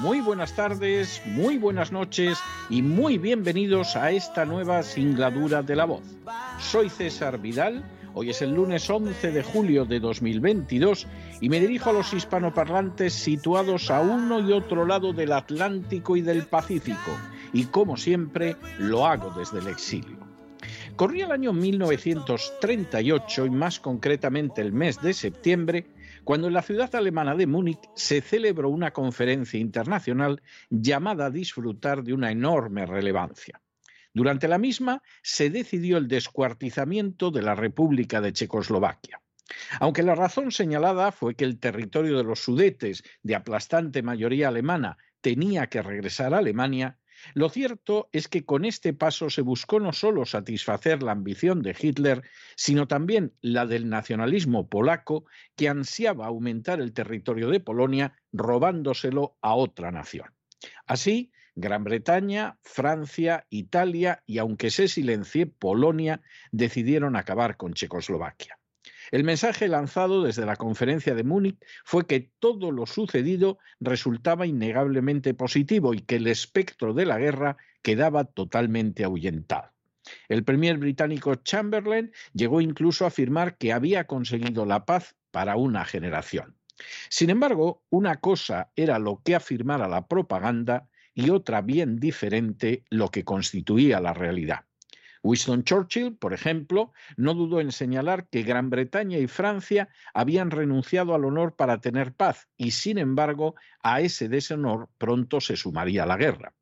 Muy buenas tardes, muy buenas noches y muy bienvenidos a esta nueva singladura de la voz. Soy César Vidal, hoy es el lunes 11 de julio de 2022 y me dirijo a los hispanoparlantes situados a uno y otro lado del Atlántico y del Pacífico y como siempre lo hago desde el exilio. Corría el año 1938 y más concretamente el mes de septiembre cuando en la ciudad alemana de Múnich se celebró una conferencia internacional llamada a disfrutar de una enorme relevancia. Durante la misma se decidió el descuartizamiento de la República de Checoslovaquia. Aunque la razón señalada fue que el territorio de los Sudetes, de aplastante mayoría alemana, tenía que regresar a Alemania, lo cierto es que con este paso se buscó no solo satisfacer la ambición de Hitler, sino también la del nacionalismo polaco que ansiaba aumentar el territorio de Polonia robándoselo a otra nación. Así, Gran Bretaña, Francia, Italia y, aunque se silencie, Polonia decidieron acabar con Checoslovaquia. El mensaje lanzado desde la conferencia de Múnich fue que todo lo sucedido resultaba innegablemente positivo y que el espectro de la guerra quedaba totalmente ahuyentado. El premier británico Chamberlain llegó incluso a afirmar que había conseguido la paz para una generación. Sin embargo, una cosa era lo que afirmara la propaganda y otra bien diferente lo que constituía la realidad. Winston Churchill, por ejemplo, no dudó en señalar que Gran Bretaña y Francia habían renunciado al honor para tener paz y, sin embargo, a ese deshonor pronto se sumaría la guerra.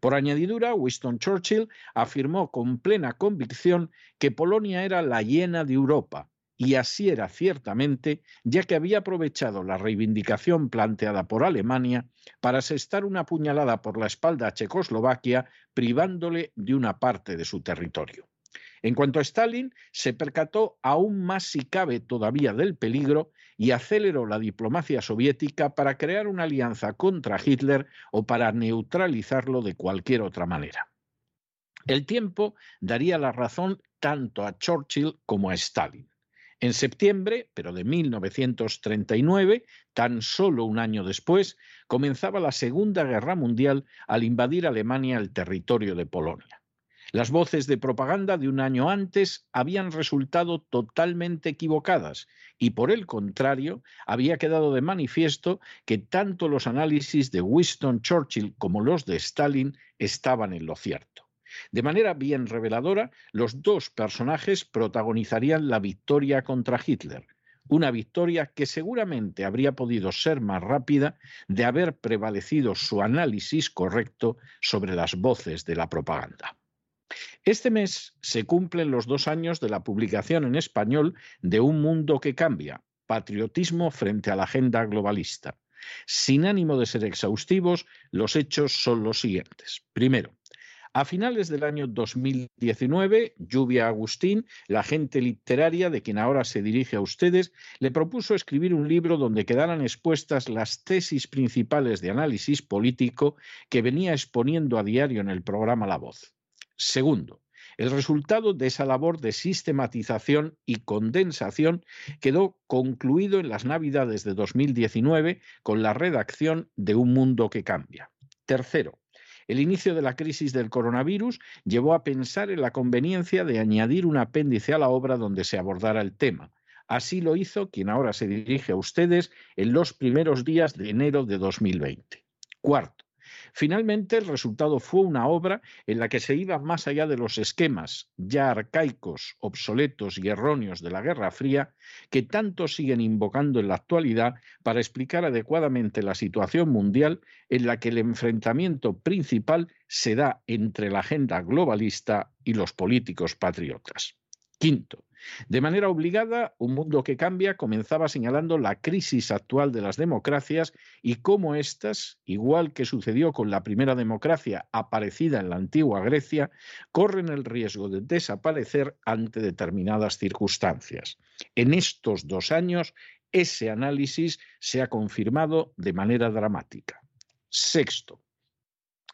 Por añadidura, Winston Churchill afirmó con plena convicción que Polonia era la llena de Europa, y así era ciertamente, ya que había aprovechado la reivindicación planteada por Alemania para asestar una puñalada por la espalda a Checoslovaquia, privándole de una parte de su territorio. En cuanto a Stalin, se percató aún más si cabe todavía del peligro y aceleró la diplomacia soviética para crear una alianza contra Hitler o para neutralizarlo de cualquier otra manera. El tiempo daría la razón tanto a Churchill como a Stalin. En septiembre, pero de 1939, tan solo un año después, comenzaba la Segunda Guerra Mundial al invadir Alemania el territorio de Polonia. Las voces de propaganda de un año antes habían resultado totalmente equivocadas y por el contrario había quedado de manifiesto que tanto los análisis de Winston Churchill como los de Stalin estaban en lo cierto. De manera bien reveladora, los dos personajes protagonizarían la victoria contra Hitler, una victoria que seguramente habría podido ser más rápida de haber prevalecido su análisis correcto sobre las voces de la propaganda. Este mes se cumplen los dos años de la publicación en español de Un Mundo que Cambia, Patriotismo frente a la Agenda Globalista. Sin ánimo de ser exhaustivos, los hechos son los siguientes. Primero, a finales del año 2019, Lluvia Agustín, la agente literaria de quien ahora se dirige a ustedes, le propuso escribir un libro donde quedaran expuestas las tesis principales de análisis político que venía exponiendo a diario en el programa La Voz. Segundo, el resultado de esa labor de sistematización y condensación quedó concluido en las Navidades de 2019 con la redacción de Un Mundo que Cambia. Tercero, el inicio de la crisis del coronavirus llevó a pensar en la conveniencia de añadir un apéndice a la obra donde se abordara el tema. Así lo hizo quien ahora se dirige a ustedes en los primeros días de enero de 2020. Cuarto, Finalmente, el resultado fue una obra en la que se iba más allá de los esquemas ya arcaicos, obsoletos y erróneos de la Guerra Fría que tanto siguen invocando en la actualidad para explicar adecuadamente la situación mundial en la que el enfrentamiento principal se da entre la agenda globalista y los políticos patriotas. Quinto, de manera obligada, Un Mundo que Cambia comenzaba señalando la crisis actual de las democracias y cómo éstas, igual que sucedió con la primera democracia aparecida en la antigua Grecia, corren el riesgo de desaparecer ante determinadas circunstancias. En estos dos años, ese análisis se ha confirmado de manera dramática. Sexto,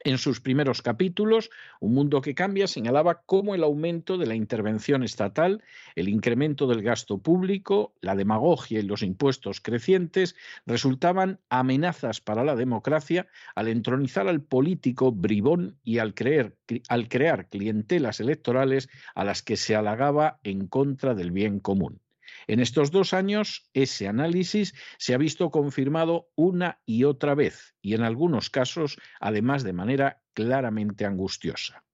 en sus primeros capítulos, Un Mundo que Cambia señalaba cómo el aumento de la intervención estatal, el incremento del gasto público, la demagogia y los impuestos crecientes resultaban amenazas para la democracia al entronizar al político bribón y al, crear clientelas electorales a las que se halagaba en contra del bien común. En estos dos años, ese análisis se ha visto confirmado una y otra vez, y en algunos casos, además de manera claramente angustiosa.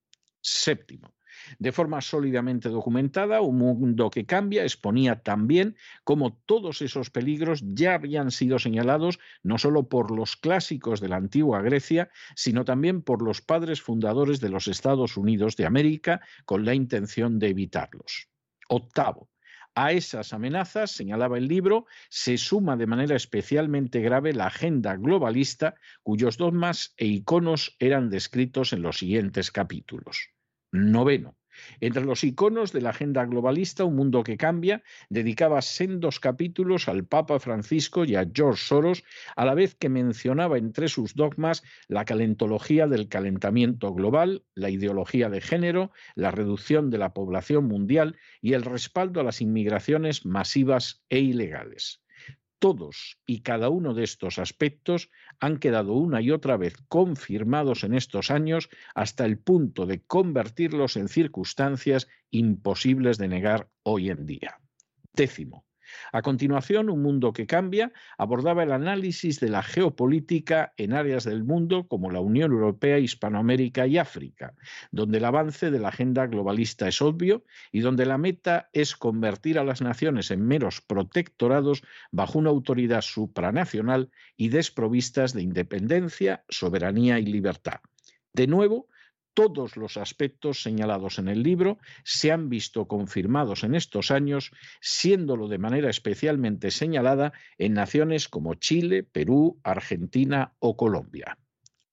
Séptimo. De forma sólidamente documentada, Un Mundo que Cambia exponía también cómo todos esos peligros ya habían sido señalados no solo por los clásicos de la antigua Grecia, sino también por los padres fundadores de los Estados Unidos de América con la intención de evitarlos. Octavo, a esas amenazas, señalaba el libro, se suma de manera especialmente grave la agenda globalista, cuyos dogmas e iconos eran descritos en los siguientes capítulos. Noveno. Entre los iconos de la agenda globalista, Un Mundo que Cambia dedicaba sendos capítulos al Papa Francisco y a George Soros, a la vez que mencionaba entre sus dogmas la calentología del calentamiento global, la ideología de género, la reducción de la población mundial y el respaldo a las inmigraciones masivas e ilegales todos y cada uno de estos aspectos han quedado una y otra vez confirmados en estos años hasta el punto de convertirlos en circunstancias imposibles de negar hoy en día. Décimo, a continuación, Un Mundo que Cambia abordaba el análisis de la geopolítica en áreas del mundo como la Unión Europea, Hispanoamérica y África, donde el avance de la agenda globalista es obvio y donde la meta es convertir a las naciones en meros protectorados bajo una autoridad supranacional y desprovistas de independencia, soberanía y libertad. De nuevo, todos los aspectos señalados en el libro se han visto confirmados en estos años, siéndolo de manera especialmente señalada en naciones como Chile, Perú, Argentina o Colombia.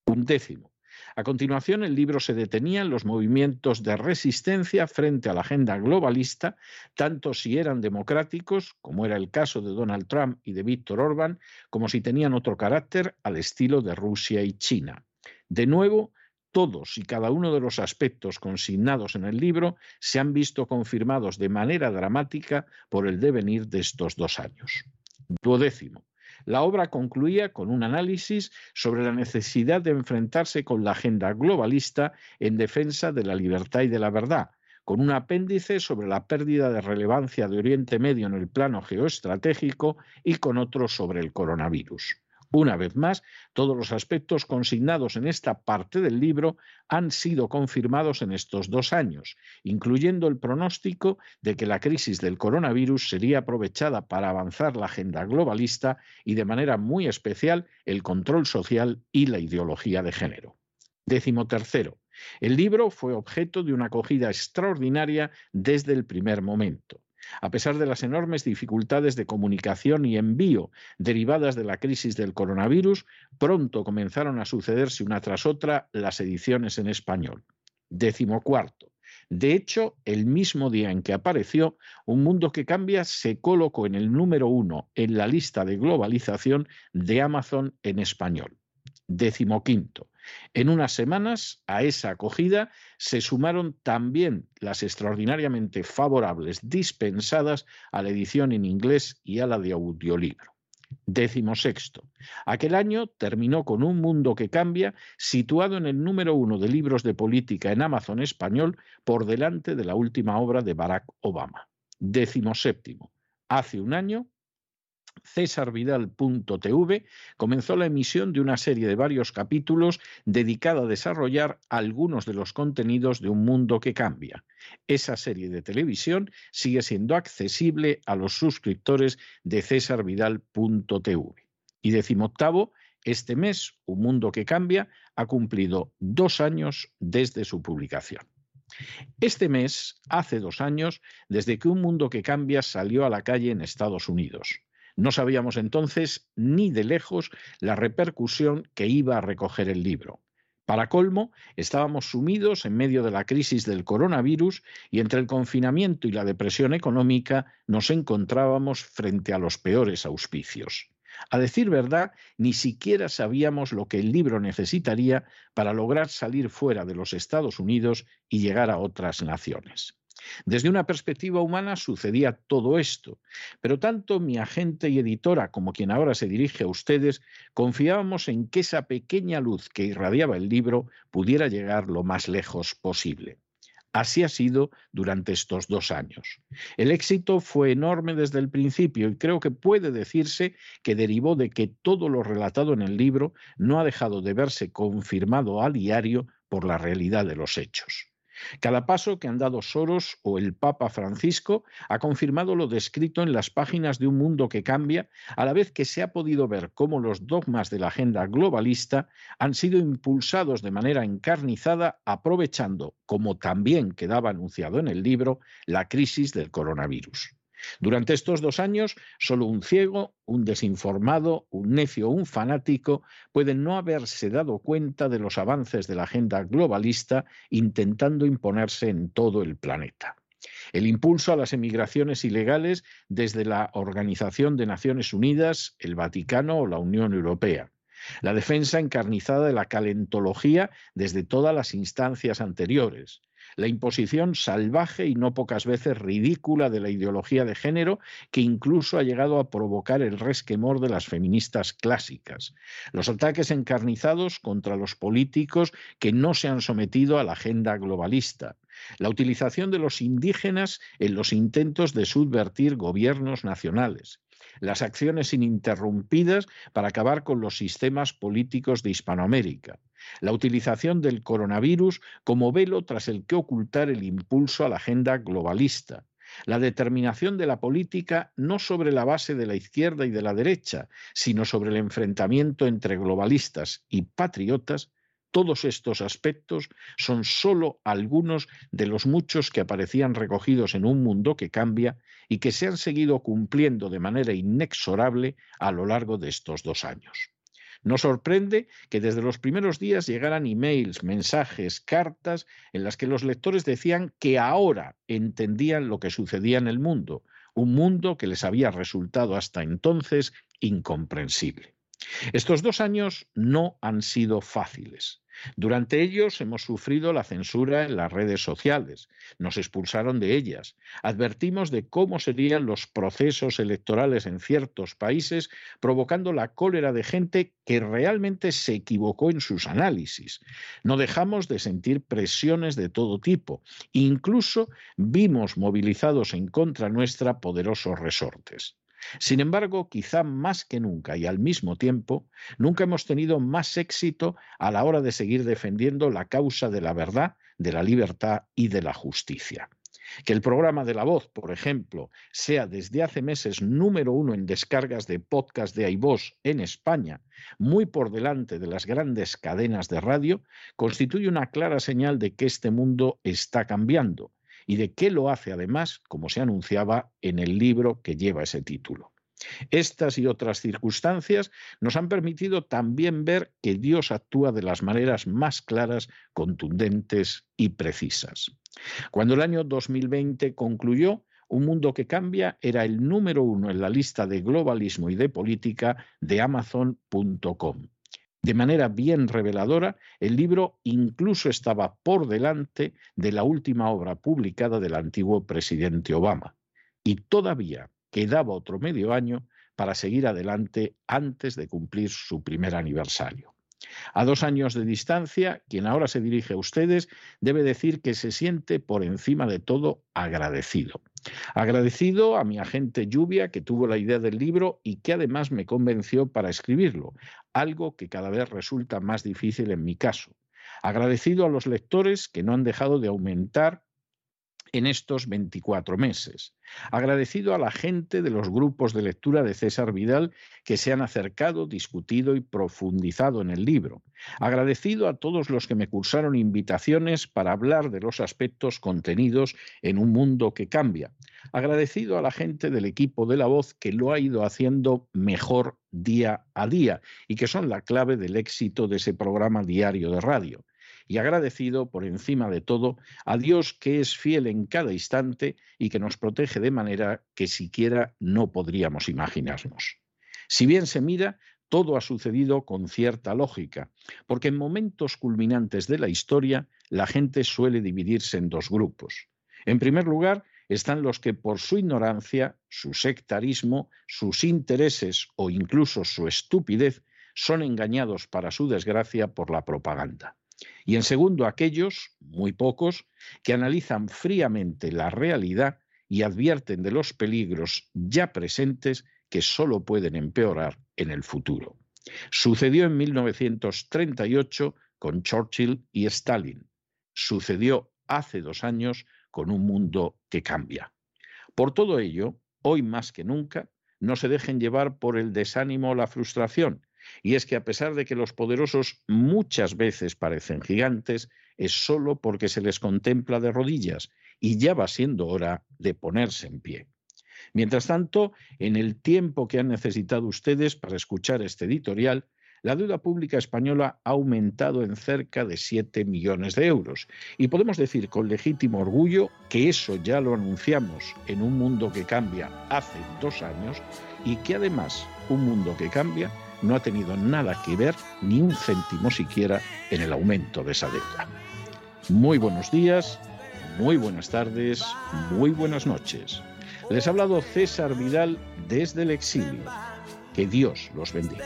Un décimo. A continuación, el libro se detenía en los movimientos de resistencia frente a la agenda globalista, tanto si eran democráticos, como era el caso de Donald Trump y de Víctor Orbán, como si tenían otro carácter al estilo de Rusia y China. De nuevo, todos y cada uno de los aspectos consignados en el libro se han visto confirmados de manera dramática por el devenir de estos dos años. Duodécimo. La obra concluía con un análisis sobre la necesidad de enfrentarse con la agenda globalista en defensa de la libertad y de la verdad, con un apéndice sobre la pérdida de relevancia de Oriente Medio en el plano geoestratégico y con otro sobre el coronavirus. Una vez más, todos los aspectos consignados en esta parte del libro han sido confirmados en estos dos años, incluyendo el pronóstico de que la crisis del coronavirus sería aprovechada para avanzar la agenda globalista y de manera muy especial el control social y la ideología de género. Décimo tercero. El libro fue objeto de una acogida extraordinaria desde el primer momento. A pesar de las enormes dificultades de comunicación y envío derivadas de la crisis del coronavirus, pronto comenzaron a sucederse una tras otra las ediciones en español. Décimo cuarto. De hecho, el mismo día en que apareció, Un Mundo que Cambia se colocó en el número uno en la lista de globalización de Amazon en español. Décimo quinto. En unas semanas a esa acogida se sumaron también las extraordinariamente favorables dispensadas a la edición en inglés y a la de audiolibro. Décimo sexto. Aquel año terminó con Un Mundo que Cambia, situado en el número uno de libros de política en Amazon español, por delante de la última obra de Barack Obama. Décimo séptimo. Hace un año cesarvidal.tv comenzó la emisión de una serie de varios capítulos dedicada a desarrollar algunos de los contenidos de Un Mundo que Cambia. Esa serie de televisión sigue siendo accesible a los suscriptores de cesarvidal.tv. Y decimoctavo, este mes, Un Mundo que Cambia ha cumplido dos años desde su publicación. Este mes, hace dos años, desde que Un Mundo que Cambia salió a la calle en Estados Unidos. No sabíamos entonces ni de lejos la repercusión que iba a recoger el libro. Para colmo, estábamos sumidos en medio de la crisis del coronavirus y entre el confinamiento y la depresión económica nos encontrábamos frente a los peores auspicios. A decir verdad, ni siquiera sabíamos lo que el libro necesitaría para lograr salir fuera de los Estados Unidos y llegar a otras naciones. Desde una perspectiva humana sucedía todo esto, pero tanto mi agente y editora como quien ahora se dirige a ustedes confiábamos en que esa pequeña luz que irradiaba el libro pudiera llegar lo más lejos posible. Así ha sido durante estos dos años. El éxito fue enorme desde el principio y creo que puede decirse que derivó de que todo lo relatado en el libro no ha dejado de verse confirmado a diario por la realidad de los hechos. Cada paso que han dado Soros o el Papa Francisco ha confirmado lo descrito en las páginas de Un Mundo que Cambia, a la vez que se ha podido ver cómo los dogmas de la agenda globalista han sido impulsados de manera encarnizada, aprovechando, como también quedaba anunciado en el libro, la crisis del coronavirus. Durante estos dos años, solo un ciego, un desinformado, un necio o un fanático pueden no haberse dado cuenta de los avances de la agenda globalista intentando imponerse en todo el planeta. El impulso a las emigraciones ilegales desde la Organización de Naciones Unidas, el Vaticano o la Unión Europea. La defensa encarnizada de la calentología desde todas las instancias anteriores la imposición salvaje y no pocas veces ridícula de la ideología de género que incluso ha llegado a provocar el resquemor de las feministas clásicas, los ataques encarnizados contra los políticos que no se han sometido a la agenda globalista, la utilización de los indígenas en los intentos de subvertir gobiernos nacionales, las acciones ininterrumpidas para acabar con los sistemas políticos de Hispanoamérica, la utilización del coronavirus como velo tras el que ocultar el impulso a la agenda globalista, la determinación de la política no sobre la base de la izquierda y de la derecha, sino sobre el enfrentamiento entre globalistas y patriotas, todos estos aspectos son sólo algunos de los muchos que aparecían recogidos en un mundo que cambia y que se han seguido cumpliendo de manera inexorable a lo largo de estos dos años. Nos sorprende que desde los primeros días llegaran emails, mensajes, cartas en las que los lectores decían que ahora entendían lo que sucedía en el mundo, un mundo que les había resultado hasta entonces incomprensible. Estos dos años no han sido fáciles. Durante ellos hemos sufrido la censura en las redes sociales, nos expulsaron de ellas, advertimos de cómo serían los procesos electorales en ciertos países, provocando la cólera de gente que realmente se equivocó en sus análisis. No dejamos de sentir presiones de todo tipo, incluso vimos movilizados en contra nuestra poderosos resortes. Sin embargo, quizá más que nunca y al mismo tiempo, nunca hemos tenido más éxito a la hora de seguir defendiendo la causa de la verdad, de la libertad y de la justicia. Que el programa de la voz, por ejemplo, sea desde hace meses número uno en descargas de podcast de iVoz en España, muy por delante de las grandes cadenas de radio, constituye una clara señal de que este mundo está cambiando y de qué lo hace además, como se anunciaba en el libro que lleva ese título. Estas y otras circunstancias nos han permitido también ver que Dios actúa de las maneras más claras, contundentes y precisas. Cuando el año 2020 concluyó, Un Mundo que Cambia era el número uno en la lista de globalismo y de política de Amazon.com. De manera bien reveladora, el libro incluso estaba por delante de la última obra publicada del antiguo presidente Obama. Y todavía quedaba otro medio año para seguir adelante antes de cumplir su primer aniversario. A dos años de distancia, quien ahora se dirige a ustedes debe decir que se siente por encima de todo agradecido. Agradecido a mi agente Lluvia, que tuvo la idea del libro y que además me convenció para escribirlo, algo que cada vez resulta más difícil en mi caso. Agradecido a los lectores que no han dejado de aumentar en estos 24 meses. Agradecido a la gente de los grupos de lectura de César Vidal que se han acercado, discutido y profundizado en el libro. Agradecido a todos los que me cursaron invitaciones para hablar de los aspectos contenidos en un mundo que cambia. Agradecido a la gente del equipo de la voz que lo ha ido haciendo mejor día a día y que son la clave del éxito de ese programa diario de radio y agradecido por encima de todo a Dios que es fiel en cada instante y que nos protege de manera que siquiera no podríamos imaginarnos. Si bien se mira, todo ha sucedido con cierta lógica, porque en momentos culminantes de la historia la gente suele dividirse en dos grupos. En primer lugar, están los que por su ignorancia, su sectarismo, sus intereses o incluso su estupidez son engañados para su desgracia por la propaganda. Y en segundo, aquellos, muy pocos, que analizan fríamente la realidad y advierten de los peligros ya presentes que solo pueden empeorar en el futuro. Sucedió en 1938 con Churchill y Stalin. Sucedió hace dos años con un mundo que cambia. Por todo ello, hoy más que nunca, no se dejen llevar por el desánimo o la frustración, y es que a pesar de que los poderosos muchas veces parecen gigantes, es solo porque se les contempla de rodillas y ya va siendo hora de ponerse en pie. Mientras tanto, en el tiempo que han necesitado ustedes para escuchar este editorial, la deuda pública española ha aumentado en cerca de 7 millones de euros. Y podemos decir con legítimo orgullo que eso ya lo anunciamos en un mundo que cambia hace dos años y que además un mundo que cambia no ha tenido nada que ver, ni un céntimo siquiera, en el aumento de esa deuda. Muy buenos días, muy buenas tardes, muy buenas noches. Les ha hablado César Vidal desde el exilio. Que Dios los bendiga.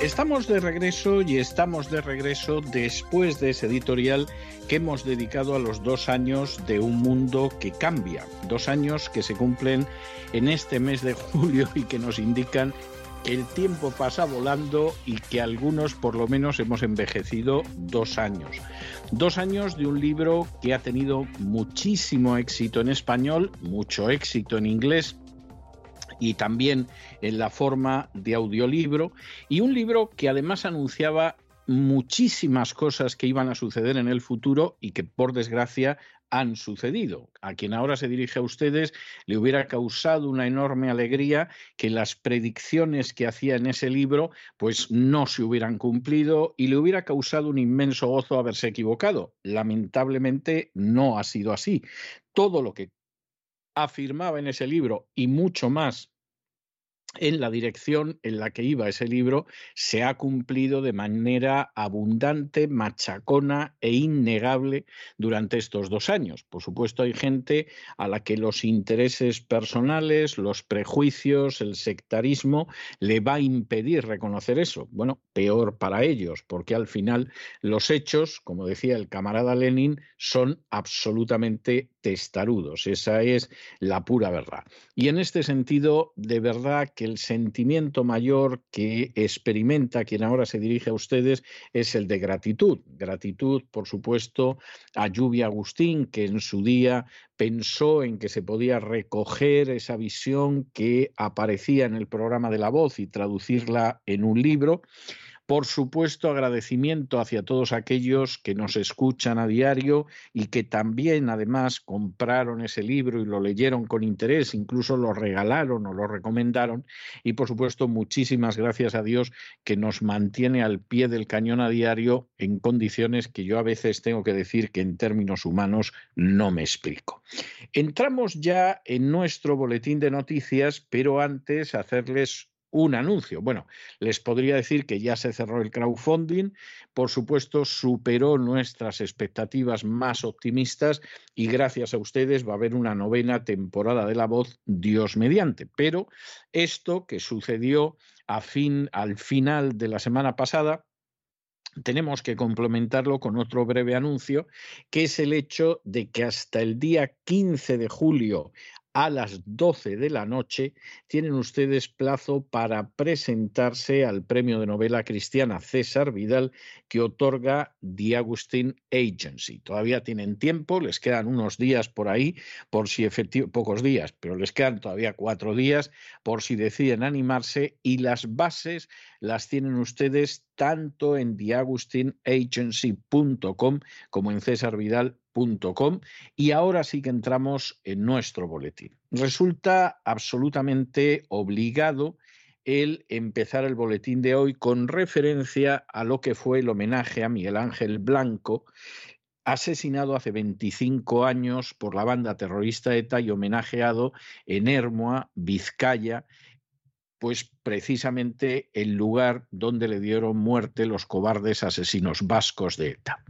Estamos de regreso y estamos de regreso después de ese editorial que hemos dedicado a los dos años de un mundo que cambia. Dos años que se cumplen en este mes de julio y que nos indican que el tiempo pasa volando y que algunos por lo menos hemos envejecido dos años. Dos años de un libro que ha tenido muchísimo éxito en español, mucho éxito en inglés y también en la forma de audiolibro, y un libro que además anunciaba muchísimas cosas que iban a suceder en el futuro y que por desgracia han sucedido. A quien ahora se dirige a ustedes le hubiera causado una enorme alegría que las predicciones que hacía en ese libro pues no se hubieran cumplido y le hubiera causado un inmenso gozo haberse equivocado. Lamentablemente no ha sido así. Todo lo que afirmaba en ese libro y mucho más en la dirección en la que iba ese libro se ha cumplido de manera abundante, machacona e innegable durante estos dos años. Por supuesto, hay gente a la que los intereses personales, los prejuicios, el sectarismo le va a impedir reconocer eso. Bueno, peor para ellos, porque al final los hechos, como decía el camarada Lenin, son absolutamente testarudos. Esa es la pura verdad. Y en este sentido, de verdad que el sentimiento mayor que experimenta quien ahora se dirige a ustedes es el de gratitud. Gratitud, por supuesto, a Lluvia Agustín, que en su día pensó en que se podía recoger esa visión que aparecía en el programa de la voz y traducirla en un libro Por supuesto, agradecimiento hacia todos aquellos que nos escuchan a diario y que también además compraron ese libro y lo leyeron con interés, incluso lo regalaron o lo recomendaron. Y por supuesto, muchísimas gracias a Dios que nos mantiene al pie del cañón a diario en condiciones que yo a veces tengo que decir que en términos humanos no me explico. Entramos ya en nuestro boletín de noticias, pero antes hacerles un anuncio. Bueno, les podría decir que ya se cerró el crowdfunding, por supuesto superó nuestras expectativas más optimistas y gracias a ustedes va a haber una novena temporada de La Voz, Dios mediante. Pero esto que sucedió a fin, al final de la semana pasada, tenemos que complementarlo con otro breve anuncio, que es el hecho de que hasta el día 15 de julio a las 12 de la noche tienen ustedes plazo para presentarse al premio de novela cristiana César Vidal que otorga The Agustin Agency. Todavía tienen tiempo, les quedan unos días por ahí, por si efectivamente, pocos días, pero les quedan todavía cuatro días por si deciden animarse y las bases las tienen ustedes tanto en theagustinagency.com como en cesarvidal.com y ahora sí que entramos en nuestro boletín. Resulta absolutamente obligado el empezar el boletín de hoy con referencia a lo que fue el homenaje a Miguel Ángel Blanco, asesinado hace 25 años por la banda terrorista ETA y homenajeado en Hermoa, Vizcaya, pues precisamente el lugar donde le dieron muerte los cobardes asesinos vascos de ETA.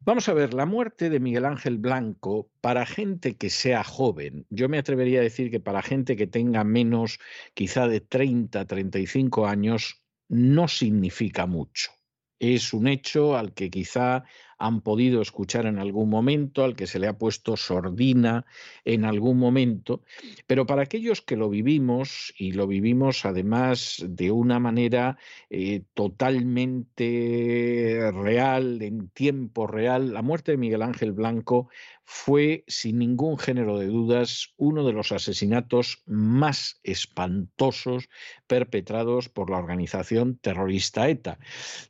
Vamos a ver, la muerte de Miguel Ángel Blanco, para gente que sea joven, yo me atrevería a decir que para gente que tenga menos quizá de 30, 35 años, no significa mucho. Es un hecho al que quizá han podido escuchar en algún momento, al que se le ha puesto sordina en algún momento, pero para aquellos que lo vivimos y lo vivimos además de una manera eh, totalmente real, en tiempo real, la muerte de Miguel Ángel Blanco fue, sin ningún género de dudas, uno de los asesinatos más espantosos perpetrados por la organización terrorista ETA.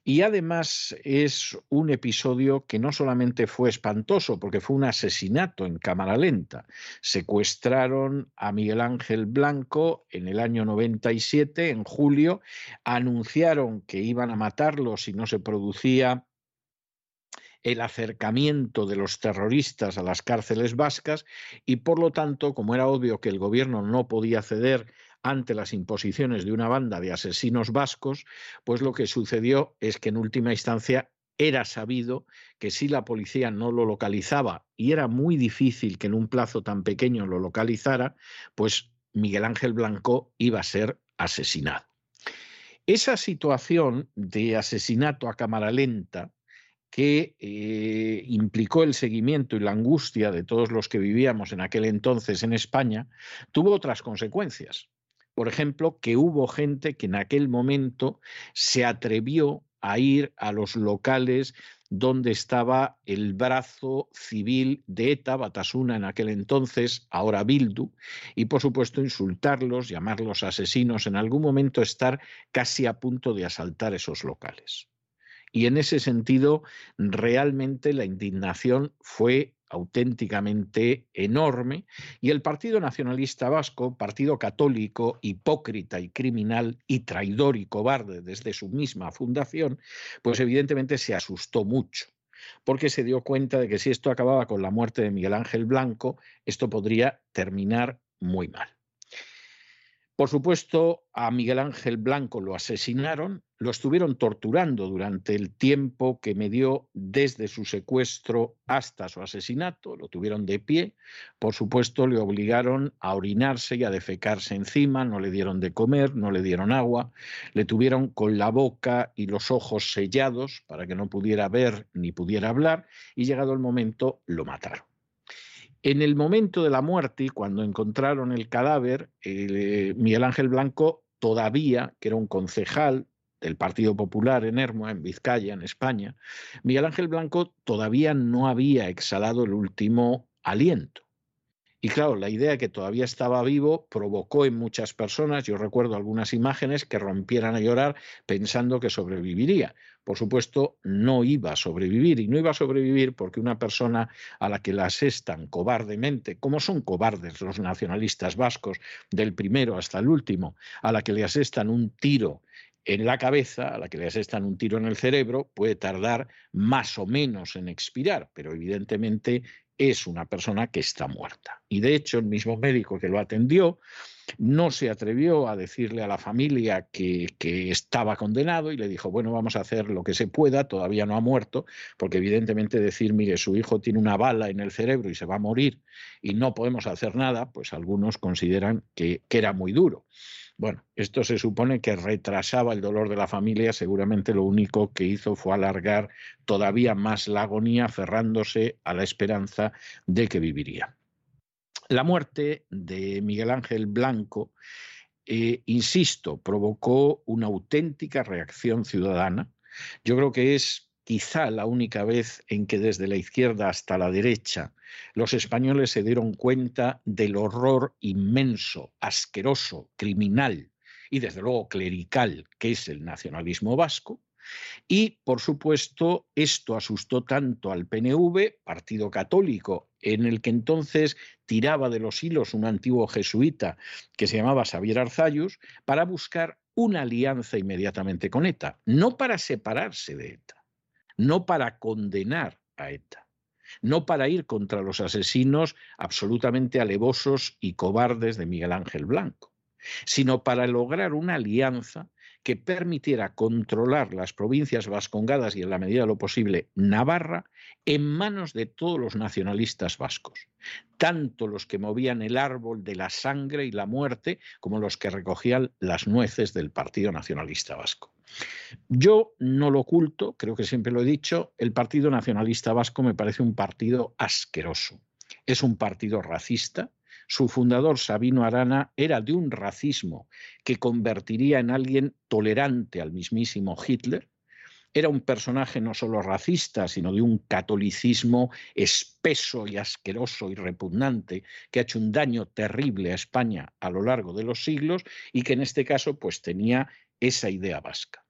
Y además es un episodio que no solamente fue espantoso, porque fue un asesinato en cámara lenta. Secuestraron a Miguel Ángel Blanco en el año 97, en julio, anunciaron que iban a matarlo si no se producía el acercamiento de los terroristas a las cárceles vascas y por lo tanto, como era obvio que el gobierno no podía ceder ante las imposiciones de una banda de asesinos vascos, pues lo que sucedió es que en última instancia era sabido que si la policía no lo localizaba y era muy difícil que en un plazo tan pequeño lo localizara, pues Miguel Ángel Blanco iba a ser asesinado. Esa situación de asesinato a cámara lenta que eh, implicó el seguimiento y la angustia de todos los que vivíamos en aquel entonces en España, tuvo otras consecuencias. Por ejemplo, que hubo gente que en aquel momento se atrevió a ir a los locales donde estaba el brazo civil de ETA, Batasuna en aquel entonces, ahora Bildu, y por supuesto insultarlos, llamarlos asesinos, en algún momento estar casi a punto de asaltar esos locales. Y en ese sentido, realmente la indignación fue auténticamente enorme y el Partido Nacionalista Vasco, partido católico, hipócrita y criminal y traidor y cobarde desde su misma fundación, pues evidentemente se asustó mucho porque se dio cuenta de que si esto acababa con la muerte de Miguel Ángel Blanco, esto podría terminar muy mal. Por supuesto, a Miguel Ángel Blanco lo asesinaron, lo estuvieron torturando durante el tiempo que me dio desde su secuestro hasta su asesinato, lo tuvieron de pie, por supuesto le obligaron a orinarse y a defecarse encima, no le dieron de comer, no le dieron agua, le tuvieron con la boca y los ojos sellados para que no pudiera ver ni pudiera hablar. Y llegado el momento lo mataron. En el momento de la muerte, cuando encontraron el cadáver, eh, Miguel Ángel Blanco todavía, que era un concejal del Partido Popular en Hermoa, en Vizcaya, en España, Miguel Ángel Blanco todavía no había exhalado el último aliento. Y claro, la idea de que todavía estaba vivo provocó en muchas personas, yo recuerdo algunas imágenes, que rompieran a llorar pensando que sobreviviría. Por supuesto, no iba a sobrevivir y no iba a sobrevivir porque una persona a la que la asestan cobardemente, como son cobardes los nacionalistas vascos, del primero hasta el último, a la que le asestan un tiro en la cabeza, a la que le asestan un tiro en el cerebro, puede tardar más o menos en expirar, pero evidentemente es una persona que está muerta. Y de hecho, el mismo médico que lo atendió no se atrevió a decirle a la familia que, estaba condenado y le dijo, bueno, vamos a hacer lo que se pueda, todavía no ha muerto, porque evidentemente decir, mire, su hijo tiene una bala en el cerebro y se va a morir y no podemos hacer nada, pues algunos consideran que era muy duro. Bueno, esto se supone que retrasaba el dolor de la familia, seguramente lo único que hizo fue alargar todavía más la agonía, aferrándose a la esperanza de que viviría. La muerte de Miguel Ángel Blanco, eh, insisto, provocó una auténtica reacción ciudadana. Yo creo que es quizá la única vez en que desde la izquierda hasta la derecha los españoles se dieron cuenta del horror inmenso, asqueroso, criminal y desde luego clerical que es el nacionalismo vasco. Y, por supuesto, esto asustó tanto al PNV, partido católico, en el que entonces tiraba de los hilos un antiguo jesuita que se llamaba Xavier Arzayus, para buscar una alianza inmediatamente con ETA, no para separarse de ETA, no para condenar a ETA, no para ir contra los asesinos absolutamente alevosos y cobardes de Miguel Ángel Blanco, sino para lograr una alianza que permitiera controlar las provincias vascongadas y en la medida de lo posible Navarra en manos de todos los nacionalistas vascos, tanto los que movían el árbol de la sangre y la muerte como los que recogían las nueces del Partido Nacionalista Vasco. Yo no lo oculto, creo que siempre lo he dicho, el Partido Nacionalista Vasco me parece un partido asqueroso. Es un partido racista, su fundador, Sabino Arana, era de un racismo que convertiría en alguien tolerante al mismísimo Hitler. Era un personaje no solo racista, sino de un catolicismo espeso y asqueroso y repugnante que ha hecho un daño terrible a España a lo largo de los siglos y que en este caso pues tenía esa idea vasca.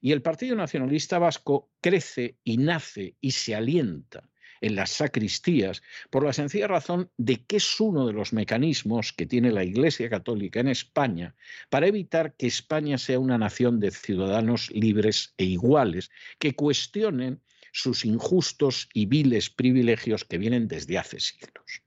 Y el Partido Nacionalista Vasco crece y nace y se alienta en las sacristías, por la sencilla razón de que es uno de los mecanismos que tiene la Iglesia Católica en España para evitar que España sea una nación de ciudadanos libres e iguales, que cuestionen sus injustos y viles privilegios que vienen desde hace siglos.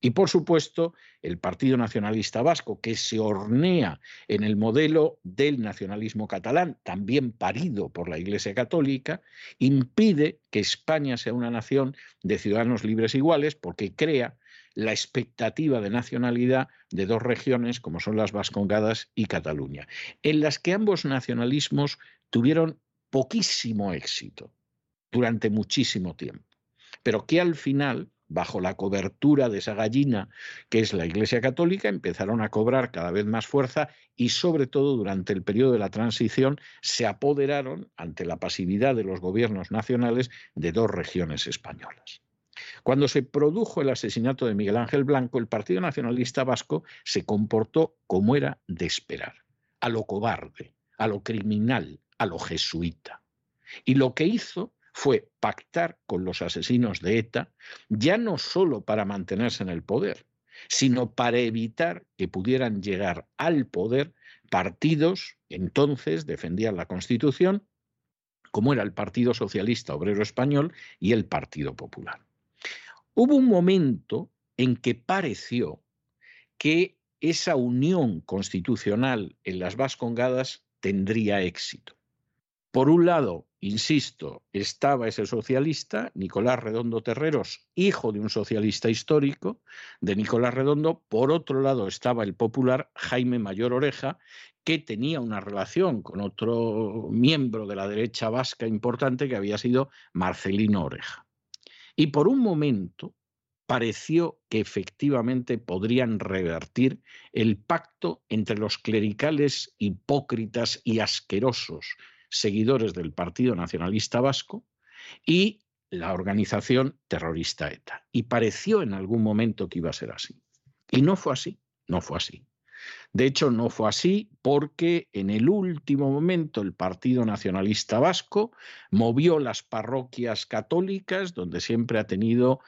Y por supuesto, el Partido Nacionalista Vasco, que se hornea en el modelo del nacionalismo catalán, también parido por la Iglesia Católica, impide que España sea una nación de ciudadanos libres e iguales porque crea la expectativa de nacionalidad de dos regiones como son las Vascongadas y Cataluña, en las que ambos nacionalismos tuvieron poquísimo éxito durante muchísimo tiempo, pero que al final bajo la cobertura de esa gallina que es la Iglesia Católica, empezaron a cobrar cada vez más fuerza y sobre todo durante el periodo de la transición se apoderaron ante la pasividad de los gobiernos nacionales de dos regiones españolas. Cuando se produjo el asesinato de Miguel Ángel Blanco, el Partido Nacionalista Vasco se comportó como era de esperar, a lo cobarde, a lo criminal, a lo jesuita. Y lo que hizo fue pactar con los asesinos de ETA, ya no solo para mantenerse en el poder, sino para evitar que pudieran llegar al poder partidos, entonces defendían la Constitución, como era el Partido Socialista Obrero Español y el Partido Popular. Hubo un momento en que pareció que esa unión constitucional en las Vascongadas tendría éxito. Por un lado, insisto, estaba ese socialista, Nicolás Redondo Terreros, hijo de un socialista histórico, de Nicolás Redondo. Por otro lado, estaba el popular Jaime Mayor Oreja, que tenía una relación con otro miembro de la derecha vasca importante que había sido Marcelino Oreja. Y por un momento pareció que efectivamente podrían revertir el pacto entre los clericales hipócritas y asquerosos seguidores del Partido Nacionalista Vasco y la organización terrorista ETA. Y pareció en algún momento que iba a ser así. Y no fue así, no fue así. De hecho, no fue así porque en el último momento el Partido Nacionalista Vasco movió las parroquias católicas, donde siempre ha tenido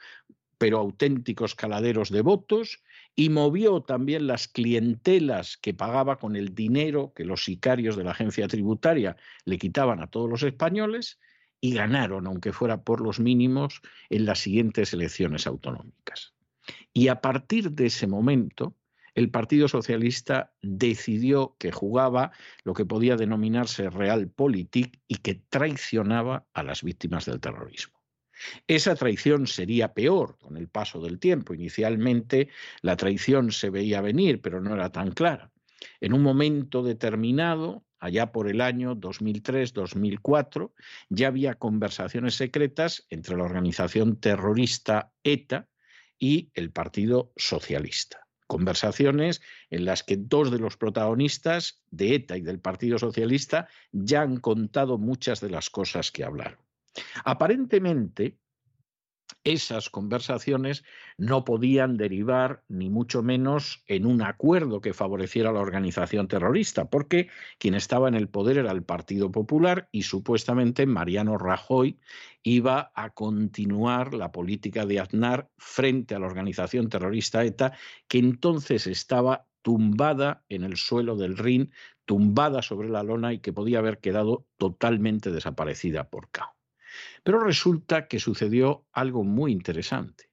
pero auténticos caladeros de votos, y movió también las clientelas que pagaba con el dinero que los sicarios de la agencia tributaria le quitaban a todos los españoles, y ganaron, aunque fuera por los mínimos, en las siguientes elecciones autonómicas. Y a partir de ese momento, el Partido Socialista decidió que jugaba lo que podía denominarse realpolitik y que traicionaba a las víctimas del terrorismo. Esa traición sería peor con el paso del tiempo. Inicialmente la traición se veía venir, pero no era tan clara. En un momento determinado, allá por el año 2003-2004, ya había conversaciones secretas entre la organización terrorista ETA y el Partido Socialista conversaciones en las que dos de los protagonistas de ETA y del Partido Socialista ya han contado muchas de las cosas que hablaron. Aparentemente, esas conversaciones no podían derivar ni mucho menos en un acuerdo que favoreciera a la organización terrorista, porque quien estaba en el poder era el Partido Popular y supuestamente Mariano Rajoy iba a continuar la política de Aznar frente a la organización terrorista ETA, que entonces estaba tumbada en el suelo del Rin, tumbada sobre la lona y que podía haber quedado totalmente desaparecida por caos. Pero resulta que sucedió algo muy interesante,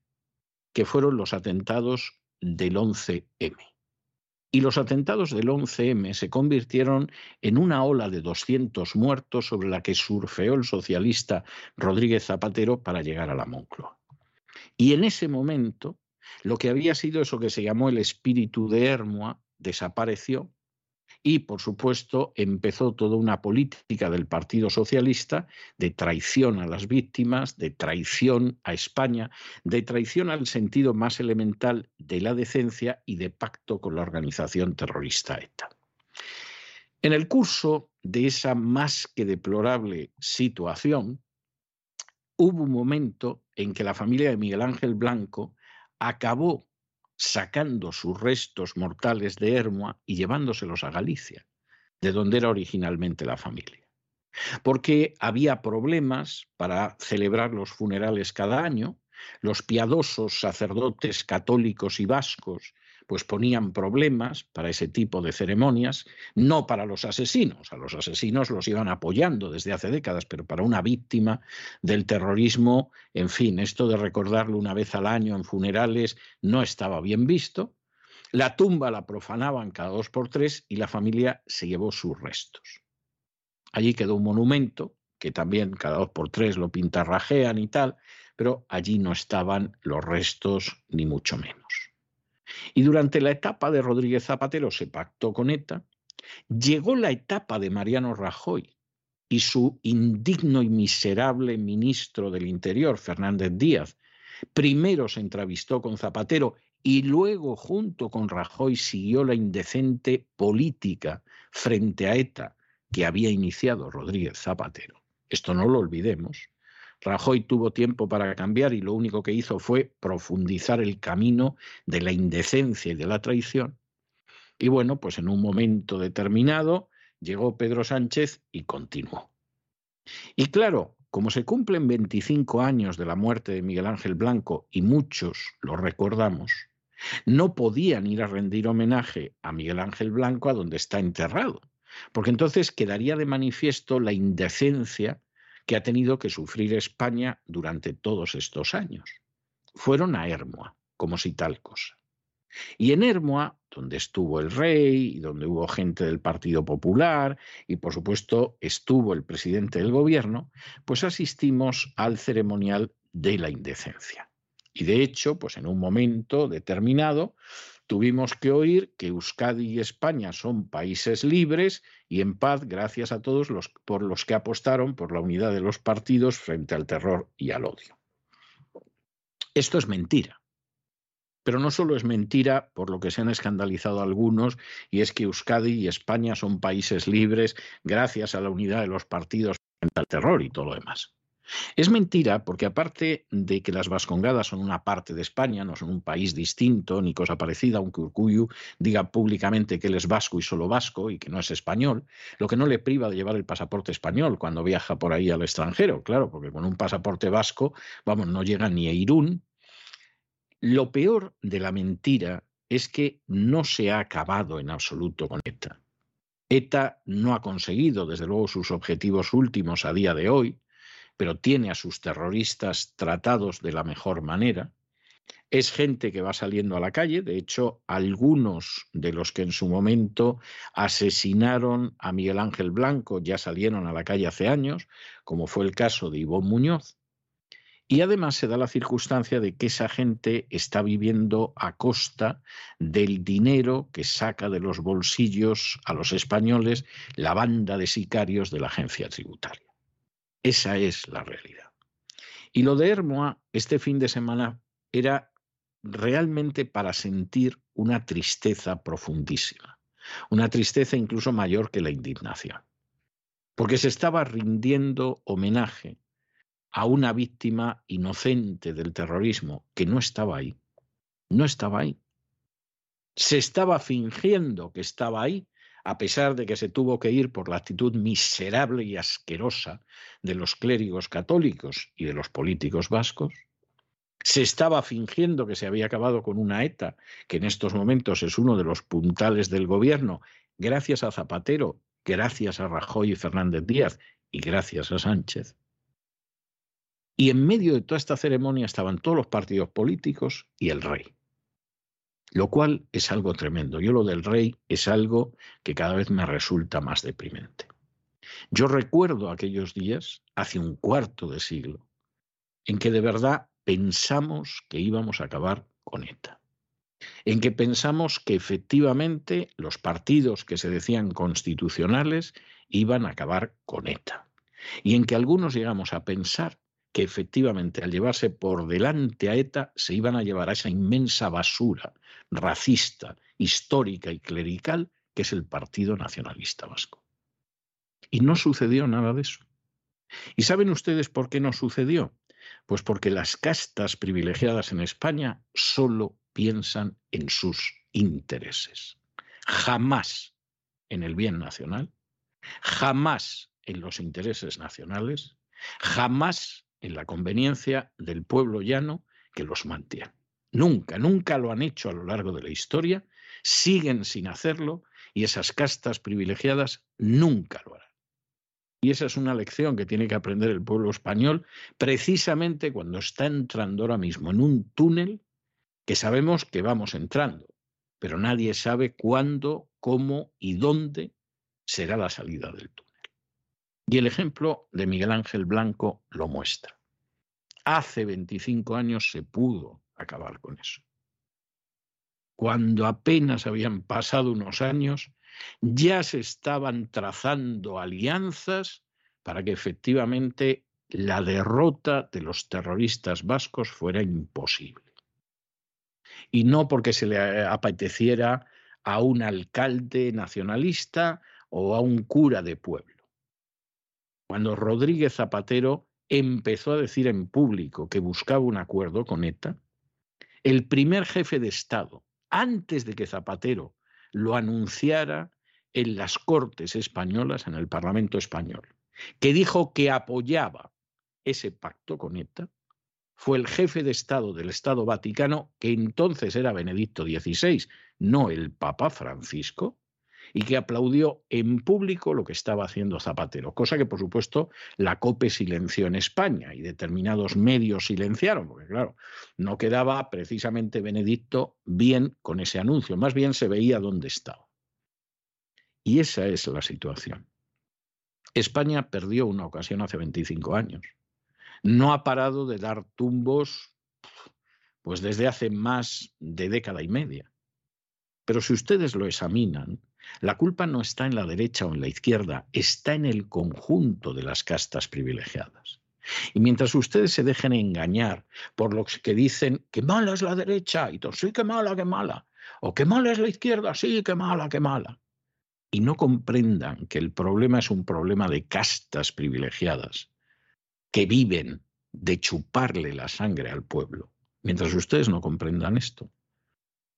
que fueron los atentados del 11M. Y los atentados del 11M se convirtieron en una ola de 200 muertos sobre la que surfeó el socialista Rodríguez Zapatero para llegar a la Moncloa. Y en ese momento, lo que había sido eso que se llamó el espíritu de Hermoa desapareció y, por supuesto, empezó toda una política del Partido Socialista de traición a las víctimas, de traición a España, de traición al sentido más elemental de la decencia y de pacto con la organización terrorista ETA. En el curso de esa más que deplorable situación, hubo un momento en que la familia de Miguel Ángel Blanco acabó sacando sus restos mortales de Hermoa y llevándoselos a Galicia, de donde era originalmente la familia. Porque había problemas para celebrar los funerales cada año, los piadosos sacerdotes católicos y vascos pues ponían problemas para ese tipo de ceremonias, no para los asesinos, a los asesinos los iban apoyando desde hace décadas, pero para una víctima del terrorismo, en fin, esto de recordarlo una vez al año en funerales no estaba bien visto. La tumba la profanaban cada dos por tres y la familia se llevó sus restos. Allí quedó un monumento que también cada dos por tres lo pintarrajean y tal, pero allí no estaban los restos ni mucho menos. Y durante la etapa de Rodríguez Zapatero se pactó con ETA, llegó la etapa de Mariano Rajoy y su indigno y miserable ministro del Interior, Fernández Díaz, primero se entrevistó con Zapatero y luego junto con Rajoy siguió la indecente política frente a ETA que había iniciado Rodríguez Zapatero. Esto no lo olvidemos. Rajoy tuvo tiempo para cambiar y lo único que hizo fue profundizar el camino de la indecencia y de la traición. Y bueno, pues en un momento determinado llegó Pedro Sánchez y continuó. Y claro, como se cumplen 25 años de la muerte de Miguel Ángel Blanco y muchos lo recordamos, no podían ir a rendir homenaje a Miguel Ángel Blanco a donde está enterrado, porque entonces quedaría de manifiesto la indecencia que ha tenido que sufrir España durante todos estos años. Fueron a Hermoa, como si tal cosa. Y en Hermoa, donde estuvo el rey y donde hubo gente del Partido Popular y por supuesto estuvo el presidente del gobierno, pues asistimos al ceremonial de la indecencia. Y de hecho, pues en un momento determinado, tuvimos que oír que Euskadi y España son países libres y en paz gracias a todos los por los que apostaron por la unidad de los partidos frente al terror y al odio. Esto es mentira. Pero no solo es mentira por lo que se han escandalizado algunos, y es que Euskadi y España son países libres gracias a la unidad de los partidos frente al terror y todo lo demás. Es mentira porque aparte de que las vascongadas son una parte de España, no son un país distinto ni cosa parecida, aunque Urcuyu diga públicamente que él es vasco y solo vasco y que no es español, lo que no le priva de llevar el pasaporte español cuando viaja por ahí al extranjero, claro, porque con un pasaporte vasco, vamos, no llega ni a Irún. Lo peor de la mentira es que no se ha acabado en absoluto con ETA. ETA no ha conseguido, desde luego, sus objetivos últimos a día de hoy, pero tiene a sus terroristas tratados de la mejor manera. Es gente que va saliendo a la calle, de hecho, algunos de los que en su momento asesinaron a Miguel Ángel Blanco ya salieron a la calle hace años, como fue el caso de Ivón Muñoz. Y además se da la circunstancia de que esa gente está viviendo a costa del dinero que saca de los bolsillos a los españoles la banda de sicarios de la agencia tributaria. Esa es la realidad. Y lo de Hermoa este fin de semana era realmente para sentir una tristeza profundísima, una tristeza incluso mayor que la indignación, porque se estaba rindiendo homenaje a una víctima inocente del terrorismo que no estaba ahí, no estaba ahí. Se estaba fingiendo que estaba ahí a pesar de que se tuvo que ir por la actitud miserable y asquerosa de los clérigos católicos y de los políticos vascos? Se estaba fingiendo que se había acabado con una ETA, que en estos momentos es uno de los puntales del gobierno, gracias a Zapatero, gracias a Rajoy y Fernández Díaz y gracias a Sánchez. Y en medio de toda esta ceremonia estaban todos los partidos políticos y el rey lo cual es algo tremendo. Yo lo del rey es algo que cada vez me resulta más deprimente. Yo recuerdo aquellos días, hace un cuarto de siglo, en que de verdad pensamos que íbamos a acabar con ETA, en que pensamos que efectivamente los partidos que se decían constitucionales iban a acabar con ETA, y en que algunos llegamos a pensar que efectivamente al llevarse por delante a ETA se iban a llevar a esa inmensa basura racista, histórica y clerical que es el Partido Nacionalista Vasco. Y no sucedió nada de eso. ¿Y saben ustedes por qué no sucedió? Pues porque las castas privilegiadas en España solo piensan en sus intereses, jamás en el bien nacional, jamás en los intereses nacionales, jamás en la conveniencia del pueblo llano que los mantiene. Nunca, nunca lo han hecho a lo largo de la historia, siguen sin hacerlo y esas castas privilegiadas nunca lo harán. Y esa es una lección que tiene que aprender el pueblo español precisamente cuando está entrando ahora mismo en un túnel que sabemos que vamos entrando, pero nadie sabe cuándo, cómo y dónde será la salida del túnel. Y el ejemplo de Miguel Ángel Blanco lo muestra. Hace 25 años se pudo acabar con eso. Cuando apenas habían pasado unos años, ya se estaban trazando alianzas para que efectivamente la derrota de los terroristas vascos fuera imposible. Y no porque se le apeteciera a un alcalde nacionalista o a un cura de pueblo. Cuando Rodríguez Zapatero empezó a decir en público que buscaba un acuerdo con ETA, el primer jefe de Estado, antes de que Zapatero lo anunciara en las Cortes españolas, en el Parlamento español, que dijo que apoyaba ese pacto con ETA, fue el jefe de Estado del Estado Vaticano, que entonces era Benedicto XVI, no el Papa Francisco, y que aplaudió en público lo que estaba haciendo Zapatero, cosa que por supuesto la COPE silenció en España y determinados medios silenciaron, porque claro, no quedaba precisamente Benedicto bien con ese anuncio, más bien se veía dónde estaba. Y esa es la situación. España perdió una ocasión hace 25 años. No ha parado de dar tumbos pues desde hace más de década y media. Pero si ustedes lo examinan, la culpa no está en la derecha o en la izquierda, está en el conjunto de las castas privilegiadas. Y mientras ustedes se dejen engañar por los que dicen que mala es la derecha, y sí, que mala, que mala, o que mala es la izquierda, sí, que mala, que mala, y no comprendan que el problema es un problema de castas privilegiadas, que viven de chuparle la sangre al pueblo. Mientras ustedes no comprendan esto,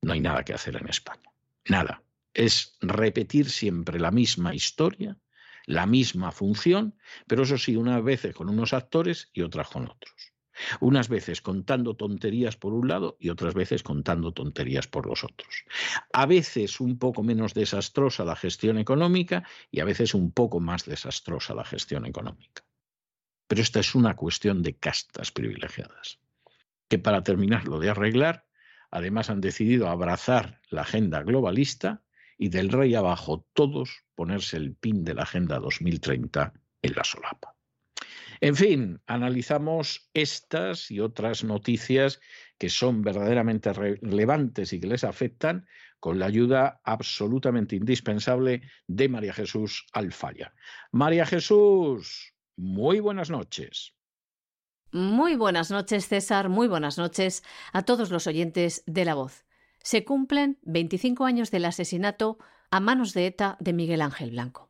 no hay nada que hacer en España. Nada. Es repetir siempre la misma historia, la misma función, pero eso sí, unas veces con unos actores y otras con otros. Unas veces contando tonterías por un lado y otras veces contando tonterías por los otros. A veces un poco menos desastrosa la gestión económica y a veces un poco más desastrosa la gestión económica. Pero esta es una cuestión de castas privilegiadas, que para terminarlo de arreglar, además han decidido abrazar la agenda globalista y del rey abajo todos ponerse el pin de la Agenda 2030 en la solapa. En fin, analizamos estas y otras noticias que son verdaderamente relevantes y que les afectan con la ayuda absolutamente indispensable de María Jesús Alfaya. María Jesús, muy buenas noches. Muy buenas noches, César. Muy buenas noches a todos los oyentes de La Voz. Se cumplen 25 años del asesinato a manos de ETA de Miguel Ángel Blanco.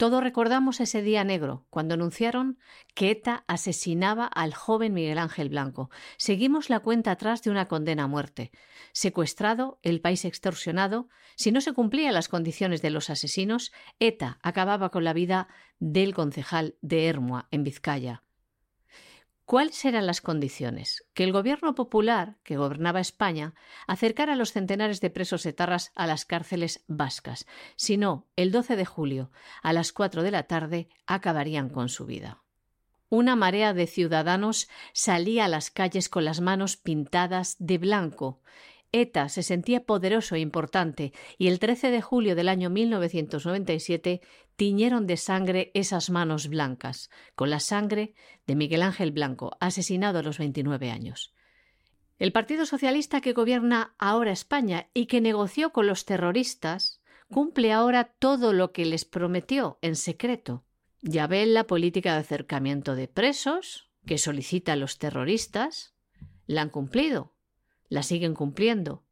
Todos recordamos ese día negro, cuando anunciaron que ETA asesinaba al joven Miguel Ángel Blanco. Seguimos la cuenta atrás de una condena a muerte. Secuestrado, el país extorsionado, si no se cumplían las condiciones de los asesinos, ETA acababa con la vida del concejal de Hermua, en Vizcaya. ¿Cuáles eran las condiciones? Que el gobierno popular, que gobernaba España, acercara a los centenares de presos etarras a las cárceles vascas. Si no, el 12 de julio, a las 4 de la tarde, acabarían con su vida. Una marea de ciudadanos salía a las calles con las manos pintadas de blanco, ETA se sentía poderoso e importante y el 13 de julio del año 1997 tiñeron de sangre esas manos blancas, con la sangre de Miguel Ángel Blanco, asesinado a los 29 años. El Partido Socialista que gobierna ahora España y que negoció con los terroristas cumple ahora todo lo que les prometió en secreto. Ya ven la política de acercamiento de presos que solicitan los terroristas. La han cumplido la siguen cumpliendo.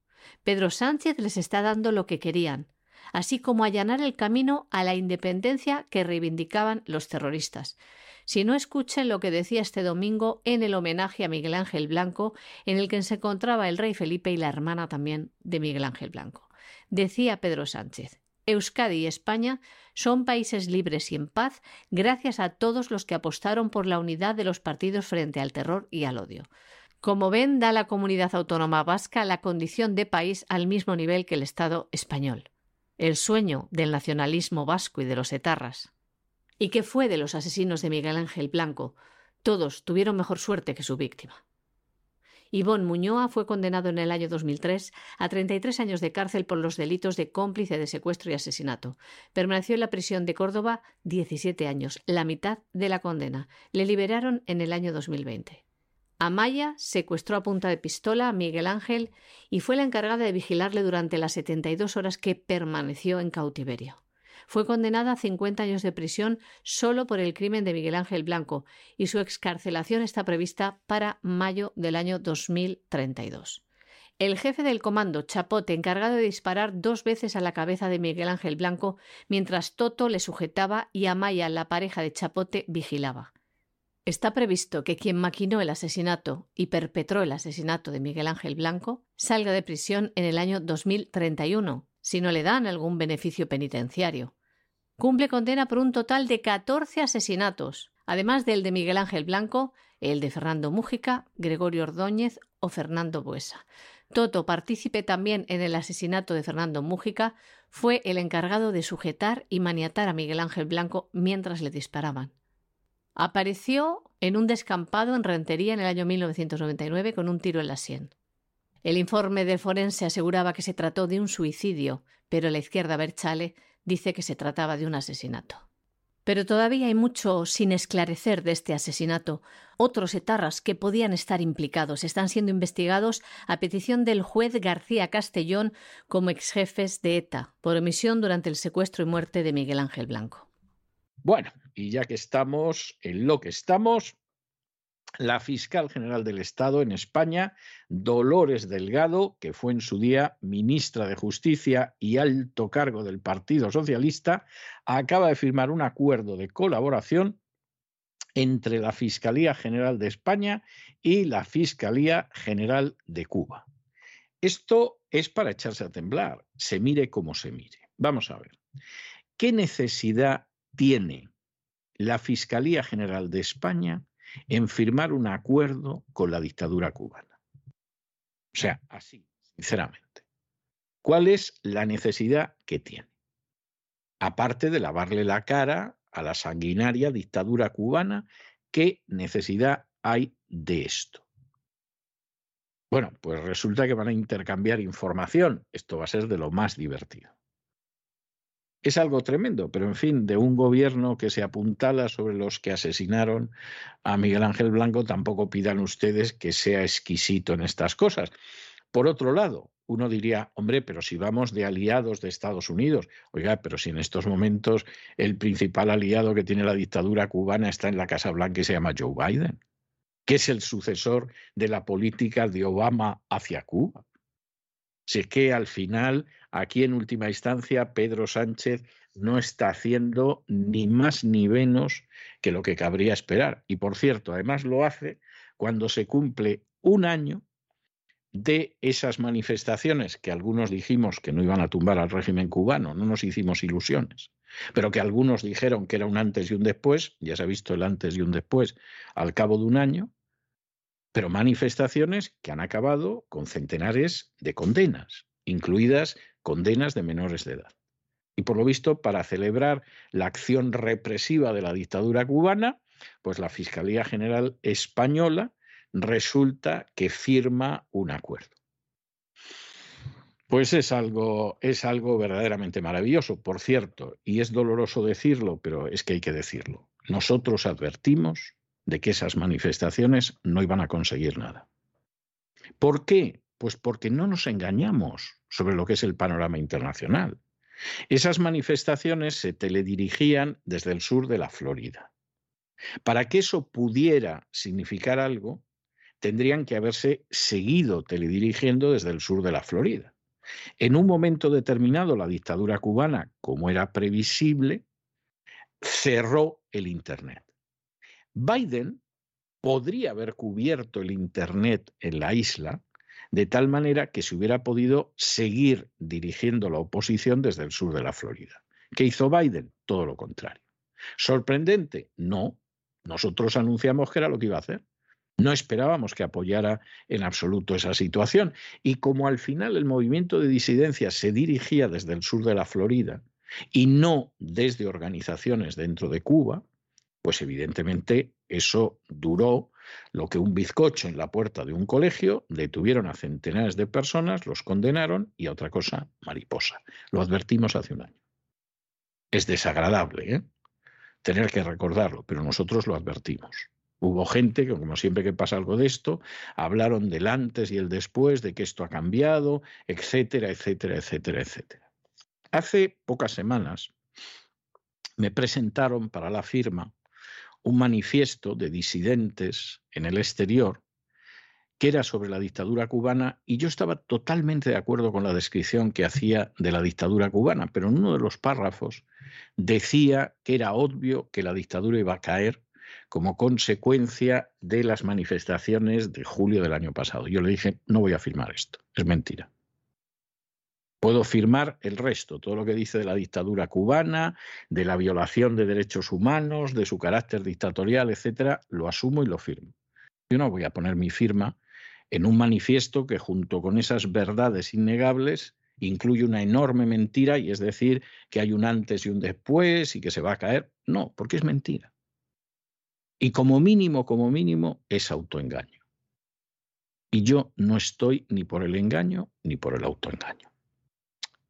Pedro Sánchez les está dando lo que querían, así como allanar el camino a la independencia que reivindicaban los terroristas. Si no escuchen lo que decía este domingo en el homenaje a Miguel Ángel Blanco, en el que se encontraba el rey Felipe y la hermana también de Miguel Ángel Blanco. Decía Pedro Sánchez, Euskadi y España son países libres y en paz gracias a todos los que apostaron por la unidad de los partidos frente al terror y al odio. Como ven, da la comunidad autónoma vasca la condición de país al mismo nivel que el Estado español. El sueño del nacionalismo vasco y de los etarras. ¿Y qué fue de los asesinos de Miguel Ángel Blanco? Todos tuvieron mejor suerte que su víctima. Ivón Muñoa fue condenado en el año 2003 a 33 años de cárcel por los delitos de cómplice de secuestro y asesinato. Permaneció en la prisión de Córdoba 17 años, la mitad de la condena. Le liberaron en el año 2020. Amaya secuestró a punta de pistola a Miguel Ángel y fue la encargada de vigilarle durante las 72 horas que permaneció en cautiverio. Fue condenada a 50 años de prisión solo por el crimen de Miguel Ángel Blanco y su excarcelación está prevista para mayo del año 2032. El jefe del comando, Chapote, encargado de disparar dos veces a la cabeza de Miguel Ángel Blanco, mientras Toto le sujetaba y Amaya, la pareja de Chapote, vigilaba. Está previsto que quien maquinó el asesinato y perpetró el asesinato de Miguel Ángel Blanco salga de prisión en el año 2031, si no le dan algún beneficio penitenciario. Cumple condena por un total de 14 asesinatos, además del de Miguel Ángel Blanco, el de Fernando Mújica, Gregorio Ordóñez o Fernando Buesa. Toto, partícipe también en el asesinato de Fernando Mújica, fue el encargado de sujetar y maniatar a Miguel Ángel Blanco mientras le disparaban. Apareció en un descampado en Rentería en el año 1999 con un tiro en la sien. El informe del forense aseguraba que se trató de un suicidio, pero la izquierda Berchale dice que se trataba de un asesinato. Pero todavía hay mucho sin esclarecer de este asesinato. Otros etarras que podían estar implicados están siendo investigados a petición del juez García Castellón como exjefes de ETA por omisión durante el secuestro y muerte de Miguel Ángel Blanco. Bueno, y ya que estamos en lo que estamos, la fiscal general del Estado en España, Dolores Delgado, que fue en su día ministra de Justicia y alto cargo del Partido Socialista, acaba de firmar un acuerdo de colaboración entre la Fiscalía General de España y la Fiscalía General de Cuba. Esto es para echarse a temblar, se mire como se mire. Vamos a ver. ¿Qué necesidad tiene la Fiscalía General de España en firmar un acuerdo con la dictadura cubana? O sea, así, sinceramente. ¿Cuál es la necesidad que tiene? Aparte de lavarle la cara a la sanguinaria dictadura cubana, ¿qué necesidad hay de esto? Bueno, pues resulta que van a intercambiar información. Esto va a ser de lo más divertido. Es algo tremendo, pero en fin, de un gobierno que se apuntala sobre los que asesinaron a Miguel Ángel Blanco, tampoco pidan ustedes que sea exquisito en estas cosas. Por otro lado, uno diría, hombre, pero si vamos de aliados de Estados Unidos, oiga, pero si en estos momentos el principal aliado que tiene la dictadura cubana está en la Casa Blanca y se llama Joe Biden que es el sucesor de la política de Obama hacia Cuba. Sé que al final, aquí en última instancia, Pedro Sánchez no está haciendo ni más ni menos que lo que cabría esperar. Y por cierto, además lo hace cuando se cumple un año de esas manifestaciones que algunos dijimos que no iban a tumbar al régimen cubano, no nos hicimos ilusiones, pero que algunos dijeron que era un antes y un después, ya se ha visto el antes y un después al cabo de un año, pero manifestaciones que han acabado con centenares de condenas, incluidas condenas de menores de edad. Y por lo visto, para celebrar la acción represiva de la dictadura cubana, pues la Fiscalía General Española resulta que firma un acuerdo. Pues es algo, es algo verdaderamente maravilloso, por cierto, y es doloroso decirlo, pero es que hay que decirlo. Nosotros advertimos de que esas manifestaciones no iban a conseguir nada. ¿Por qué? Pues porque no nos engañamos sobre lo que es el panorama internacional. Esas manifestaciones se teledirigían desde el sur de la Florida. Para que eso pudiera significar algo, tendrían que haberse seguido teledirigiendo desde el sur de la Florida. En un momento determinado, la dictadura cubana, como era previsible, cerró el Internet. Biden podría haber cubierto el Internet en la isla de tal manera que se hubiera podido seguir dirigiendo la oposición desde el sur de la Florida. ¿Qué hizo Biden? Todo lo contrario. ¿Sorprendente? No. Nosotros anunciamos que era lo que iba a hacer. No esperábamos que apoyara en absoluto esa situación. Y como al final el movimiento de disidencia se dirigía desde el sur de la Florida y no desde organizaciones dentro de Cuba, pues evidentemente eso duró lo que un bizcocho en la puerta de un colegio, detuvieron a centenares de personas, los condenaron y a otra cosa, mariposa. Lo advertimos hace un año. Es desagradable ¿eh? tener que recordarlo, pero nosotros lo advertimos. Hubo gente que, como siempre que pasa algo de esto, hablaron del antes y el después, de que esto ha cambiado, etcétera, etcétera, etcétera, etcétera. Hace pocas semanas me presentaron para la firma un manifiesto de disidentes en el exterior que era sobre la dictadura cubana y yo estaba totalmente de acuerdo con la descripción que hacía de la dictadura cubana, pero en uno de los párrafos decía que era obvio que la dictadura iba a caer como consecuencia de las manifestaciones de julio del año pasado. Yo le dije, no voy a firmar esto, es mentira. Puedo firmar el resto, todo lo que dice de la dictadura cubana, de la violación de derechos humanos, de su carácter dictatorial, etcétera, lo asumo y lo firmo. Yo no voy a poner mi firma en un manifiesto que junto con esas verdades innegables incluye una enorme mentira y es decir que hay un antes y un después y que se va a caer. No, porque es mentira. Y como mínimo, como mínimo, es autoengaño. Y yo no estoy ni por el engaño ni por el autoengaño.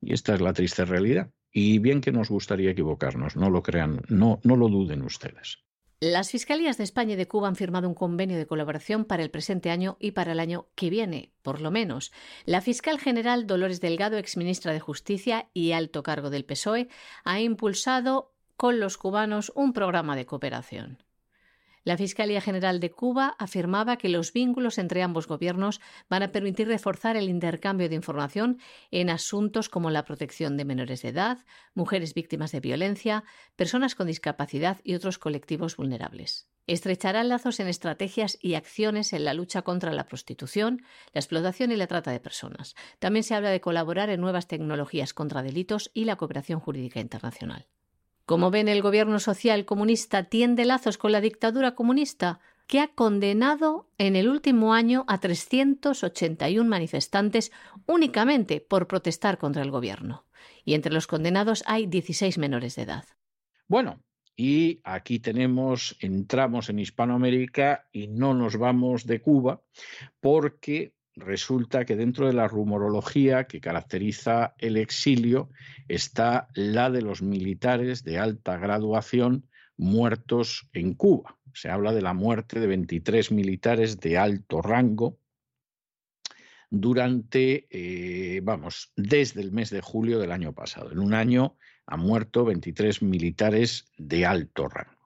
Y esta es la triste realidad. Y bien que nos gustaría equivocarnos, no lo crean, no, no lo duden ustedes. Las Fiscalías de España y de Cuba han firmado un convenio de colaboración para el presente año y para el año que viene, por lo menos. La fiscal general Dolores Delgado, exministra de Justicia y alto cargo del PSOE, ha impulsado con los cubanos un programa de cooperación. La Fiscalía General de Cuba afirmaba que los vínculos entre ambos gobiernos van a permitir reforzar el intercambio de información en asuntos como la protección de menores de edad, mujeres víctimas de violencia, personas con discapacidad y otros colectivos vulnerables. estrechará lazos en estrategias y acciones en la lucha contra la prostitución, la explotación y la trata de personas. También se habla de colaborar en nuevas tecnologías contra delitos y la cooperación jurídica internacional. Como ven, el gobierno social comunista tiende lazos con la dictadura comunista, que ha condenado en el último año a 381 manifestantes únicamente por protestar contra el gobierno. Y entre los condenados hay 16 menores de edad. Bueno, y aquí tenemos, entramos en Hispanoamérica y no nos vamos de Cuba porque resulta que dentro de la rumorología que caracteriza el exilio está la de los militares de alta graduación muertos en Cuba. Se habla de la muerte de 23 militares de alto rango durante, eh, vamos, desde el mes de julio del año pasado. En un año han muerto 23 militares de alto rango.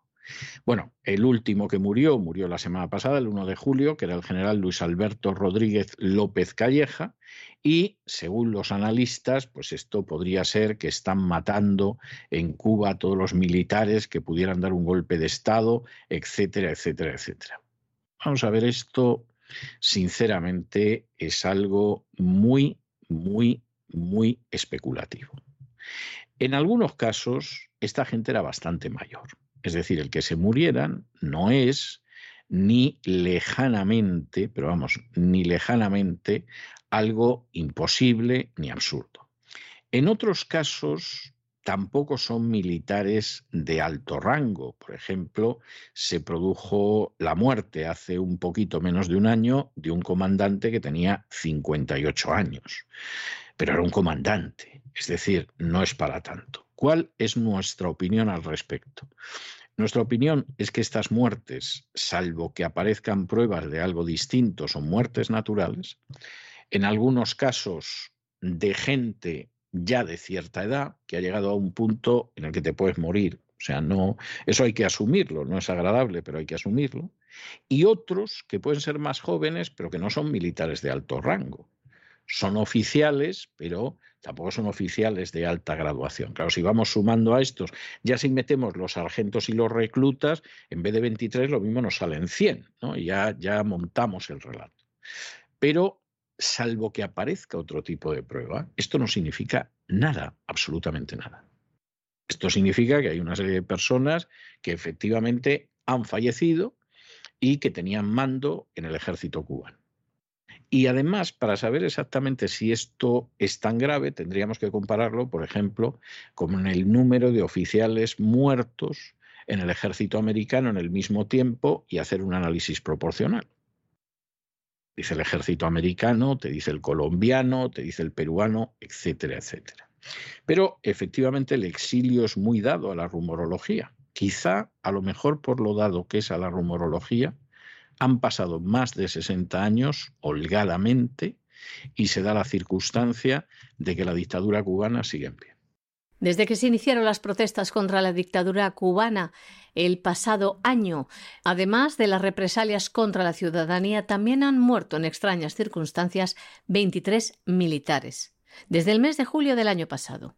Bueno, el último que murió, murió la semana pasada, el 1 de julio, que era el general Luis Alberto Rodríguez López Calleja, y según los analistas, pues esto podría ser que están matando en Cuba a todos los militares que pudieran dar un golpe de Estado, etcétera, etcétera, etcétera. Vamos a ver, esto sinceramente es algo muy, muy, muy especulativo. En algunos casos, esta gente era bastante mayor. Es decir, el que se murieran no es ni lejanamente, pero vamos, ni lejanamente algo imposible ni absurdo. En otros casos, tampoco son militares de alto rango. Por ejemplo, se produjo la muerte hace un poquito menos de un año de un comandante que tenía 58 años, pero era un comandante. Es decir, no es para tanto. ¿Cuál es nuestra opinión al respecto? Nuestra opinión es que estas muertes, salvo que aparezcan pruebas de algo distinto, son muertes naturales. En algunos casos de gente ya de cierta edad que ha llegado a un punto en el que te puedes morir. O sea, no, eso hay que asumirlo, no es agradable, pero hay que asumirlo. Y otros que pueden ser más jóvenes, pero que no son militares de alto rango. Son oficiales, pero tampoco son oficiales de alta graduación. Claro, si vamos sumando a estos, ya si metemos los sargentos y los reclutas, en vez de 23 lo mismo nos salen 100, ¿no? Y ya, ya montamos el relato. Pero salvo que aparezca otro tipo de prueba, esto no significa nada, absolutamente nada. Esto significa que hay una serie de personas que efectivamente han fallecido y que tenían mando en el ejército cubano. Y además, para saber exactamente si esto es tan grave, tendríamos que compararlo, por ejemplo, con el número de oficiales muertos en el ejército americano en el mismo tiempo y hacer un análisis proporcional. Dice el ejército americano, te dice el colombiano, te dice el peruano, etcétera, etcétera. Pero efectivamente el exilio es muy dado a la rumorología. Quizá, a lo mejor por lo dado que es a la rumorología, han pasado más de 60 años holgadamente y se da la circunstancia de que la dictadura cubana sigue en pie. Desde que se iniciaron las protestas contra la dictadura cubana el pasado año, además de las represalias contra la ciudadanía, también han muerto en extrañas circunstancias 23 militares. Desde el mes de julio del año pasado.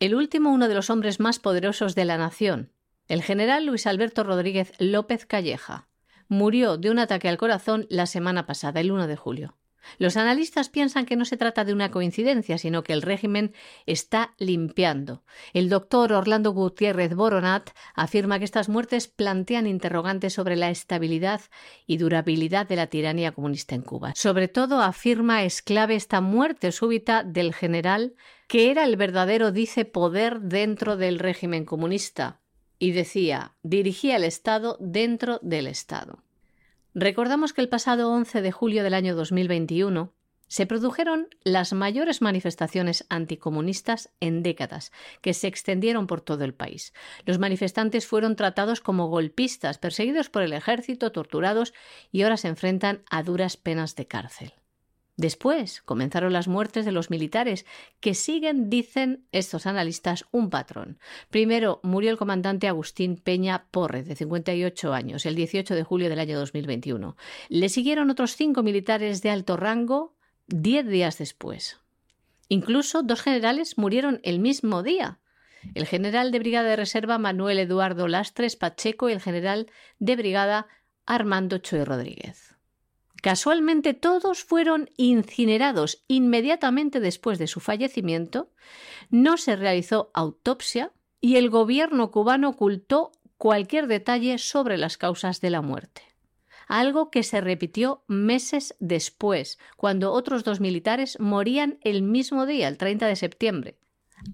El último, uno de los hombres más poderosos de la nación, el general Luis Alberto Rodríguez López Calleja murió de un ataque al corazón la semana pasada, el 1 de julio. Los analistas piensan que no se trata de una coincidencia, sino que el régimen está limpiando. El doctor Orlando Gutiérrez Boronat afirma que estas muertes plantean interrogantes sobre la estabilidad y durabilidad de la tiranía comunista en Cuba. Sobre todo afirma es clave esta muerte súbita del general que era el verdadero, dice, poder dentro del régimen comunista y decía, dirigía el Estado dentro del Estado. Recordamos que el pasado 11 de julio del año 2021 se produjeron las mayores manifestaciones anticomunistas en décadas, que se extendieron por todo el país. Los manifestantes fueron tratados como golpistas, perseguidos por el ejército, torturados y ahora se enfrentan a duras penas de cárcel. Después comenzaron las muertes de los militares, que siguen, dicen estos analistas, un patrón. Primero murió el comandante Agustín Peña Porres, de 58 años, el 18 de julio del año 2021. Le siguieron otros cinco militares de alto rango diez días después. Incluso dos generales murieron el mismo día. el general de brigada de reserva Manuel Eduardo Lastres Pacheco y el general de brigada Armando Choy Rodríguez. Casualmente todos fueron incinerados inmediatamente después de su fallecimiento, no se realizó autopsia y el gobierno cubano ocultó cualquier detalle sobre las causas de la muerte. Algo que se repitió meses después, cuando otros dos militares morían el mismo día, el 30 de septiembre.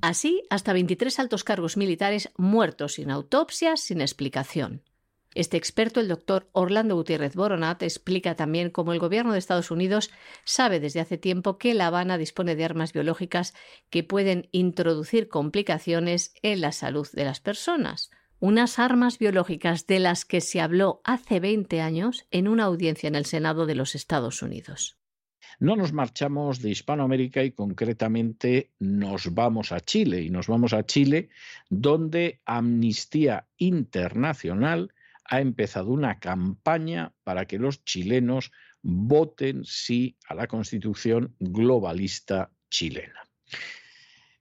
Así, hasta 23 altos cargos militares muertos sin autopsia, sin explicación. Este experto, el doctor Orlando Gutiérrez Boronat, explica también cómo el gobierno de Estados Unidos sabe desde hace tiempo que La Habana dispone de armas biológicas que pueden introducir complicaciones en la salud de las personas. Unas armas biológicas de las que se habló hace 20 años en una audiencia en el Senado de los Estados Unidos. No nos marchamos de Hispanoamérica y concretamente nos vamos a Chile. Y nos vamos a Chile donde Amnistía Internacional ha empezado una campaña para que los chilenos voten sí a la constitución globalista chilena.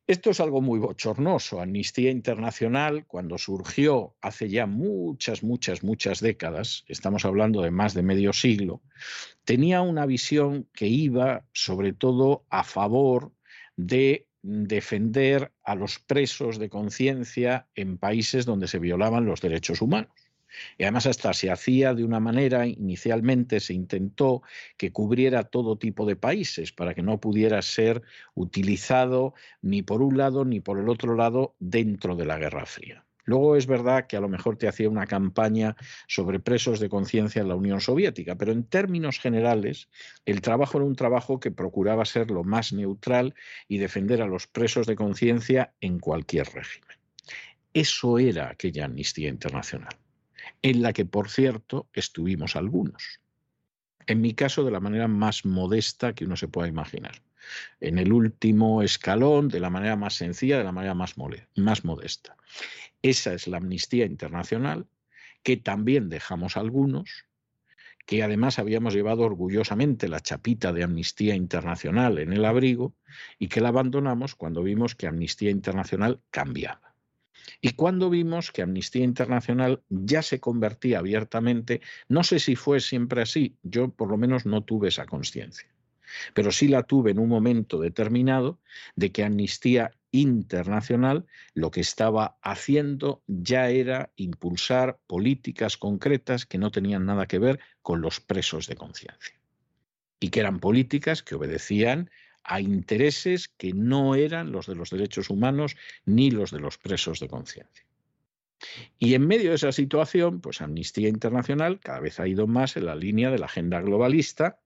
Esto es algo muy bochornoso. Amnistía Internacional, cuando surgió hace ya muchas, muchas, muchas décadas, estamos hablando de más de medio siglo, tenía una visión que iba sobre todo a favor de defender a los presos de conciencia en países donde se violaban los derechos humanos. Y además hasta se hacía de una manera, inicialmente se intentó que cubriera todo tipo de países para que no pudiera ser utilizado ni por un lado ni por el otro lado dentro de la Guerra Fría. Luego es verdad que a lo mejor te hacía una campaña sobre presos de conciencia en la Unión Soviética, pero en términos generales el trabajo era un trabajo que procuraba ser lo más neutral y defender a los presos de conciencia en cualquier régimen. Eso era aquella amnistía internacional en la que, por cierto, estuvimos algunos. En mi caso, de la manera más modesta que uno se pueda imaginar. En el último escalón, de la manera más sencilla, de la manera más, modesta. Esa es la amnistía internacional, que también dejamos algunos, que además habíamos llevado orgullosamente la chapita de Amnistía Internacional en el abrigo y que la abandonamos cuando vimos que Amnistía Internacional cambiaba. Y cuando vimos que Amnistía Internacional ya se convertía abiertamente, no sé si fue siempre así, yo por lo menos no tuve esa conciencia, pero sí la tuve en un momento determinado de que Amnistía Internacional lo que estaba haciendo ya era impulsar políticas concretas que no tenían nada que ver con los presos de conciencia. Y que eran políticas que obedecían a intereses que no eran los de los derechos humanos ni los de los presos de conciencia. Y en medio de esa situación, pues Amnistía Internacional cada vez ha ido más en la línea de la agenda globalista,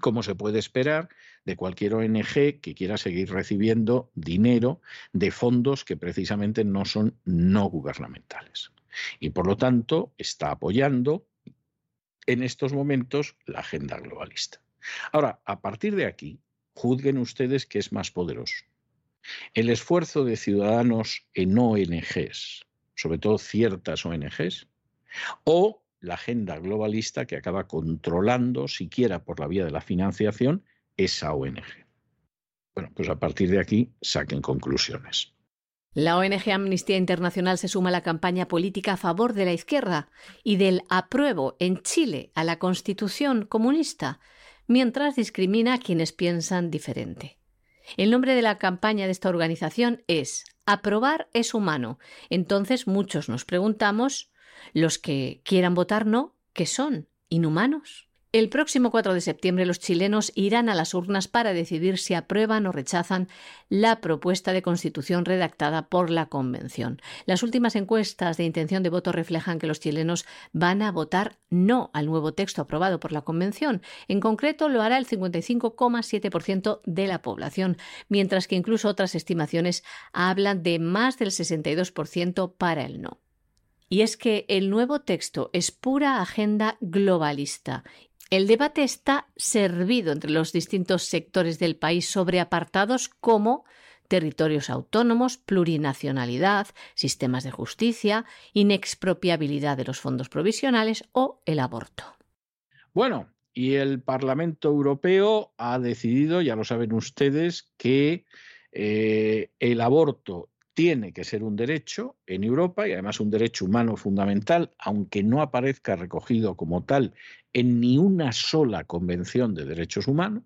como se puede esperar de cualquier ONG que quiera seguir recibiendo dinero de fondos que precisamente no son no gubernamentales. Y por lo tanto está apoyando en estos momentos la agenda globalista. Ahora, a partir de aquí, Juzguen ustedes qué es más poderoso. El esfuerzo de ciudadanos en ONGs, sobre todo ciertas ONGs, o la agenda globalista que acaba controlando, siquiera por la vía de la financiación, esa ONG. Bueno, pues a partir de aquí saquen conclusiones. La ONG Amnistía Internacional se suma a la campaña política a favor de la izquierda y del apruebo en Chile a la Constitución comunista, mientras discrimina a quienes piensan diferente. El nombre de la campaña de esta organización es Aprobar es humano. Entonces muchos nos preguntamos, los que quieran votar no, ¿qué son? ¿Inhumanos? El próximo 4 de septiembre los chilenos irán a las urnas para decidir si aprueban o rechazan la propuesta de constitución redactada por la Convención. Las últimas encuestas de intención de voto reflejan que los chilenos van a votar no al nuevo texto aprobado por la Convención. En concreto, lo hará el 55,7% de la población, mientras que incluso otras estimaciones hablan de más del 62% para el no. Y es que el nuevo texto es pura agenda globalista el debate está servido entre los distintos sectores del país sobre apartados como territorios autónomos, plurinacionalidad, sistemas de justicia, inexpropiabilidad de los fondos provisionales o el aborto. Bueno, y el Parlamento Europeo ha decidido, ya lo saben ustedes, que eh, el aborto tiene que ser un derecho en Europa y además un derecho humano fundamental, aunque no aparezca recogido como tal en ni una sola convención de derechos humanos,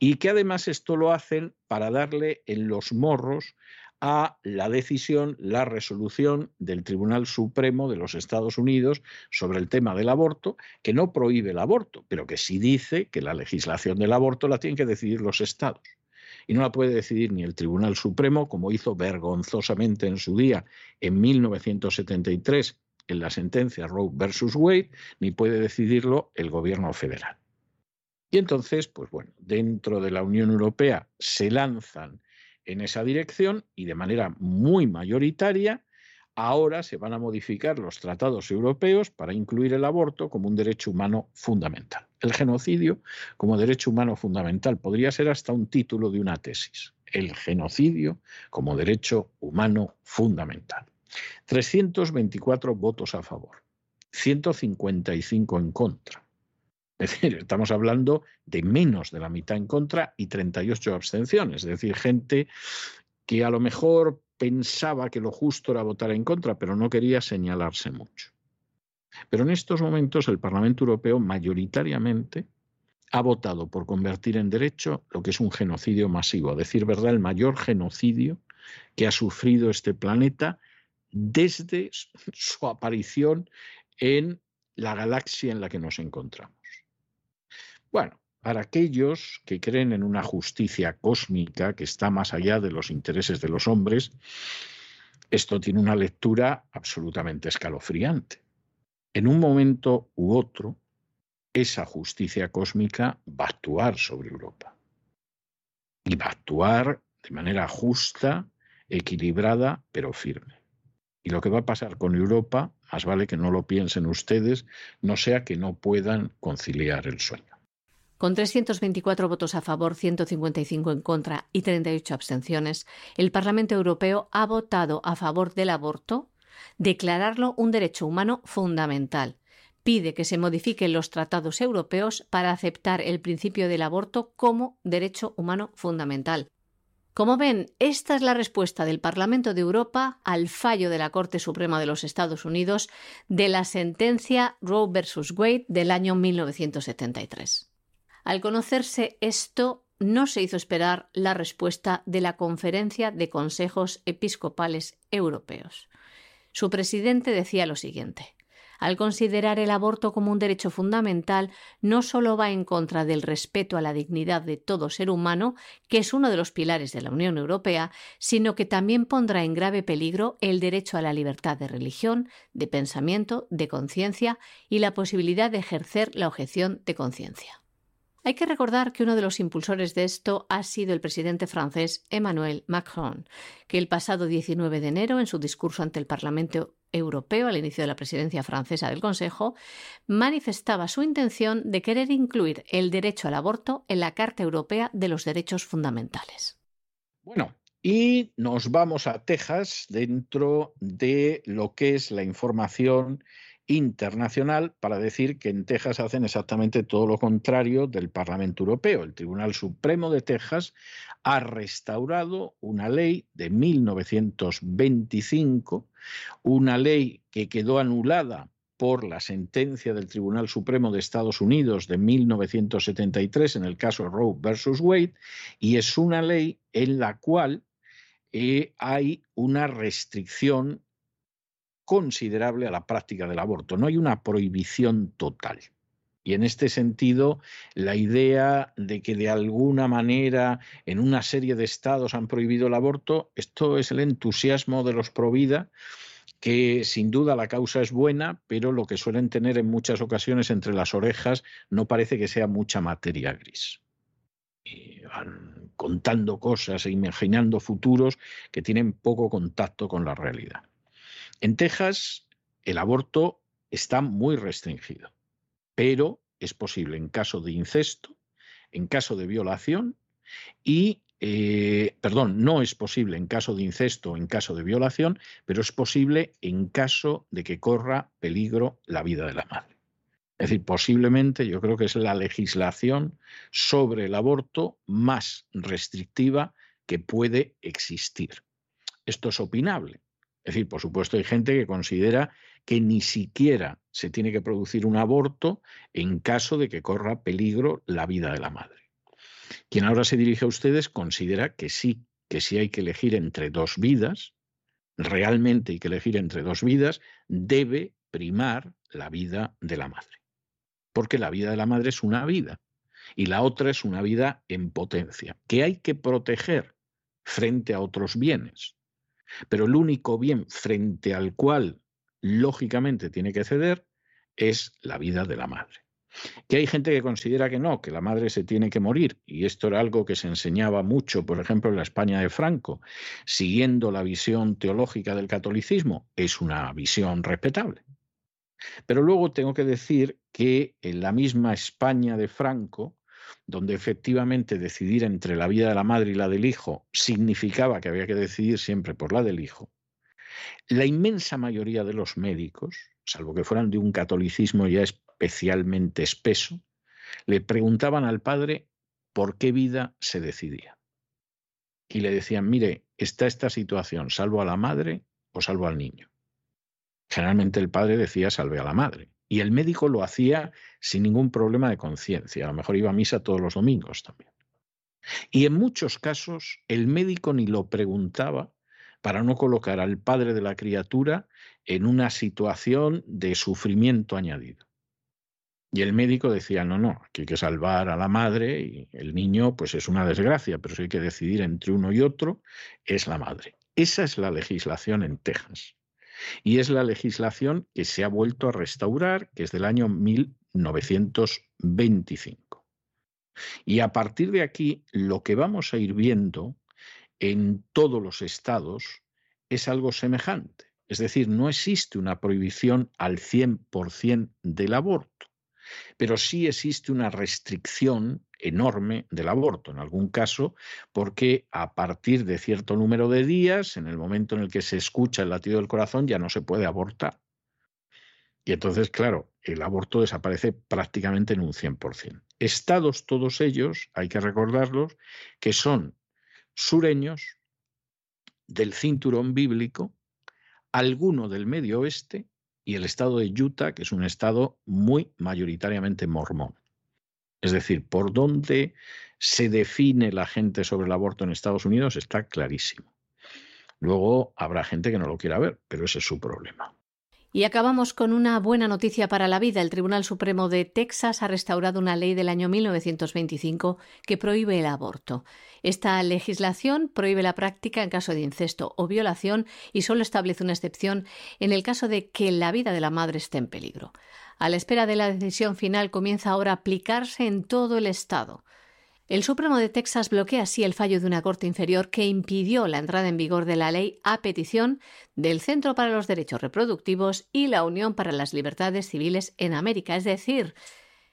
y que además esto lo hacen para darle en los morros a la decisión, la resolución del Tribunal Supremo de los Estados Unidos sobre el tema del aborto, que no prohíbe el aborto, pero que sí dice que la legislación del aborto la tienen que decidir los estados y no la puede decidir ni el Tribunal Supremo, como hizo vergonzosamente en su día en 1973 en la sentencia Roe versus Wade, ni puede decidirlo el gobierno federal. Y entonces, pues bueno, dentro de la Unión Europea se lanzan en esa dirección y de manera muy mayoritaria Ahora se van a modificar los tratados europeos para incluir el aborto como un derecho humano fundamental. El genocidio como derecho humano fundamental podría ser hasta un título de una tesis. El genocidio como derecho humano fundamental. 324 votos a favor, 155 en contra. Es decir, estamos hablando de menos de la mitad en contra y 38 abstenciones. Es decir, gente que a lo mejor pensaba que lo justo era votar en contra, pero no quería señalarse mucho. Pero en estos momentos el Parlamento Europeo mayoritariamente ha votado por convertir en derecho lo que es un genocidio masivo, a decir verdad, el mayor genocidio que ha sufrido este planeta desde su aparición en la galaxia en la que nos encontramos. Bueno, para aquellos que creen en una justicia cósmica que está más allá de los intereses de los hombres, esto tiene una lectura absolutamente escalofriante. En un momento u otro, esa justicia cósmica va a actuar sobre Europa. Y va a actuar de manera justa, equilibrada, pero firme. Y lo que va a pasar con Europa, más vale que no lo piensen ustedes, no sea que no puedan conciliar el sueño. Con 324 votos a favor, 155 en contra y 38 abstenciones, el Parlamento Europeo ha votado a favor del aborto, declararlo un derecho humano fundamental. Pide que se modifiquen los tratados europeos para aceptar el principio del aborto como derecho humano fundamental. Como ven, esta es la respuesta del Parlamento de Europa al fallo de la Corte Suprema de los Estados Unidos de la sentencia Roe vs. Wade del año 1973. Al conocerse esto, no se hizo esperar la respuesta de la Conferencia de Consejos Episcopales Europeos. Su presidente decía lo siguiente al considerar el aborto como un derecho fundamental, no solo va en contra del respeto a la dignidad de todo ser humano, que es uno de los pilares de la Unión Europea, sino que también pondrá en grave peligro el derecho a la libertad de religión, de pensamiento, de conciencia y la posibilidad de ejercer la objeción de conciencia. Hay que recordar que uno de los impulsores de esto ha sido el presidente francés Emmanuel Macron, que el pasado 19 de enero, en su discurso ante el Parlamento Europeo al inicio de la presidencia francesa del Consejo, manifestaba su intención de querer incluir el derecho al aborto en la Carta Europea de los Derechos Fundamentales. Bueno, y nos vamos a Texas dentro de lo que es la información internacional para decir que en Texas hacen exactamente todo lo contrario del Parlamento Europeo. El Tribunal Supremo de Texas ha restaurado una ley de 1925, una ley que quedó anulada por la sentencia del Tribunal Supremo de Estados Unidos de 1973 en el caso Roe versus Wade, y es una ley en la cual eh, hay una restricción considerable a la práctica del aborto. No hay una prohibición total. Y en este sentido, la idea de que de alguna manera en una serie de estados han prohibido el aborto, esto es el entusiasmo de los pro vida, que sin duda la causa es buena, pero lo que suelen tener en muchas ocasiones entre las orejas no parece que sea mucha materia gris. Y van contando cosas e imaginando futuros que tienen poco contacto con la realidad. En Texas, el aborto está muy restringido, pero es posible en caso de incesto, en caso de violación y, eh, perdón, no es posible en caso de incesto o en caso de violación, pero es posible en caso de que corra peligro la vida de la madre. Es decir, posiblemente yo creo que es la legislación sobre el aborto más restrictiva que puede existir. Esto es opinable. Es decir, por supuesto, hay gente que considera que ni siquiera se tiene que producir un aborto en caso de que corra peligro la vida de la madre. Quien ahora se dirige a ustedes considera que sí, que sí hay que elegir entre dos vidas, realmente hay que elegir entre dos vidas, debe primar la vida de la madre. Porque la vida de la madre es una vida y la otra es una vida en potencia, que hay que proteger frente a otros bienes. Pero el único bien frente al cual lógicamente tiene que ceder es la vida de la madre. Que hay gente que considera que no, que la madre se tiene que morir, y esto era algo que se enseñaba mucho, por ejemplo, en la España de Franco, siguiendo la visión teológica del catolicismo, es una visión respetable. Pero luego tengo que decir que en la misma España de Franco, donde efectivamente decidir entre la vida de la madre y la del hijo significaba que había que decidir siempre por la del hijo, la inmensa mayoría de los médicos, salvo que fueran de un catolicismo ya especialmente espeso, le preguntaban al padre por qué vida se decidía. Y le decían, mire, está esta situación, salvo a la madre o salvo al niño. Generalmente el padre decía salve a la madre. Y el médico lo hacía sin ningún problema de conciencia. A lo mejor iba a misa todos los domingos también. Y en muchos casos el médico ni lo preguntaba para no colocar al padre de la criatura en una situación de sufrimiento añadido. Y el médico decía, no, no, que hay que salvar a la madre y el niño pues es una desgracia, pero si hay que decidir entre uno y otro, es la madre. Esa es la legislación en Texas. Y es la legislación que se ha vuelto a restaurar, que es del año 1925. Y a partir de aquí, lo que vamos a ir viendo en todos los estados es algo semejante. Es decir, no existe una prohibición al 100% del aborto, pero sí existe una restricción enorme del aborto, en algún caso, porque a partir de cierto número de días, en el momento en el que se escucha el latido del corazón, ya no se puede abortar. Y entonces, claro, el aborto desaparece prácticamente en un 100%. Estados todos ellos, hay que recordarlos, que son sureños, del cinturón bíblico, alguno del medio oeste y el estado de Utah, que es un estado muy mayoritariamente mormón. Es decir, por dónde se define la gente sobre el aborto en Estados Unidos está clarísimo. Luego habrá gente que no lo quiera ver, pero ese es su problema. Y acabamos con una buena noticia para la vida. El Tribunal Supremo de Texas ha restaurado una ley del año 1925 que prohíbe el aborto. Esta legislación prohíbe la práctica en caso de incesto o violación y solo establece una excepción en el caso de que la vida de la madre esté en peligro. A la espera de la decisión final comienza ahora a aplicarse en todo el Estado. El Supremo de Texas bloquea así el fallo de una Corte inferior que impidió la entrada en vigor de la ley a petición del Centro para los Derechos Reproductivos y la Unión para las Libertades Civiles en América, es decir,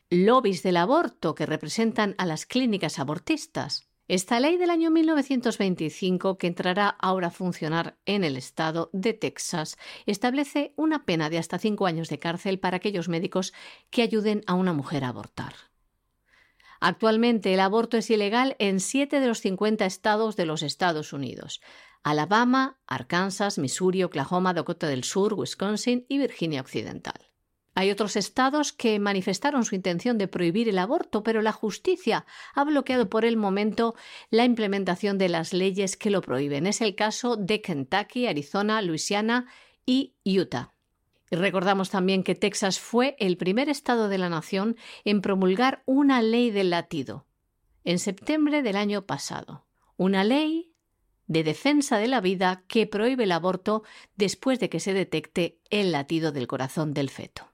lobbies del aborto que representan a las clínicas abortistas. Esta ley del año 1925, que entrará ahora a funcionar en el estado de Texas, establece una pena de hasta cinco años de cárcel para aquellos médicos que ayuden a una mujer a abortar. Actualmente el aborto es ilegal en siete de los 50 estados de los Estados Unidos. Alabama, Arkansas, Missouri, Oklahoma, Dakota del Sur, Wisconsin y Virginia Occidental. Hay otros estados que manifestaron su intención de prohibir el aborto, pero la justicia ha bloqueado por el momento la implementación de las leyes que lo prohíben. Es el caso de Kentucky, Arizona, Luisiana y Utah. Y recordamos también que Texas fue el primer estado de la nación en promulgar una ley del latido, en septiembre del año pasado. Una ley de defensa de la vida que prohíbe el aborto después de que se detecte el latido del corazón del feto.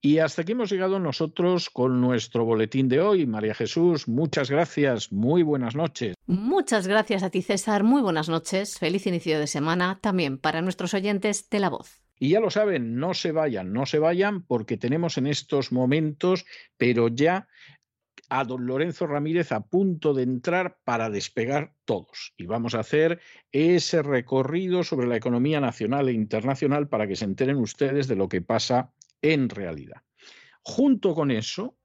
Y hasta aquí hemos llegado nosotros con nuestro boletín de hoy. María Jesús, muchas gracias. Muy buenas noches. Muchas gracias a ti, César. Muy buenas noches. Feliz inicio de semana también para nuestros oyentes de La Voz. Y ya lo saben, no se vayan, no se vayan porque tenemos en estos momentos, pero ya a don Lorenzo Ramírez a punto de entrar para despegar todos. Y vamos a hacer ese recorrido sobre la economía nacional e internacional para que se enteren ustedes de lo que pasa en realidad. Junto con eso,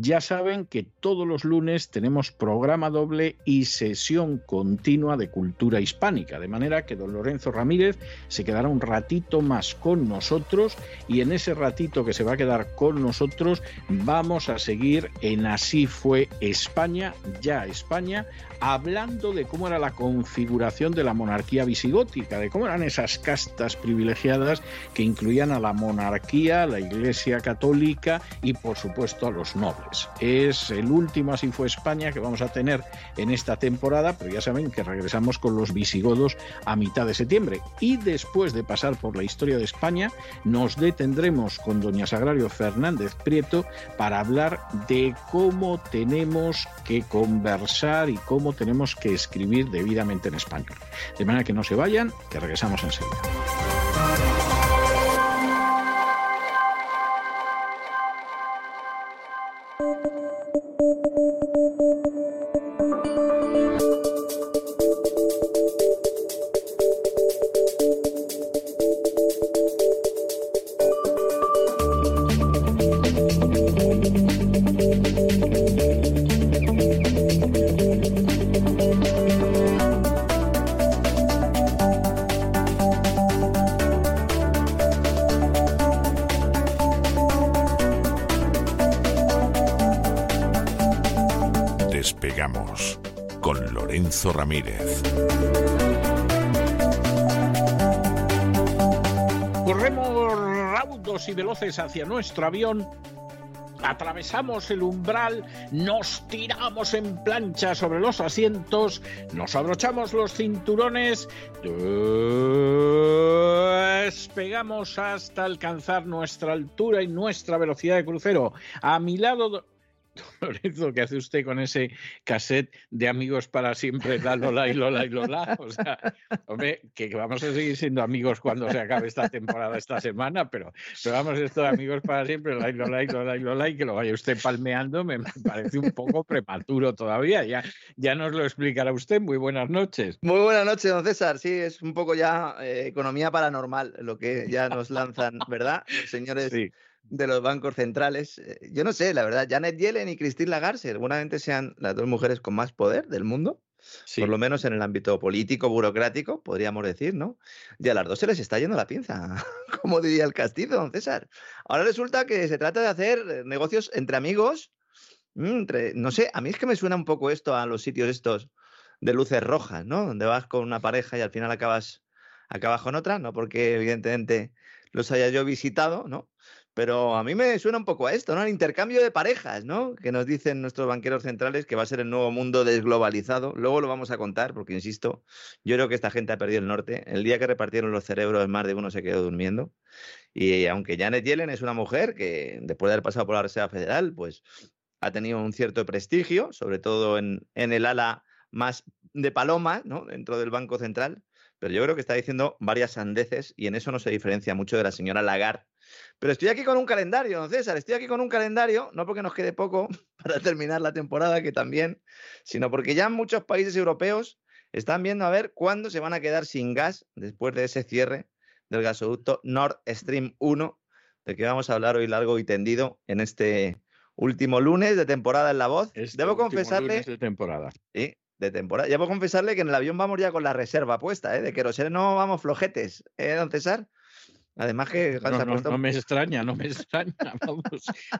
Ya saben que todos los lunes tenemos programa doble y sesión continua de cultura hispánica, de manera que don Lorenzo Ramírez se quedará un ratito más con nosotros y en ese ratito que se va a quedar con nosotros vamos a seguir en Así fue España, ya España, hablando de cómo era la configuración de la monarquía visigótica, de cómo eran esas castas privilegiadas que incluían a la monarquía, a la Iglesia Católica y por supuesto a los nobles. Es el último Así fue España que vamos a tener en esta temporada, pero ya saben que regresamos con los visigodos a mitad de septiembre. Y después de pasar por la historia de España, nos detendremos con doña Sagrario Fernández Prieto para hablar de cómo tenemos que conversar y cómo tenemos que escribir debidamente en español. De manera que no se vayan, que regresamos enseguida. Ramírez. Corremos raudos y veloces hacia nuestro avión atravesamos el umbral, nos tiramos en plancha sobre los asientos, nos abrochamos los cinturones, despegamos hasta alcanzar nuestra altura y nuestra velocidad de crucero. A mi lado Lorenzo, ¿qué hace usted con ese cassette de amigos para siempre, la Lola y Lola y Lola? O sea, hombre, que vamos a seguir siendo amigos cuando se acabe esta temporada, esta semana, pero, pero vamos, esto de amigos para siempre, la y Lola y Lola y Lola, y que lo vaya usted palmeando, me parece un poco prematuro todavía. Ya, ya nos lo explicará usted. Muy buenas noches. Muy buenas noches, don César. Sí, es un poco ya eh, economía paranormal lo que ya nos lanzan, ¿verdad? señores. Sí de los bancos centrales. Eh, yo no sé, la verdad, Janet Yellen y Christine Lagarde seguramente sean las dos mujeres con más poder del mundo, por lo menos en el ámbito político, burocrático, podríamos decir, ¿no? Y a las dos se les está yendo la pinza, como diría el castillo, don César. Ahora resulta que se trata de hacer eh, negocios entre amigos, mm, entre, no sé, a mí es que me suena un poco esto a los sitios estos de luces rojas, ¿no? Donde vas con una pareja y al final acabas, acabas con otra, no porque evidentemente los haya yo visitado, ¿no? Pero a mí me suena un poco a esto, ¿no? El intercambio de parejas, ¿no? Que nos dicen nuestros banqueros centrales que va a ser el nuevo mundo desglobalizado. Luego lo vamos a contar, porque insisto, yo creo que esta gente ha perdido el norte. El día que repartieron los cerebros, más de uno se quedó durmiendo. Y aunque Janet Yellen es una mujer que, después de haber pasado por la Reserva Federal, pues ha tenido un cierto prestigio, sobre todo en, en el ala más de paloma, ¿no? Dentro del Banco Central. Pero yo creo que está diciendo varias sandeces y en eso no se diferencia mucho de la señora Lagarde pero estoy aquí con un calendario, don César, estoy aquí con un calendario, no porque nos quede poco para terminar la temporada, que también, sino porque ya muchos países europeos están viendo a ver cuándo se van a quedar sin gas después de ese cierre del gasoducto Nord Stream 1, de que vamos a hablar hoy largo y tendido en este último lunes de temporada en La Voz. Este Debo confesarle... de temporada. Sí, de temporada. Debo confesarle que en el avión vamos ya con la reserva puesta, ¿eh? de que no vamos flojetes, ¿eh, don César? Además que no, me extraña, no me extraña, vamos.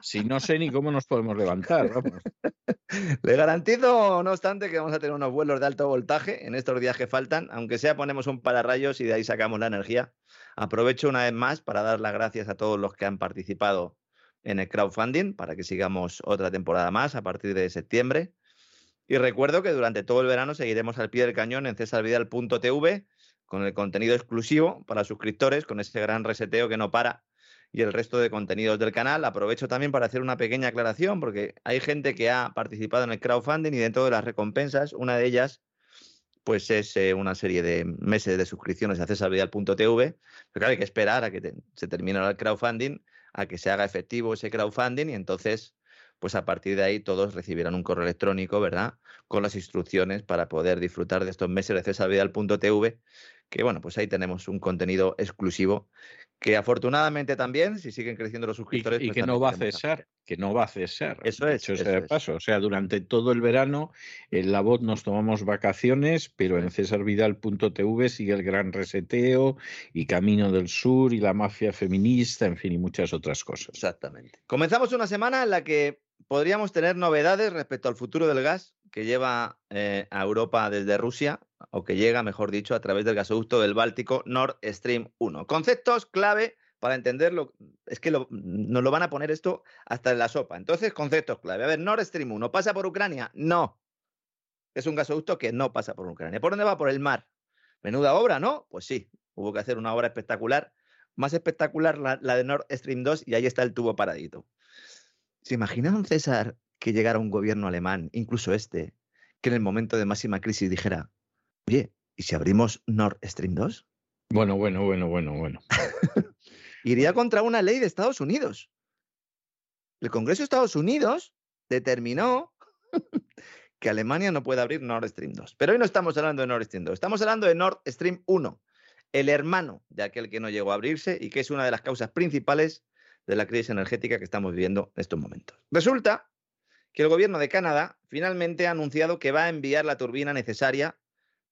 si no sé ni cómo nos podemos levantar, vamos. Le garantizo, no obstante, que vamos a tener unos vuelos de alto voltaje en estos días que faltan, aunque sea ponemos un pararrayos y de ahí sacamos la energía. Aprovecho una vez más para dar las gracias a todos los que han participado en el crowdfunding para que sigamos otra temporada más a partir de septiembre. Y recuerdo que durante todo el verano seguiremos al pie del cañón en cesarvidal.tv con el contenido exclusivo para suscriptores, con ese gran reseteo que no para y el resto de contenidos del canal. Aprovecho también para hacer una pequeña aclaración, porque hay gente que ha participado en el crowdfunding y dentro de las recompensas, una de ellas pues es eh, una serie de meses de suscripciones a cesarvidal.tv. Pero claro, hay que esperar a que se termine el crowdfunding, a que se haga efectivo ese crowdfunding y entonces pues a partir de ahí todos recibirán un correo electrónico, ¿verdad? Con las instrucciones para poder disfrutar de estos meses de cesarvidal.tv que bueno, pues ahí tenemos un contenido exclusivo que afortunadamente también, si siguen creciendo los suscriptores... Y, pues que no va a cesar, que no va a cesar. Eso es. Hecho eso paso. O sea, durante todo el verano en la voz nos tomamos vacaciones, pero en cesarvidal.tv sigue el gran reseteo y Camino del Sur y la mafia feminista, en fin, y muchas otras cosas. Exactamente. Comenzamos una semana en la que podríamos tener novedades respecto al futuro del gas que lleva eh, a Europa desde Rusia, o que llega, mejor dicho, a través del gasoducto del Báltico Nord Stream 1. Conceptos clave para entenderlo, es que nos lo van a poner esto hasta en la sopa. Entonces, conceptos clave. A ver, Nord Stream 1, ¿pasa por Ucrania? No. Es un gasoducto que no pasa por Ucrania. ¿Por dónde va? Por el mar. Menuda obra, ¿no? Pues sí, hubo que hacer una obra espectacular. Más espectacular la, de Nord Stream 2 y ahí está el tubo paradito. ¿Se imagina, don César, que llegara un gobierno alemán, incluso este, que en el momento de máxima crisis dijera, oye, ¿y si abrimos Nord Stream 2? Bueno, bueno, bueno, bueno, bueno. Iría contra una ley de Estados Unidos. El Congreso de Estados Unidos determinó que Alemania no puede abrir Nord Stream 2. Pero hoy no estamos hablando de Nord Stream 2, estamos hablando de Nord Stream 1, el hermano de aquel que no llegó a abrirse y que es una de las causas principales de la crisis energética que estamos viviendo en estos momentos. Resulta que el gobierno de Canadá finalmente ha anunciado que va a enviar la turbina necesaria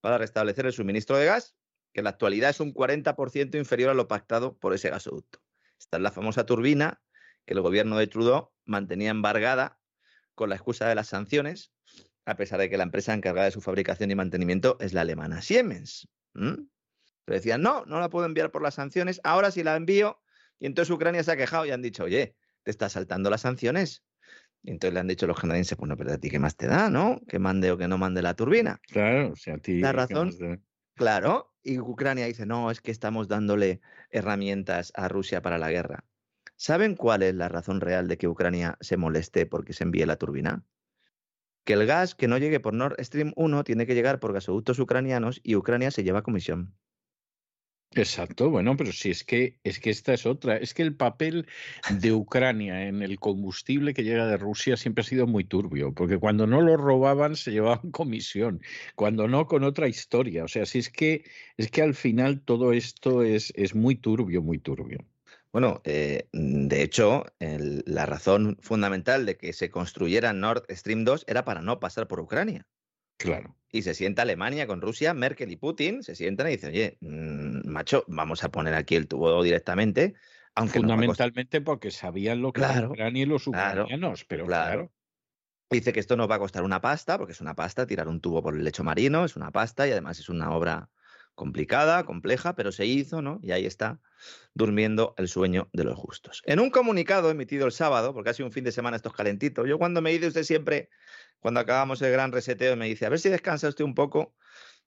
para restablecer el suministro de gas, que en la actualidad es un 40% inferior a lo pactado por ese gasoducto. Esta es la famosa turbina que el gobierno de Trudeau mantenía embargada con la excusa de las sanciones, a pesar de que la empresa encargada de su fabricación y mantenimiento es la alemana Siemens. Pero decían, no, no la puedo enviar por las sanciones, ahora sí la envío. Y entonces Ucrania se ha quejado y han dicho, oye, te está saltando las sanciones. Entonces le han dicho los canadienses, bueno, pero a ti qué más te da, ¿no? Que mande o que no mande la turbina. Claro, o sea, a ti. La razón, claro, y Ucrania dice, no, es que estamos dándole herramientas a Rusia para la guerra. ¿Saben cuál es la razón real de que Ucrania se moleste porque se envíe la turbina? Que el gas que no llegue por Nord Stream 1 tiene que llegar por gasoductos ucranianos y Ucrania se lleva comisión. Exacto, bueno, pero si es que es que esta es otra, es que el papel de Ucrania en el combustible que llega de Rusia siempre ha sido muy turbio, porque cuando no lo robaban se llevaban comisión, cuando no con otra historia, o sea, si es que es que al final todo esto es, es muy turbio, muy turbio. Bueno, eh, de hecho, la razón fundamental de que se construyera Nord Stream 2 era para no pasar por Ucrania. Claro. Y se sienta Alemania con Rusia, Merkel y Putin, se sientan y dicen, oye, mm, macho, vamos a poner aquí el tubo directamente. Aunque Fundamentalmente porque sabían lo que claro, Ucrania y los ucranianos, pero claro. Dice que esto nos va a costar una pasta, porque es una pasta, tirar un tubo por el lecho marino, es una pasta y además es una obra complicada, compleja, pero se hizo, ¿no? Y ahí está, durmiendo el sueño de los justos. En un comunicado emitido el sábado, porque ha sido un fin de semana estos calentitos, yo cuando me dice usted siempre cuando acabamos el gran reseteo, me dice, a ver si descansa usted un poco.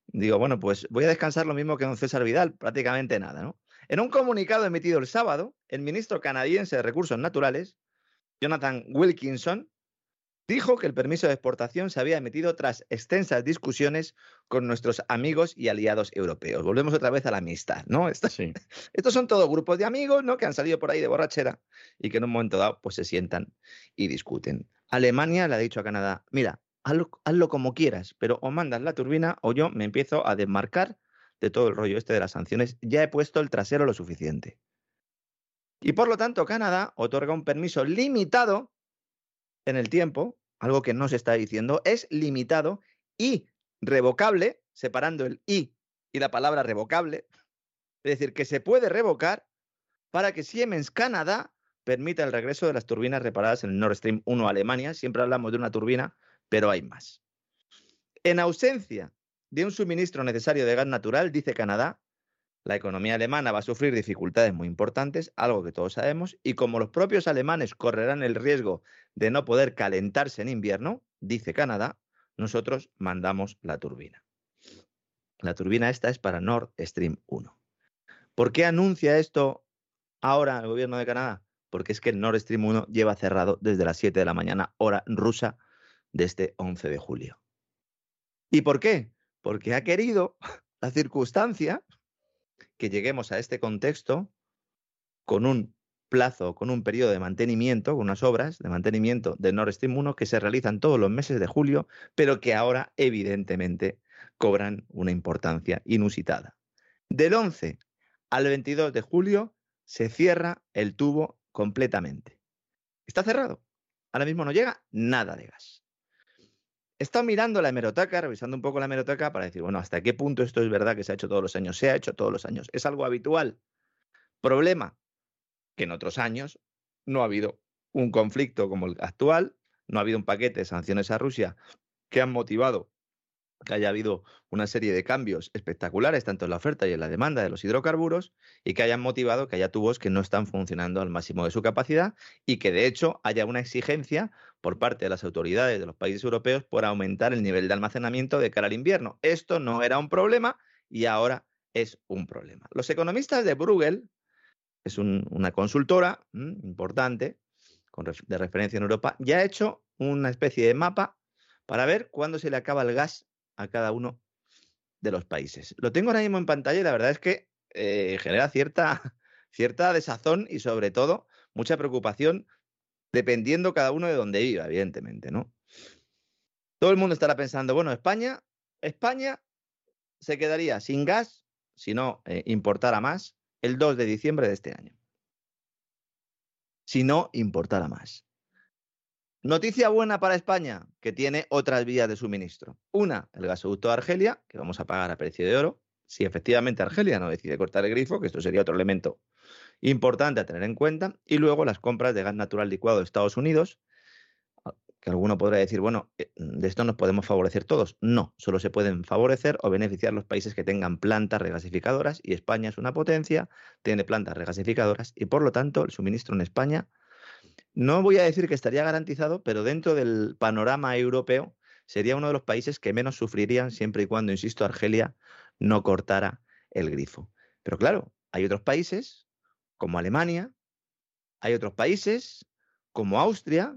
Digo, bueno, pues voy a descansar lo mismo que don César Vidal, prácticamente nada, ¿no? En un comunicado emitido el sábado, el ministro canadiense de Recursos Naturales, Jonathan Wilkinson, dijo que el permiso de exportación se había emitido tras extensas discusiones con nuestros amigos y aliados europeos. Volvemos otra vez a la amistad, ¿no? Estos, estos son todos grupos de amigos, ¿no? Que han salido por ahí de borrachera y que en un momento dado pues se sientan y discuten. Alemania le ha dicho a Canadá, mira, hazlo, como quieras, pero o mandas la turbina o yo me empiezo a desmarcar de todo el rollo este de las sanciones. Ya he puesto el trasero lo suficiente. Y por lo tanto, Canadá otorga un permiso limitado en el tiempo, algo que no se está diciendo, es limitado y revocable, separando el y y la palabra revocable, es decir, que se puede revocar para que Siemens Canadá permite el regreso de las turbinas reparadas en el Nord Stream 1 a Alemania. Siempre hablamos de una turbina, pero hay más. En ausencia de un suministro necesario de gas natural, dice Canadá, la economía alemana va a sufrir dificultades muy importantes, algo que todos sabemos, y como los propios alemanes correrán el riesgo de no poder calentarse en invierno, dice Canadá, nosotros mandamos la turbina. La turbina esta es para Nord Stream 1. ¿Por qué anuncia esto ahora el gobierno de Canadá? porque es que el Nord Stream 1 lleva cerrado desde las 7 de la mañana, hora rusa, de este 11 de julio. ¿Y por qué? Porque ha querido la circunstancia que lleguemos a este contexto con un plazo, con un periodo de mantenimiento, con unas obras de mantenimiento de Nord Stream 1 que se realizan todos los meses de julio, pero que ahora evidentemente cobran una importancia inusitada. Del 11 al 22 de julio se cierra el tubo completamente. Está cerrado. Ahora mismo no llega nada de gas. He estado mirando la hemeroteca, revisando un poco la hemeroteca para decir, bueno, ¿hasta qué punto esto es verdad que se ha hecho todos los años? Se ha hecho todos los años. ¿Es algo habitual? Problema, que en otros años no ha habido un conflicto como el actual, no ha habido un paquete de sanciones a Rusia que han motivado que haya habido una serie de cambios espectaculares, tanto en la oferta y en la demanda de los hidrocarburos, y que hayan motivado que haya tubos que no están funcionando al máximo de su capacidad y que de hecho haya una exigencia por parte de las autoridades de los países europeos por aumentar el nivel de almacenamiento de cara al invierno. Esto no era un problema y ahora es un problema. Los economistas de Bruegel, es una consultora importante de referencia en Europa, ya ha hecho una especie de mapa para ver cuándo se le acaba el gas a cada uno de los países. Lo tengo ahora mismo en pantalla y la verdad es que eh, genera cierta, cierta desazón y sobre todo mucha preocupación dependiendo cada uno de dónde viva, evidentemente, ¿no? Todo el mundo estará pensando, bueno, España, España se quedaría sin gas si no eh, importara más el 2 de diciembre de este año. Si no importara más. Noticia buena para España, que tiene otras vías de suministro. Una, el gasoducto de Argelia, que vamos a pagar a precio de oro. Si efectivamente Argelia no decide cortar el grifo, que esto sería otro elemento importante a tener en cuenta. Y luego las compras de gas natural licuado de Estados Unidos, que alguno podrá decir, bueno, eh, de esto nos podemos favorecer todos. No, solo se pueden favorecer o beneficiar los países que tengan plantas regasificadoras y España es una potencia, tiene plantas regasificadoras y por lo tanto el suministro en España no voy a decir que estaría garantizado, pero dentro del panorama europeo sería uno de los países que menos sufrirían siempre y cuando, insisto, Argelia no cortara el grifo. Pero claro, hay otros países como Alemania, hay otros países como Austria,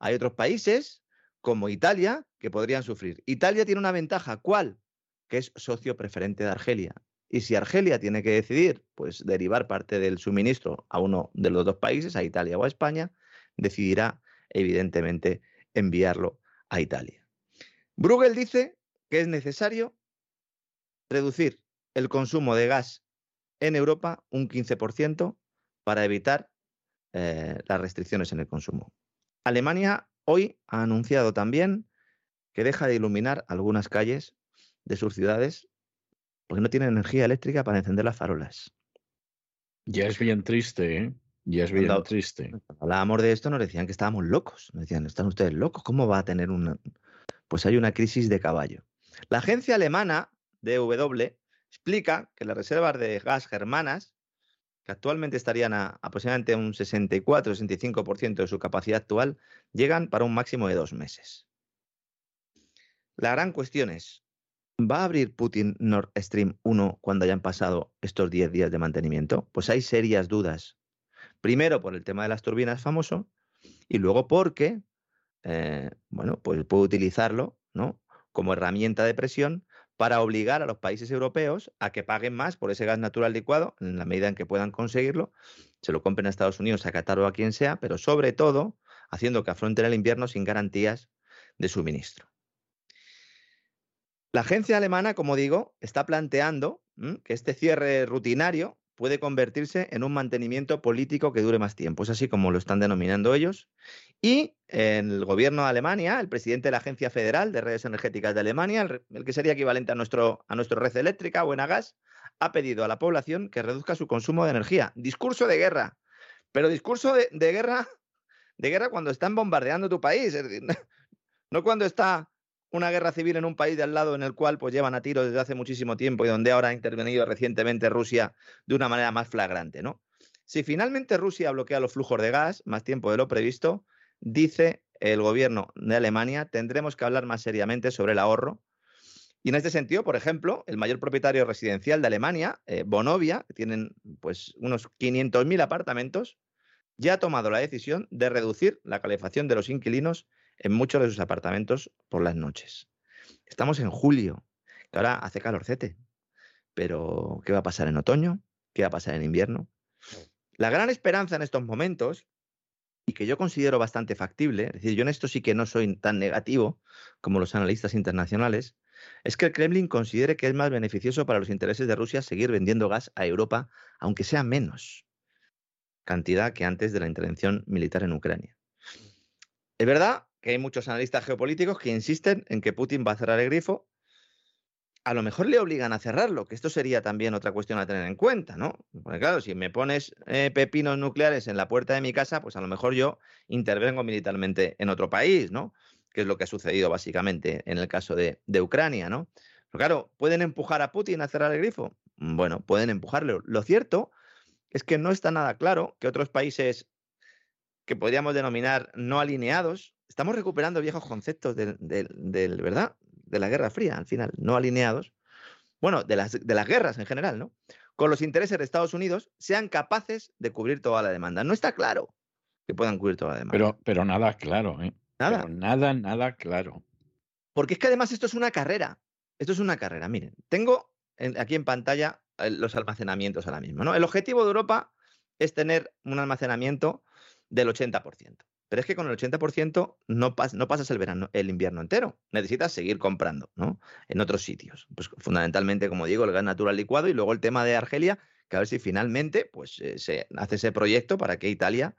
hay otros países como Italia que podrían sufrir. Italia tiene una ventaja, ¿cuál? Que es socio preferente de Argelia. Y si Argelia tiene que decidir, pues derivar parte del suministro a uno de los dos países, a Italia o a España, decidirá evidentemente enviarlo a Italia. Bruegel dice que es necesario reducir el consumo de gas en Europa un 15% para evitar eh, las restricciones en el consumo. Alemania hoy ha anunciado también que deja de iluminar algunas calles de sus ciudades porque no tienen energía eléctrica para encender las farolas. Ya es bien triste, ¿eh? Ya es bien triste. hablábamos de esto, nos decían que estábamos locos. Nos decían, ¿están ustedes locos? ¿Cómo va a tener una...? Pues hay una crisis de caballo. La agencia alemana DW explica que las reservas de gas germanas, que actualmente estarían a aproximadamente un 64-65% de su capacidad actual, llegan para un máximo de dos meses. La gran cuestión es, ¿va a abrir Putin Nord Stream 1 cuando hayan pasado estos 10 días de mantenimiento? Pues hay serias dudas Primero por el tema de las turbinas famoso y luego porque, eh, bueno, pues puede utilizarlo, ¿no? Como herramienta de presión para obligar a los países europeos a que paguen más por ese gas natural licuado en la medida en que puedan conseguirlo, se lo compren a Estados Unidos, a Qatar o a quien sea, pero sobre todo haciendo que afronten el invierno sin garantías de suministro. La agencia alemana, como digo, está planteando que este cierre rutinario puede convertirse en un mantenimiento político que dure más tiempo. Es así como lo están denominando ellos. Y en el gobierno de Alemania, el presidente de la Agencia Federal de Redes Energéticas de Alemania, el, que sería equivalente a nuestro, a red eléctrica o gas, ha pedido a la población que reduzca su consumo de energía. Discurso de guerra. Pero discurso de, guerra, de guerra cuando están bombardeando tu país. No cuando está una guerra civil en un país de al lado en el cual pues llevan a tiro desde hace muchísimo tiempo y donde ahora ha intervenido recientemente Rusia de una manera más flagrante, ¿no? Si finalmente Rusia bloquea los flujos de gas más tiempo de lo previsto, dice el gobierno de Alemania, tendremos que hablar más seriamente sobre el ahorro. Y en este sentido, por ejemplo, el mayor propietario residencial de Alemania, eh, Bonovia, que tienen pues unos 500.000 apartamentos, ya ha tomado la decisión de reducir la calefacción de los inquilinos en muchos de sus apartamentos por las noches. Estamos en julio, que ahora hace calorcete, pero ¿qué va a pasar en otoño? ¿Qué va a pasar en invierno? La gran esperanza en estos momentos, y que yo considero bastante factible, es decir, yo en esto sí que no soy tan negativo como los analistas internacionales, es que el Kremlin considere que es más beneficioso para los intereses de Rusia seguir vendiendo gas a Europa, aunque sea menos cantidad que antes de la intervención militar en Ucrania. Es verdad que hay muchos analistas geopolíticos que insisten en que Putin va a cerrar el grifo. A lo mejor le obligan a cerrarlo, que esto sería también otra cuestión a tener en cuenta, ¿no? Porque claro, si me pones eh, pepinos nucleares en la puerta de mi casa, pues a lo mejor yo intervengo militarmente en otro país, ¿no? Que es lo que ha sucedido básicamente en el caso de, de Ucrania, ¿no? Pero claro, ¿pueden empujar a Putin a cerrar el grifo? Bueno, pueden empujarlo. Lo cierto es que no está nada claro que otros países que podríamos denominar no alineados, estamos recuperando viejos conceptos del, ¿verdad? De la Guerra Fría, al final, no alineados, bueno, de las, de las guerras en general, ¿no? Con los intereses de Estados Unidos, sean capaces de cubrir toda la demanda. No está claro que puedan cubrir toda la demanda. Pero, pero nada claro, ¿eh? Nada. nada, nada claro. Porque es que además esto es una carrera. Esto es una carrera. Miren, tengo aquí en pantalla eh, los almacenamientos ahora mismo. ¿no? El objetivo de Europa es tener un almacenamiento del 80%. Pero es que con el 80% no, pasas el verano, el invierno entero. Necesitas seguir comprando, ¿no? En otros sitios. Pues fundamentalmente, como digo, el gas natural licuado y luego el tema de Argelia, que a ver si finalmente pues, eh, se hace ese proyecto para que Italia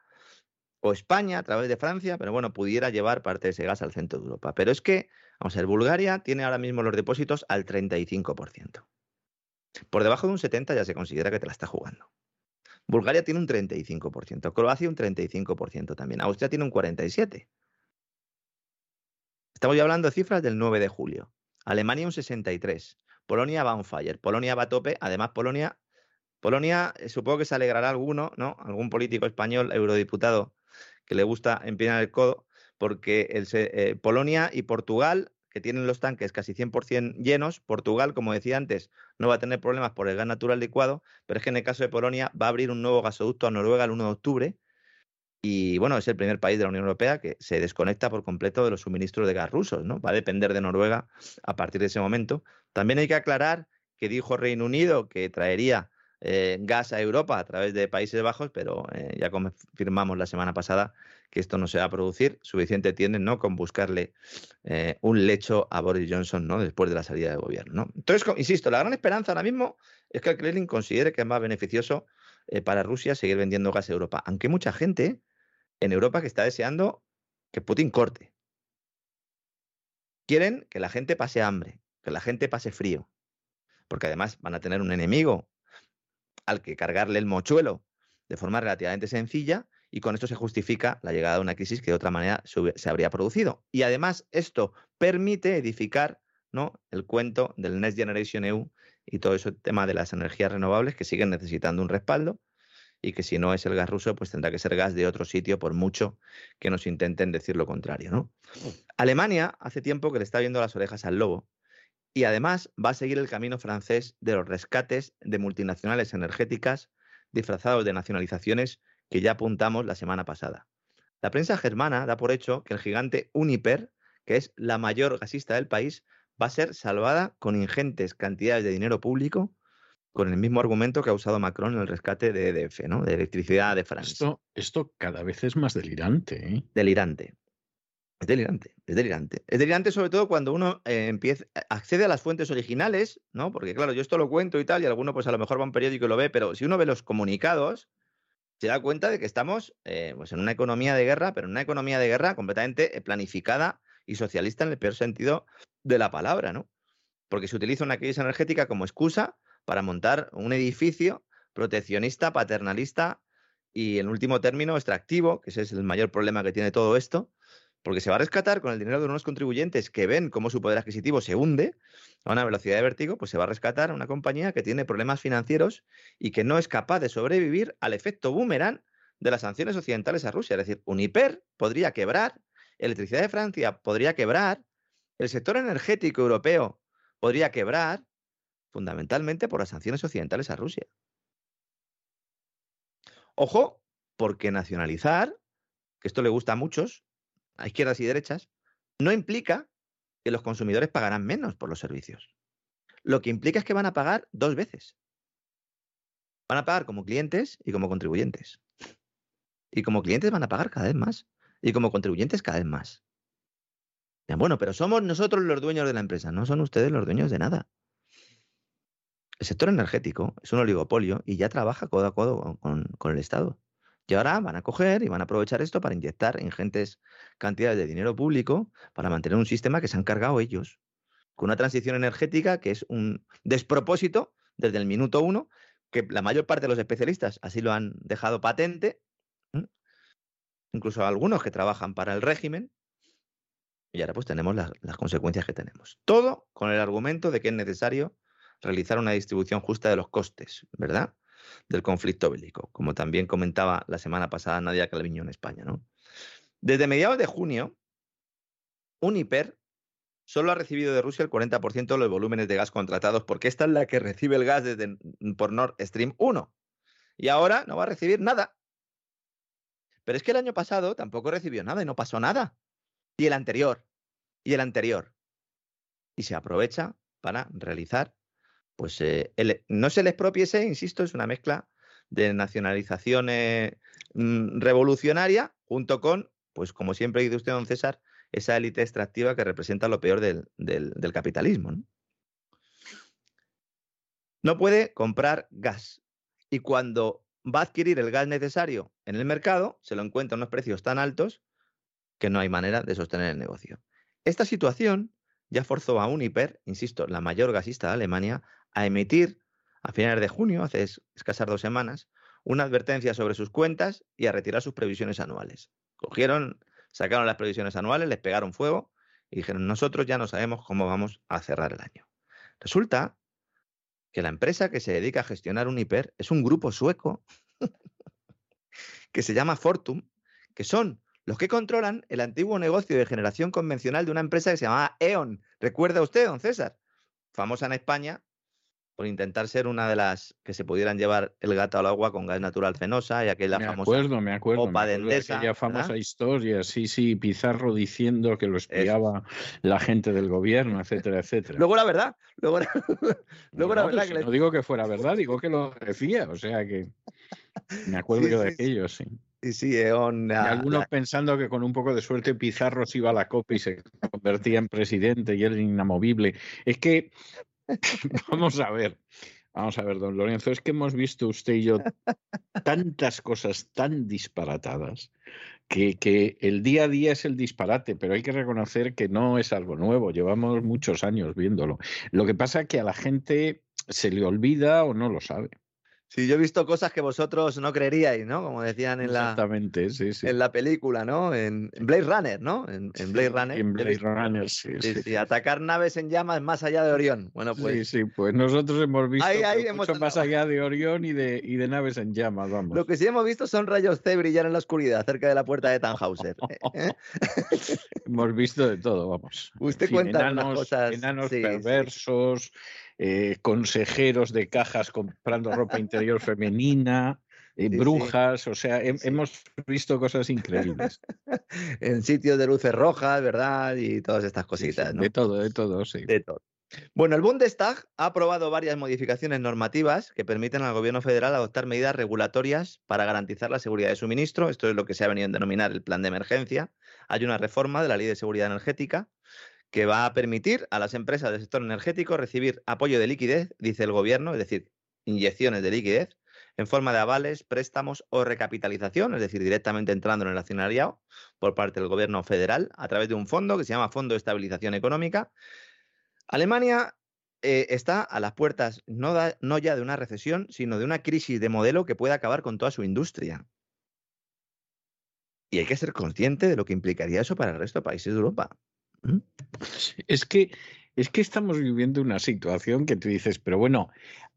o España, a través de Francia, pero bueno, pudiera llevar parte de ese gas al centro de Europa. Pero es que, vamos a ver, Bulgaria tiene ahora mismo los depósitos al 35%. Por debajo de un 70 ya se considera que te la está jugando. Bulgaria tiene un 35%, Croacia un 35% también, Austria tiene un 47%. Estamos ya hablando de cifras del 9 de julio. Alemania un 63%, Polonia va on fire, Polonia va a tope, además Polonia, Polonia eh, supongo que se alegrará alguno, ¿no? Algún político español, eurodiputado, que le gusta empinar el codo, porque eh, Polonia y Portugal que tienen los tanques casi 100% llenos. Portugal, como decía antes, no va a tener problemas por el gas natural licuado, pero es que en el caso de Polonia va a abrir un nuevo gasoducto a Noruega el 1 de octubre. Y bueno, es el primer país de la Unión Europea que se desconecta por completo de los suministros de gas rusos, ¿no? Va a depender de Noruega a partir de ese momento. También hay que aclarar que dijo Reino Unido que traería eh, gas a Europa a través de Países Bajos, pero eh, ya confirmamos la semana pasada que esto no se va a producir. Suficiente tienen ¿no? con buscarle eh, un lecho a Boris Johnson ¿no? después de la salida del gobierno. ¿no? Entonces, insisto, la gran esperanza ahora mismo es que el Kremlin considere que es más beneficioso para Rusia seguir vendiendo gas a Europa, aunque mucha gente en Europa que está deseando que Putin corte. Quieren que la gente pase hambre, que la gente pase frío, porque además van a tener un enemigo al que cargarle el mochuelo de forma relativamente sencilla y con esto se justifica la llegada de una crisis que de otra manera se, habría producido. Y además esto permite edificar ¿no? el cuento del Next Generation EU y todo ese tema de las energías renovables que siguen necesitando un respaldo y que si no es el gas ruso, pues tendrá que ser gas de otro sitio, por mucho que nos intenten decir lo contrario. ¿no? Alemania hace tiempo que le está viendo las orejas al lobo y además va a seguir el camino francés de los rescates de multinacionales energéticas disfrazados de nacionalizaciones que ya apuntamos la semana pasada. La prensa germana da por hecho que el gigante Uniper, que es la mayor gasista del país, va a ser salvada con ingentes cantidades de dinero público, con el mismo argumento que ha usado Macron en el rescate de EDF, ¿no? de electricidad de Francia. Esto, esto cada vez es más delirante. ¿eh? Delirante. Es delirante, es delirante. Es delirante sobre todo cuando uno eh, empieza, accede a las fuentes originales, ¿no? Porque claro, yo esto lo cuento y tal, y alguno pues a lo mejor va a un periódico y lo ve, pero si uno ve los comunicados, se da cuenta de que estamos eh, pues en una economía de guerra, pero en una economía de guerra completamente eh, planificada y socialista en el peor sentido de la palabra, ¿no? Porque se utiliza una crisis energética como excusa para montar un edificio proteccionista, paternalista y, en último término, extractivo, que ese es el mayor problema que tiene todo esto, porque se va a rescatar con el dinero de unos contribuyentes que ven cómo su poder adquisitivo se hunde a una velocidad de vértigo, pues se va a rescatar una compañía que tiene problemas financieros y que no es capaz de sobrevivir al efecto boomerang de las sanciones occidentales a Rusia. Es decir, Uniper podría quebrar, Electricidad de Francia podría quebrar, el sector energético europeo podría quebrar, fundamentalmente por las sanciones occidentales a Rusia. Ojo, porque nacionalizar, que esto le gusta a muchos, a izquierdas y derechas, no implica que los consumidores pagarán menos por los servicios. Lo que implica es que van a pagar dos veces. Van a pagar como clientes y como contribuyentes. Y como clientes van a pagar cada vez más. Y como contribuyentes cada vez más. Bueno, pero somos nosotros los dueños de la empresa, no son ustedes los dueños de nada. El sector energético es un oligopolio y ya trabaja codo a codo con, con, el Estado. Y ahora van a coger y van a aprovechar esto para inyectar ingentes cantidades de dinero público para mantener un sistema que se han cargado ellos, con una transición energética que es un despropósito desde el minuto uno, que la mayor parte de los especialistas así lo han dejado patente, incluso algunos que trabajan para el régimen, y ahora pues tenemos las, las consecuencias que tenemos. Todo con el argumento de que es necesario realizar una distribución justa de los costes, ¿verdad? Del conflicto bélico, como también comentaba la semana pasada Nadia Calviño en España, ¿no? Desde mediados de junio, Uniper solo ha recibido de Rusia el 40% de los volúmenes de gas contratados, porque esta es la que recibe el gas por Nord Stream 1. Y ahora no va a recibir nada. Pero es que el año pasado tampoco recibió nada y no pasó nada. Y el anterior. Y el anterior. Y se aprovecha para realizar pues eh, no se les expropiese, insisto, es una mezcla de nacionalización mm, revolucionaria junto con, pues como siempre dice usted, don César, esa élite extractiva que representa lo peor del, del, capitalismo. ¿no? no puede comprar gas y cuando va a adquirir el gas necesario en el mercado, se lo encuentra a unos precios tan altos que no hay manera de sostener el negocio. Esta situación ya forzó a Uniper, insisto, la mayor gasista de Alemania, a emitir a finales de junio, hace escasas dos semanas, una advertencia sobre sus cuentas y a retirar sus previsiones anuales. Cogieron, sacaron las previsiones anuales, les pegaron fuego y dijeron, nosotros ya no sabemos cómo vamos a cerrar el año. Resulta que la empresa que se dedica a gestionar un hiper es un grupo sueco que se llama Fortum, que son los que controlan el antiguo negocio de generación convencional de una empresa que se llamaba E.ON. ¿Recuerda usted, don César? Famosa en España por intentar ser una de las que se pudieran llevar el gato al agua con gas natural fenosa y aquella me famosa acuerdo, me acuerdo, Opa de Endesa, aquella famosa historia, sí, sí, Pizarro diciendo que lo espiaba la gente del gobierno, etcétera, etcétera. Luego la verdad, luego la, luego no, la verdad que no digo que fuera verdad, digo que lo decía, o sea que me acuerdo Sí, yo de sí, aquello, sí. Sí, sí, E.ON, Y la- algunos la- pensando que con un poco de suerte Pizarro se iba a la copa y se convertía en presidente y era inamovible. Es que, vamos a ver, vamos a ver, don Lorenzo, es que hemos visto usted y yo tantas cosas tan disparatadas que, que el día a día es el disparate, pero hay que reconocer que no es algo nuevo, llevamos muchos años viéndolo. Lo que pasa es que a la gente se le olvida o no lo sabe. Sí, yo he visto cosas que vosotros no creeríais, ¿no? Como decían en la, sí, sí. en la película, ¿no? En, en Blade Runner, ¿no? En, en Blade Runner. En Blade Runner, sí, Sí, sí. sí, atacar naves en llamas más allá de Orión. Bueno, pues sí, sí, pues nosotros hemos visto Ahí- ahí pero hemos mucho más allá de Orión y de, y de naves en llamas, vamos. lo que sí hemos visto son rayos C brillar en la oscuridad cerca de la puerta de Tannhauser. ¿eh? Hemos visto de todo, vamos. En Usted fin, cuenta unas cosas, enanos sí, sí. perversos, eh, consejeros de cajas comprando ropa interior femenina, eh, Sí, sí. brujas, o sea, he- Sí. hemos visto cosas increíbles. en sitios de luces rojas, ¿verdad? Y todas estas cositas, ¿no? De todo, de todo, sí. De todo. Bueno, el Bundestag ha aprobado varias modificaciones normativas que permiten al gobierno federal adoptar medidas regulatorias para garantizar la seguridad de suministro. Esto es lo que se ha venido a denominar el plan de emergencia. Hay una reforma de la ley de seguridad energética que va a permitir a las empresas del sector energético recibir apoyo de liquidez, dice el gobierno, es decir, inyecciones de liquidez en forma de avales, préstamos o recapitalización, es decir, directamente entrando en el accionariado por parte del gobierno federal a través de un fondo que se llama Fondo de Estabilización Económica. Alemania eh, está a las puertas no, no ya de una recesión, sino de una crisis de modelo que puede acabar con toda su industria. Y hay que ser consciente de lo que implicaría eso para el resto de países de Europa. ¿Mm? Es que, es que estamos viviendo una situación que tú dices, pero bueno,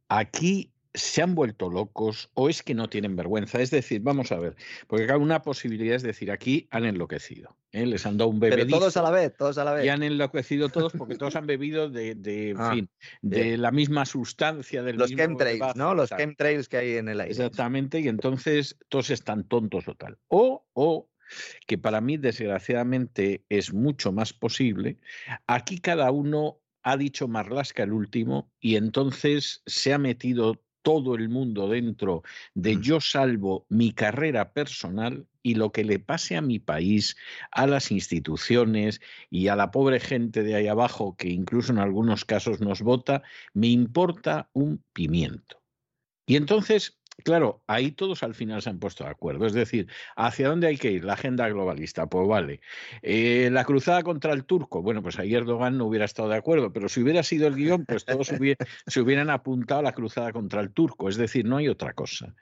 aquí se han vuelto locos o es que no tienen vergüenza. Es decir, vamos a ver, porque una posibilidad es decir, aquí han enloquecido, ¿eh? les han dado un bebedizo todos a la vez, todos a la vez. y han enloquecido todos porque todos han bebido de, de, en Ah, fin, de la misma sustancia del Los mismo chemtrails, ¿no? Los tal. chemtrails que hay en el aire. Exactamente, y entonces todos están tontos o tal. O, o, que para mí desgraciadamente es mucho más posible, aquí cada uno ha dicho Marlasca el último y entonces se ha metido todo el mundo dentro de yo salvo mi carrera personal y lo que le pase a mi país, a las instituciones y a la pobre gente de ahí abajo que incluso en algunos casos nos vota, me importa un pimiento. Y entonces Claro, ahí todos al final se han puesto de acuerdo. Es decir, ¿hacia dónde hay que ir? La agenda globalista, pues vale. Eh, la cruzada contra el turco, bueno, pues ahí Erdogan no hubiera estado de acuerdo, pero si hubiera sido el guion, pues todos se hubieran apuntado a la cruzada contra el turco. Es decir, no hay otra cosa.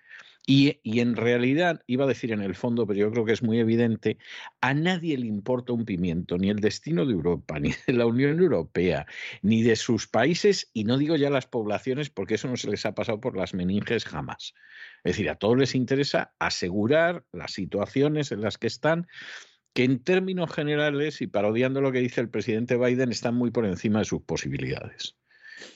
Y, en realidad, iba a decir en el fondo, pero yo creo que es muy evidente, a nadie le importa un pimiento, ni el destino de Europa, ni de la Unión Europea, ni de sus países, y no digo ya las poblaciones, porque eso no se les ha pasado por las meninges jamás. Es decir, a todos les interesa asegurar las situaciones en las que están, que en términos generales, y parodiando lo que dice el presidente Biden, están muy por encima de sus posibilidades.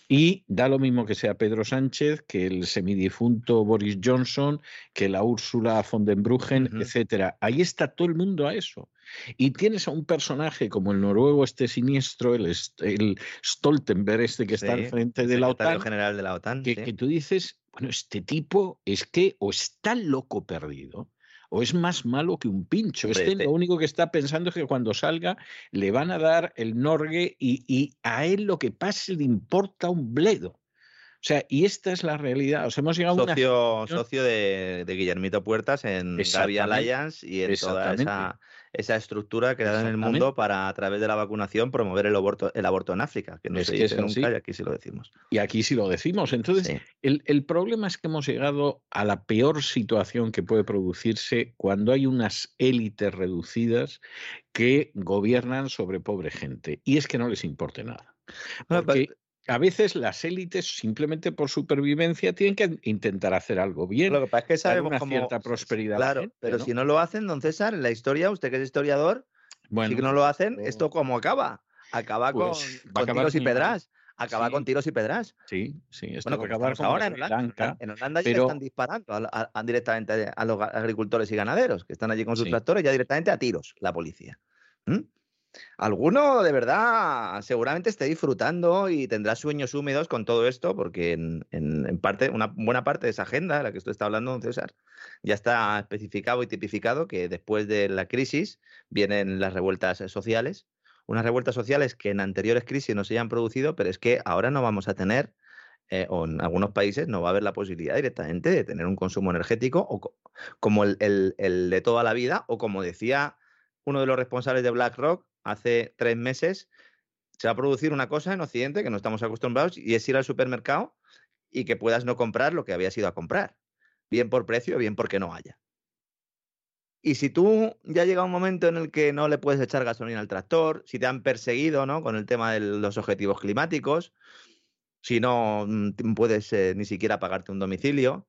Y da lo mismo que sea Pedro Sánchez, que el semidifunto Boris Johnson, que la Úrsula von den Bruggen, etcétera. Ahí está todo el mundo a eso. Y tienes a un personaje como el noruego este siniestro, el, el Stoltenberg este que está al frente de la OTAN, general de la OTAN, que, que tú dices, bueno, este tipo es que o está loco perdido, o es más malo que un pincho. este, lo único que está pensando es que cuando salga le van a dar el Norgue y, a él lo que pase le importa un bledo. O sea, y esta es la realidad. Os hemos llegado socio, a una... socio de, Guillermito Puertas en Gavi Alliance y en toda esa esa estructura creada en el mundo para, a través de la vacunación, promover el aborto, el aborto en África, que no se dice nunca y aquí sí lo decimos. Y aquí sí lo decimos. Entonces, el, el, problema es que hemos llegado a la peor situación que puede producirse cuando hay unas élites reducidas que gobiernan sobre pobre gente. Y es que no les importe nada. Porque a veces las élites, simplemente por supervivencia, tienen que intentar hacer algo bien. Lo que pasa es que sabemos una cierta prosperidad. Claro, pero si no lo hacen, don César, en la historia, usted que es historiador, si no lo hacen, ¿esto cómo acaba? Acaba pues con, tiros y pedras. Acaba con tiros y pedras. Sí, sí. Esto bueno, acabar ahora en Holanda. en Holanda ya están disparando directamente a los agricultores y ganaderos, que están allí con sus tractores, ya directamente a tiros, la policía. ¿Mm? Alguno de verdad seguramente esté disfrutando y tendrá sueños húmedos con todo esto, porque en, parte, una buena parte de esa agenda de la que usted está hablando, don César, ya está especificado y tipificado que después de la crisis vienen las revueltas sociales, unas revueltas sociales que en anteriores crisis no se hayan producido, pero es que ahora no vamos a tener, eh, o en algunos países no va a haber la posibilidad directamente de tener un consumo energético o, como el, el de toda la vida, o como decía uno de los responsables de BlackRock, hace tres meses, se va a producir una cosa en Occidente que no estamos acostumbrados y es ir al supermercado y que puedas no comprar lo que habías ido a comprar, bien por precio, bien porque no haya. Y si tú ya llega un momento en el que no le puedes echar gasolina al tractor, si te han perseguido ¿no? con el tema de los objetivos climáticos, si no mm, puedes eh, ni siquiera pagarte un domicilio,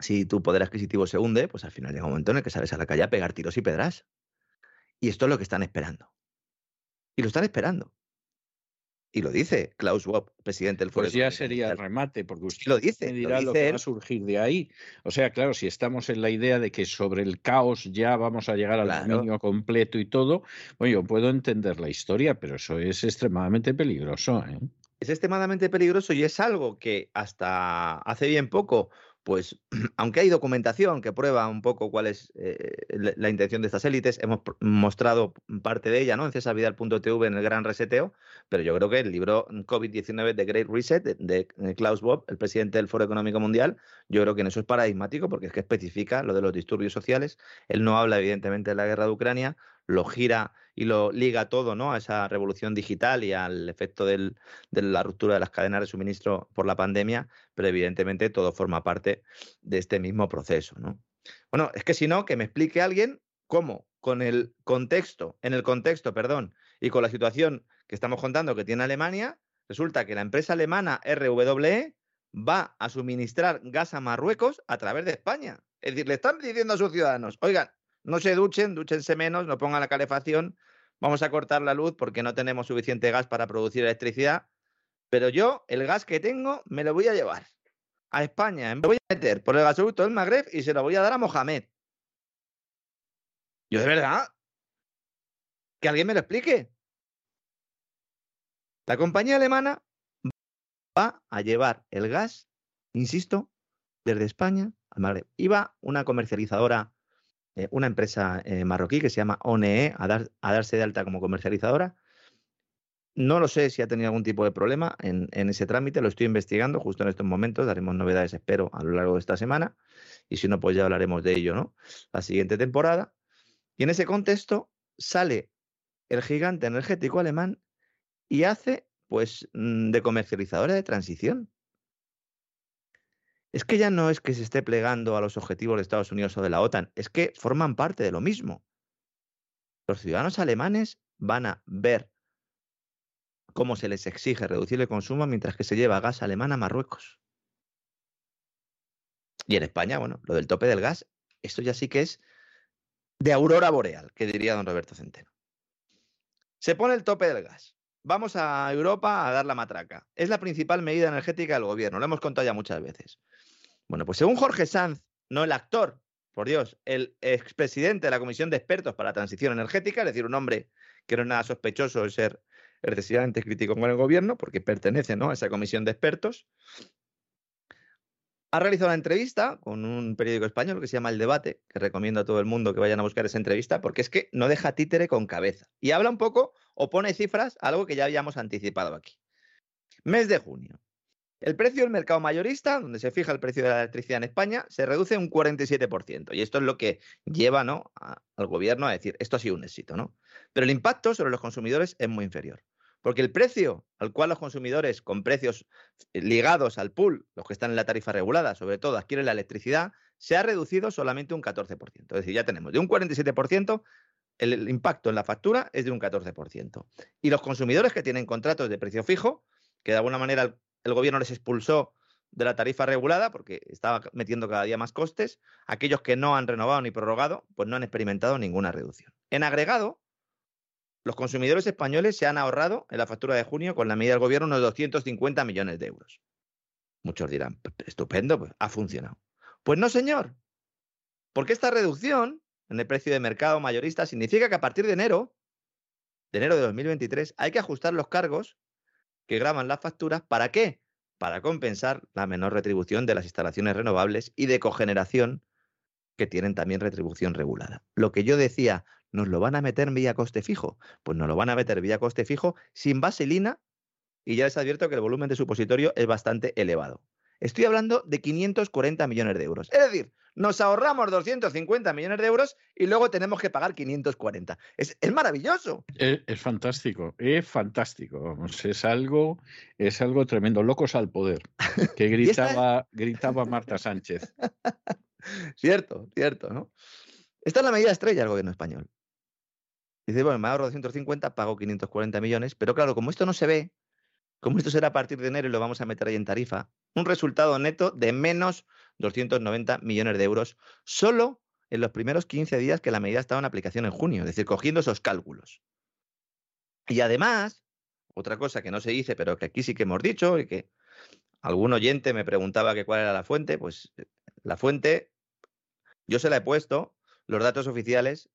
si tu poder adquisitivo se hunde, pues al final llega un momento en el que sales a la calle a pegar tiros y pedras. Y esto es lo que están esperando. Y lo están esperando. Y lo dice Klaus Schwab, presidente del Foro. Pues ya sería el remate, porque usted lo dice, me dirá lo, que va a surgir de ahí. O sea, claro, si estamos en la idea de que sobre el caos ya vamos a llegar al dominio completo y todo, bueno, yo puedo entender la historia, pero eso es extremadamente peligroso. ¿eh? Es extremadamente peligroso y es algo que hasta hace bien poco pues aunque hay documentación que prueba un poco cuál es eh, la, intención de estas élites, hemos mostrado parte de ella ¿no? en cesarvidal.tv en el gran reseteo, pero yo creo que el libro COVID-19 de Great Reset de, Klaus Bob, el presidente del Foro Económico Mundial, yo creo que en eso es paradigmático porque es que especifica lo de los disturbios sociales. Él no habla evidentemente de la guerra de Ucrania, lo gira y lo liga todo ¿no? a esa revolución digital y al efecto de la ruptura de las cadenas de suministro por la pandemia, pero evidentemente todo forma parte de este mismo proceso. ¿no? Bueno, es que si no, que me explique alguien cómo con el contexto, en el contexto, perdón, y con la situación que estamos contando que tiene Alemania, resulta que la empresa alemana RWE va a suministrar gas a Marruecos a través de España. Es decir, le están diciendo a sus ciudadanos, oigan, no se duchen, dúchense menos, no pongan la calefacción, vamos a cortar la luz porque no tenemos suficiente gas para producir electricidad, pero yo el gas que tengo me lo voy a llevar a España, me voy a meter por el gasoducto del Magreb y se lo voy a dar a Mohamed. Yo de verdad, que alguien me lo explique. La compañía alemana va a llevar el gas insisto, desde España al Magreb. Iba una comercializadora, eh, una empresa eh, marroquí que se llama ONE a, darse de alta como comercializadora. No lo sé si ha tenido algún tipo de problema en, en, ese trámite, lo estoy investigando justo en estos momentos, daremos novedades, espero, a lo largo de esta semana, y si no, pues ya hablaremos de ello, ¿no? La siguiente temporada. Y en ese contexto sale el gigante energético alemán y hace, pues, mm, de comercializadora de transición es que ya no es que se esté plegando a los objetivos de Estados Unidos o de la OTAN, es que forman parte de lo mismo. Los ciudadanos alemanes van a ver cómo se les exige reducir el consumo mientras que se lleva gas alemán a Marruecos. Y en España, bueno, lo del tope del gas, esto ya sí que es de aurora boreal, que diría don Roberto Centeno. Se pone el tope del gas. Vamos a Europa a dar la matraca. Es la principal medida energética del gobierno, lo hemos contado ya muchas veces. Bueno, pues según Jorge Sanz, no el actor, por Dios, el expresidente de la Comisión de Expertos para la Transición Energética, es decir, un hombre que no es nada sospechoso de ser excesivamente crítico con el gobierno, porque pertenece ¿no? a esa comisión de expertos, ha realizado una entrevista con un periódico español que se llama El Debate, que recomiendo a todo el mundo que vayan a buscar esa entrevista, porque es que no deja títere con cabeza. Y habla un poco o pone cifras, algo que ya habíamos anticipado aquí. Mes de junio. El precio del mercado mayorista, donde se fija el precio de la electricidad en España, se reduce un 47%. Y esto es lo que lleva ¿no? al gobierno a decir, esto ha sido un éxito. ¿no? Pero el impacto sobre los consumidores es muy inferior. Porque el precio al cual los consumidores con precios ligados al pool, los que están en la tarifa regulada, sobre todo adquieren la electricidad, se ha reducido solamente un 14%. Es decir, ya tenemos de un 47%, el impacto en la factura es de un 14%. Y los consumidores que tienen contratos de precio fijo, que de alguna manera el gobierno les expulsó de la tarifa regulada porque estaba metiendo cada día más costes. Aquellos que no han renovado ni prorrogado, pues no han experimentado ninguna reducción. En agregado, los consumidores españoles se han ahorrado en la factura de junio con la medida del gobierno unos 250 millones de euros. Muchos dirán, estupendo, pues ha funcionado. Pues no, señor. Porque esta reducción en el precio de mercado mayorista significa que a partir de enero, de enero de 2023, hay que ajustar los cargos que graban las facturas. ¿Para qué? Para compensar la menor retribución de las instalaciones renovables y de cogeneración que tienen también retribución regulada. Lo que yo decía, ¿nos lo van a meter vía coste fijo? Pues nos lo van a meter vía coste fijo sin vaselina y ya les advierto que el volumen de supositorio es bastante elevado. Estoy hablando de 540 millones de euros. Es decir, nos ahorramos 250 millones de euros y luego tenemos que pagar 540. Es, maravilloso. Es, fantástico, es fantástico. es algo, es algo tremendo. Locos al poder, que gritaba, gritaba Marta Sánchez. cierto, cierto, ¿no? Esta es la medida estrella del gobierno español. Dice, bueno, me ahorro 250, pago 540 millones, pero claro, como esto no se ve, como esto será a partir de enero y lo vamos a meter ahí en tarifa, un resultado neto de menos 290 millones de euros solo en los primeros 15 días que la medida estaba en aplicación en junio, es decir, cogiendo esos cálculos. Y además, otra cosa que no se dice, pero que aquí sí que hemos dicho y que algún oyente me preguntaba que cuál era la fuente, pues eh, la fuente, yo se la he puesto, los datos oficiales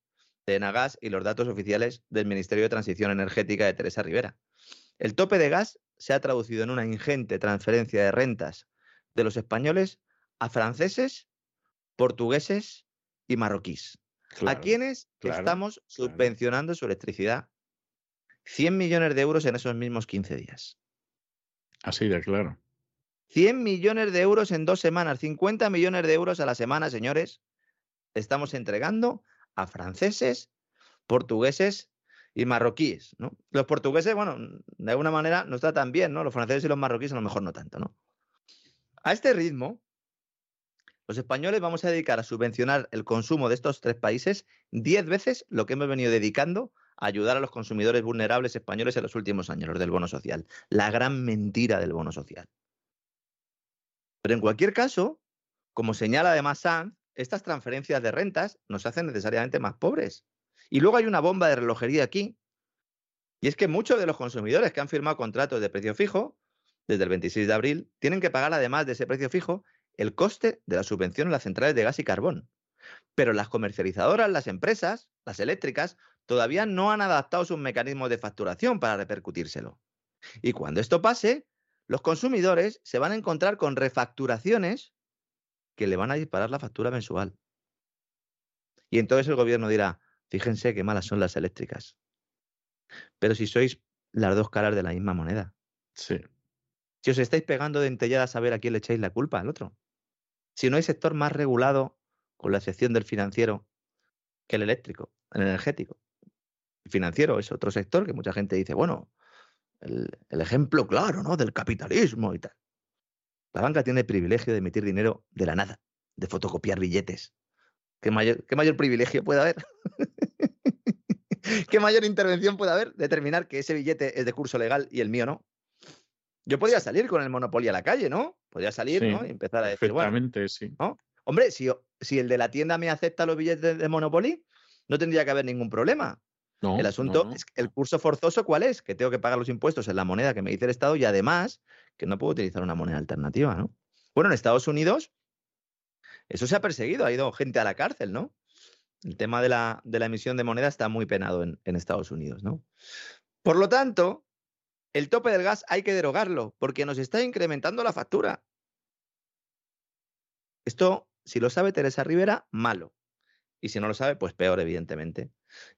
de Enagas y los datos oficiales del Ministerio de Transición Energética de Teresa Rivera. El tope de gas se ha traducido en una ingente transferencia de rentas de los españoles a franceses, portugueses y marroquíes. a quienes estamos subvencionando su electricidad 100 millones de euros en esos mismos 15 días. Así de claro. 100 millones de euros en dos semanas, 50 millones de euros a la semana, señores. Estamos entregando a franceses, portugueses y marroquíes, ¿no? Los portugueses, bueno, de alguna manera nos tratan bien, ¿no? Los franceses y los marroquíes a lo mejor no tanto, ¿no? A este ritmo, los españoles vamos a dedicar a subvencionar el consumo de estos tres países diez veces lo que hemos venido dedicando a ayudar a los consumidores vulnerables españoles en los últimos años, los del bono social. La gran mentira del bono social. Pero en cualquier caso, como señala además Sanz, estas transferencias de rentas nos hacen necesariamente más pobres. Y luego hay una bomba de relojería aquí, y es que muchos de los consumidores que han firmado contratos de precio fijo desde el 26 de abril tienen que pagar además de ese precio fijo el coste de la subvención en las centrales de gas y carbón. Pero las comercializadoras, las empresas, las eléctricas, todavía no han adaptado sus mecanismos de facturación para repercutírselo. Y cuando esto pase, los consumidores se van a encontrar con refacturaciones que le van a disparar la factura mensual. Y entonces el gobierno dirá, fíjense qué malas son las eléctricas. Pero si sois las dos caras de la misma moneda. Sí. Si os estáis pegando de entellada a saber a quién le echáis la culpa al otro. Si no hay sector más regulado, con la excepción del financiero, que el eléctrico, el energético. El financiero es otro sector que mucha gente dice, bueno, el, el ejemplo claro, ¿no? Del capitalismo y tal. La banca tiene el privilegio de emitir dinero de la nada, de fotocopiar billetes. ¿Qué mayor, qué mayor privilegio puede haber? ¿Qué mayor intervención puede haber? Determinar que ese billete es de curso legal y el mío no. Yo podría salir con el monopolio a la calle, ¿no? Podría salir, Sí, ¿no? Y empezar a decir, bueno, Perfectamente, sí. ¿no? Hombre, si, si el de la tienda me acepta los billetes de Monopoly, no tendría que haber ningún problema. No, el asunto no, no. es que el curso forzoso, ¿cuál es? Que tengo que pagar los impuestos en la moneda que me dice el Estado y además que no puedo utilizar una moneda alternativa, ¿no? Bueno, en Estados Unidos eso se ha perseguido, ha ido gente a la cárcel, ¿no? El tema de la, emisión de moneda está muy penado en, en Estados Unidos, ¿no? Por lo tanto, el tope del gas hay que derogarlo porque nos está incrementando la factura. Esto, si lo sabe Teresa Rivera, malo. Y si no lo sabe, pues peor, evidentemente.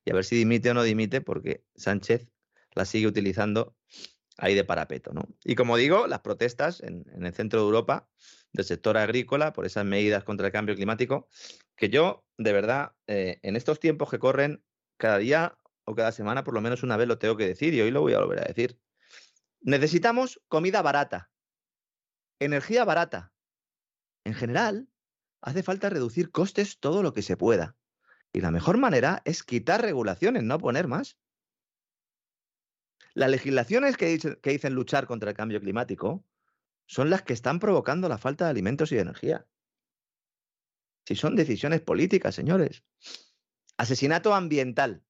Y a ver si dimite o no dimite, porque Sánchez la sigue utilizando ahí de parapeto. ¿no? Y como digo, las protestas en, el centro de Europa del sector agrícola por esas medidas contra el cambio climático, que yo, de verdad, eh, en estos tiempos que corren, cada día o cada semana, por lo menos una vez lo tengo que decir, y hoy lo voy a volver a decir. Necesitamos comida barata, energía barata. En general, hace falta reducir costes todo lo que se pueda. Y la mejor manera es quitar regulaciones, no poner más. Las legislaciones que dicen, luchar contra el cambio climático son las que están provocando la falta de alimentos y de energía. Si son decisiones políticas, señores. Asesinato ambiental.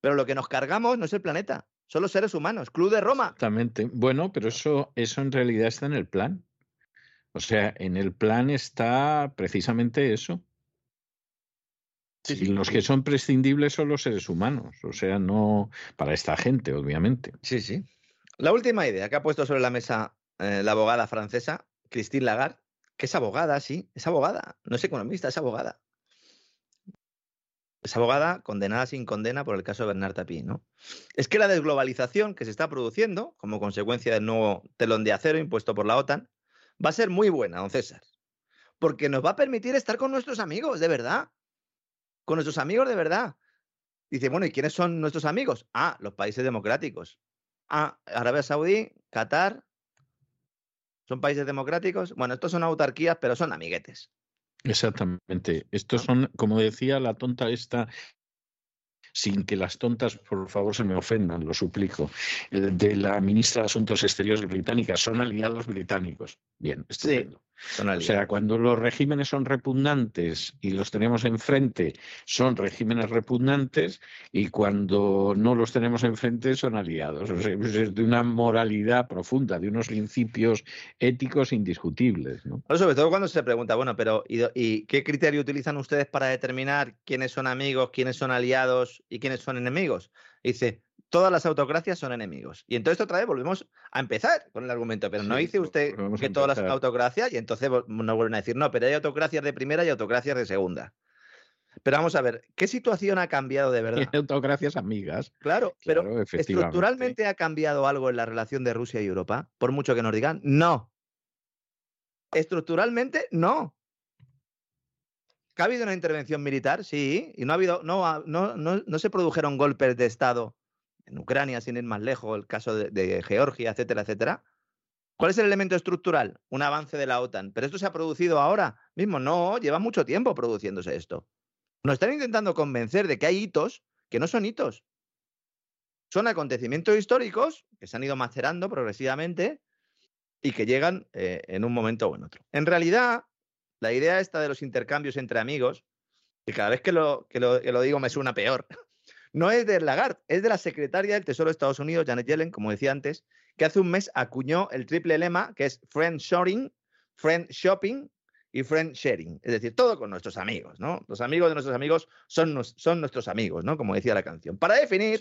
Pero lo que nos cargamos no es el planeta, son los seres humanos. Club de Roma. Exactamente. Bueno, pero eso, eso en realidad está en el plan. O sea, en el plan está precisamente eso. Sí, los que son prescindibles son los seres humanos. O sea, no para esta gente, obviamente. Sí, sí. La última idea que ha puesto sobre la mesa eh, la abogada francesa, Christine Lagarde, que es abogada, sí, es abogada, no es economista, es abogada. Es abogada condenada sin condena por el caso de Bernard Tapie, ¿no? Es que la desglobalización que se está produciendo como consecuencia del nuevo telón de acero impuesto por la OTAN va a ser muy buena, don César. Porque nos va a permitir estar con nuestros amigos, de verdad. Con nuestros amigos de verdad. Dice, bueno, ¿y quiénes son nuestros amigos? Ah, los países democráticos. Ah, Arabia Saudí, Qatar. ¿Son países democráticos? Bueno, estos son autarquías, pero son amiguetes. Exactamente. Estos son, como decía la tonta esta, sin que las tontas, por favor, se me ofendan, lo suplico, eh, de la ministra de Asuntos Exteriores británica, son aliados británicos. Bien, estupendo. O sea, cuando los regímenes son repugnantes y los tenemos enfrente, son regímenes repugnantes y cuando no los tenemos enfrente son aliados. O sea, es de una moralidad profunda, de unos principios éticos indiscutibles. ¿no? Bueno, sobre todo cuando se pregunta, bueno, pero ¿y, do- y qué criterio utilizan ustedes para determinar quiénes son amigos, quiénes son aliados y quiénes son enemigos? Dice, todas las autocracias son enemigos. Y entonces otra vez volvemos a empezar con el argumento, pero no dice usted que todas las autocracias y entonces nos vuelven a decir, no, pero hay autocracias de primera y autocracias de segunda. Pero vamos a ver, ¿qué situación ha cambiado de verdad? Autocracias amigas. Claro, pero Claro. ¿estructuralmente ha cambiado algo en la relación de Rusia y Europa? Por mucho que nos digan, no. Estructuralmente, no. ¿Que ha habido una intervención militar? Sí. Y no ha habido, no, no, no, se produjeron golpes de Estado en Ucrania, sin ir más lejos, el caso de, de Georgia, etcétera, etcétera. ¿Cuál es el elemento estructural? Un avance de la OTAN. ¿Pero esto se ha producido ahora mismo? No, lleva mucho tiempo produciéndose esto. Nos están intentando convencer de que hay hitos que no son hitos. Son acontecimientos históricos que se han ido macerando progresivamente y que llegan eh, en un momento o en otro. En realidad, la idea esta de los intercambios entre amigos, que cada vez que lo, que lo, digo me suena peor, no es de Lagarde, es de la secretaria del Tesoro de Estados Unidos, Janet Yellen, como decía antes, que hace un mes acuñó el triple lema que es friend shoring, friend shopping y friend sharing. Es decir, todo con nuestros amigos, ¿no? Los amigos de nuestros amigos son, son nuestros amigos, ¿no? Como decía la canción. Para definir.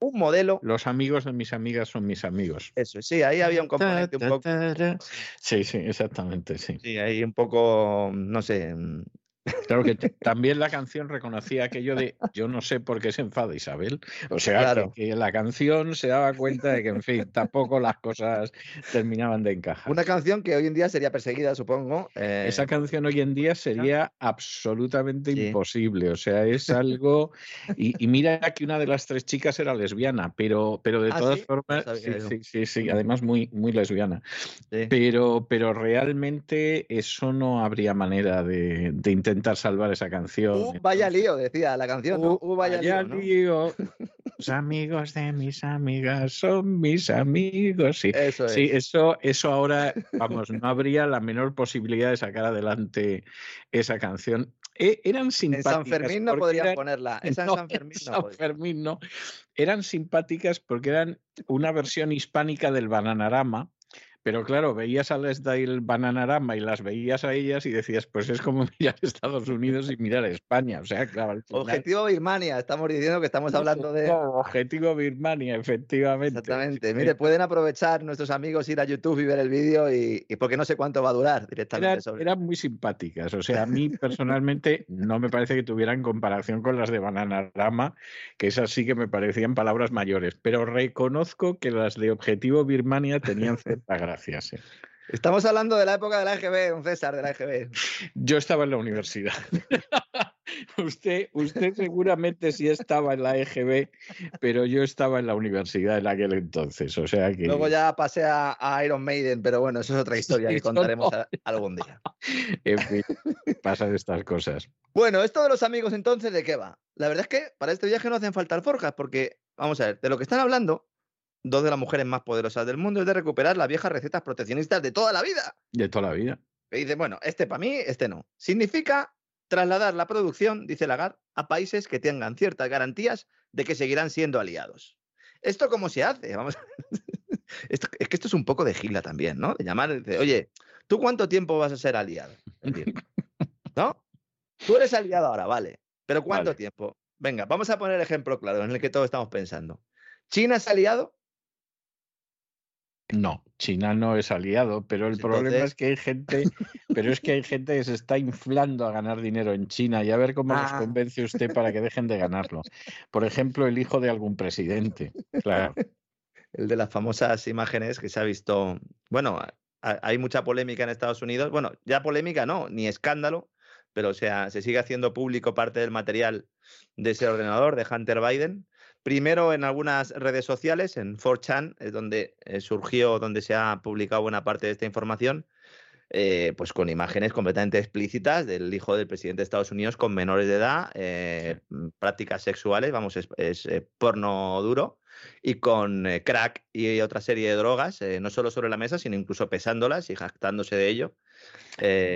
Un modelo. Los amigos de mis amigas son mis amigos. Eso, sí, ahí había un componente un poco. Sí, sí, exactamente, sí. Sí, ahí un poco, no sé, Claro que también la canción reconocía aquello de yo no sé por qué se enfada Isabel. O sea, que, la canción se daba cuenta de que, en fin, tampoco las cosas terminaban de encajar. Una canción que hoy en día sería perseguida, supongo. Eh, Esa canción hoy en día sería absolutamente imposible. O sea, es algo. Y, mira que una de las tres chicas era lesbiana, pero, pero de ah, todas formas. Sí, sí, sí, sí, además muy, muy lesbiana. Pero, pero realmente eso no habría manera de, de intentar intentar salvar esa canción. Uh, vaya lío, decía la canción. Uh, uh vaya, lío. Los amigos de mis amigas son mis amigos. Sí, eso, sí eso, eso ahora, vamos, no habría la menor posibilidad de sacar adelante esa canción. E, eran simpáticas. En San Fermín no podrían ponerla. en San Fermín no. San Fermín no. Eran simpáticas porque eran una versión hispánica del Bananarama pero claro, veías al Style Bananarama y las veías a ellas y decías, pues es como mirar a Estados Unidos y mirar a España. O sea, claro. Objetivo Birmania, estamos diciendo que estamos hablando de. Objetivo Birmania, efectivamente. Exactamente. Mire, pueden aprovechar nuestros amigos ir a YouTube y ver el vídeo y, porque no sé cuánto va a durar directamente. Eran, muy simpáticas. O sea, a mí personalmente no me parece que tuvieran comparación con las de Bananarama, que esas sí que me parecían palabras mayores. Pero reconozco que las de Objetivo Birmania tenían cierta gracia gracias. Eh. Estamos hablando de la época de la EGB, un César, de la EGB. Yo estaba en la universidad. usted, usted seguramente sí estaba en la EGB, pero yo estaba en la universidad en aquel entonces. O sea que. Luego ya pasé a, Iron Maiden, pero bueno, eso es otra historia que contaremos algún día. En fin, pasan estas cosas. Bueno, esto de los amigos entonces, ¿de qué va? La verdad es que para este viaje no hacen falta alforjas, porque, vamos a ver, de lo que están hablando dos de las mujeres más poderosas del mundo es de recuperar las viejas recetas proteccionistas de toda la vida. De toda la vida. Y dice, bueno, este para mí, este no. Significa trasladar la producción, dice Lagarde, a países que tengan ciertas garantías de que seguirán siendo aliados. ¿Esto cómo se hace? Vamos es que esto es un poco de gila también, ¿no? De llamar, de, oye, ¿tú cuánto tiempo vas a ser aliado? ¿No? Tú eres aliado ahora, vale. Pero ¿cuánto tiempo? Venga, vamos a poner el ejemplo claro en el que todos estamos pensando. ¿China es aliado? No, China no es aliado, pero el problema es que hay gente, pero es que hay gente que se está inflando a ganar dinero en China y a ver cómo nos ah. convence usted para que dejen de ganarlo. Por ejemplo, el hijo de algún presidente. Claro. El de las famosas imágenes que se ha visto. Bueno, hay mucha polémica en Estados Unidos. Bueno, ya polémica no, ni escándalo, pero o sea, se sigue haciendo público parte del material de ese ordenador de Hunter Biden Primero en algunas redes sociales, en 4chan, es donde eh, surgió, donde se ha publicado buena parte de esta información, eh, pues con imágenes completamente explícitas del hijo del presidente de Estados Unidos con menores de edad, eh, prácticas sexuales, vamos, es, porno duro, y con crack y otra serie de drogas, no solo sobre la mesa, sino incluso pesándolas y jactándose de ello.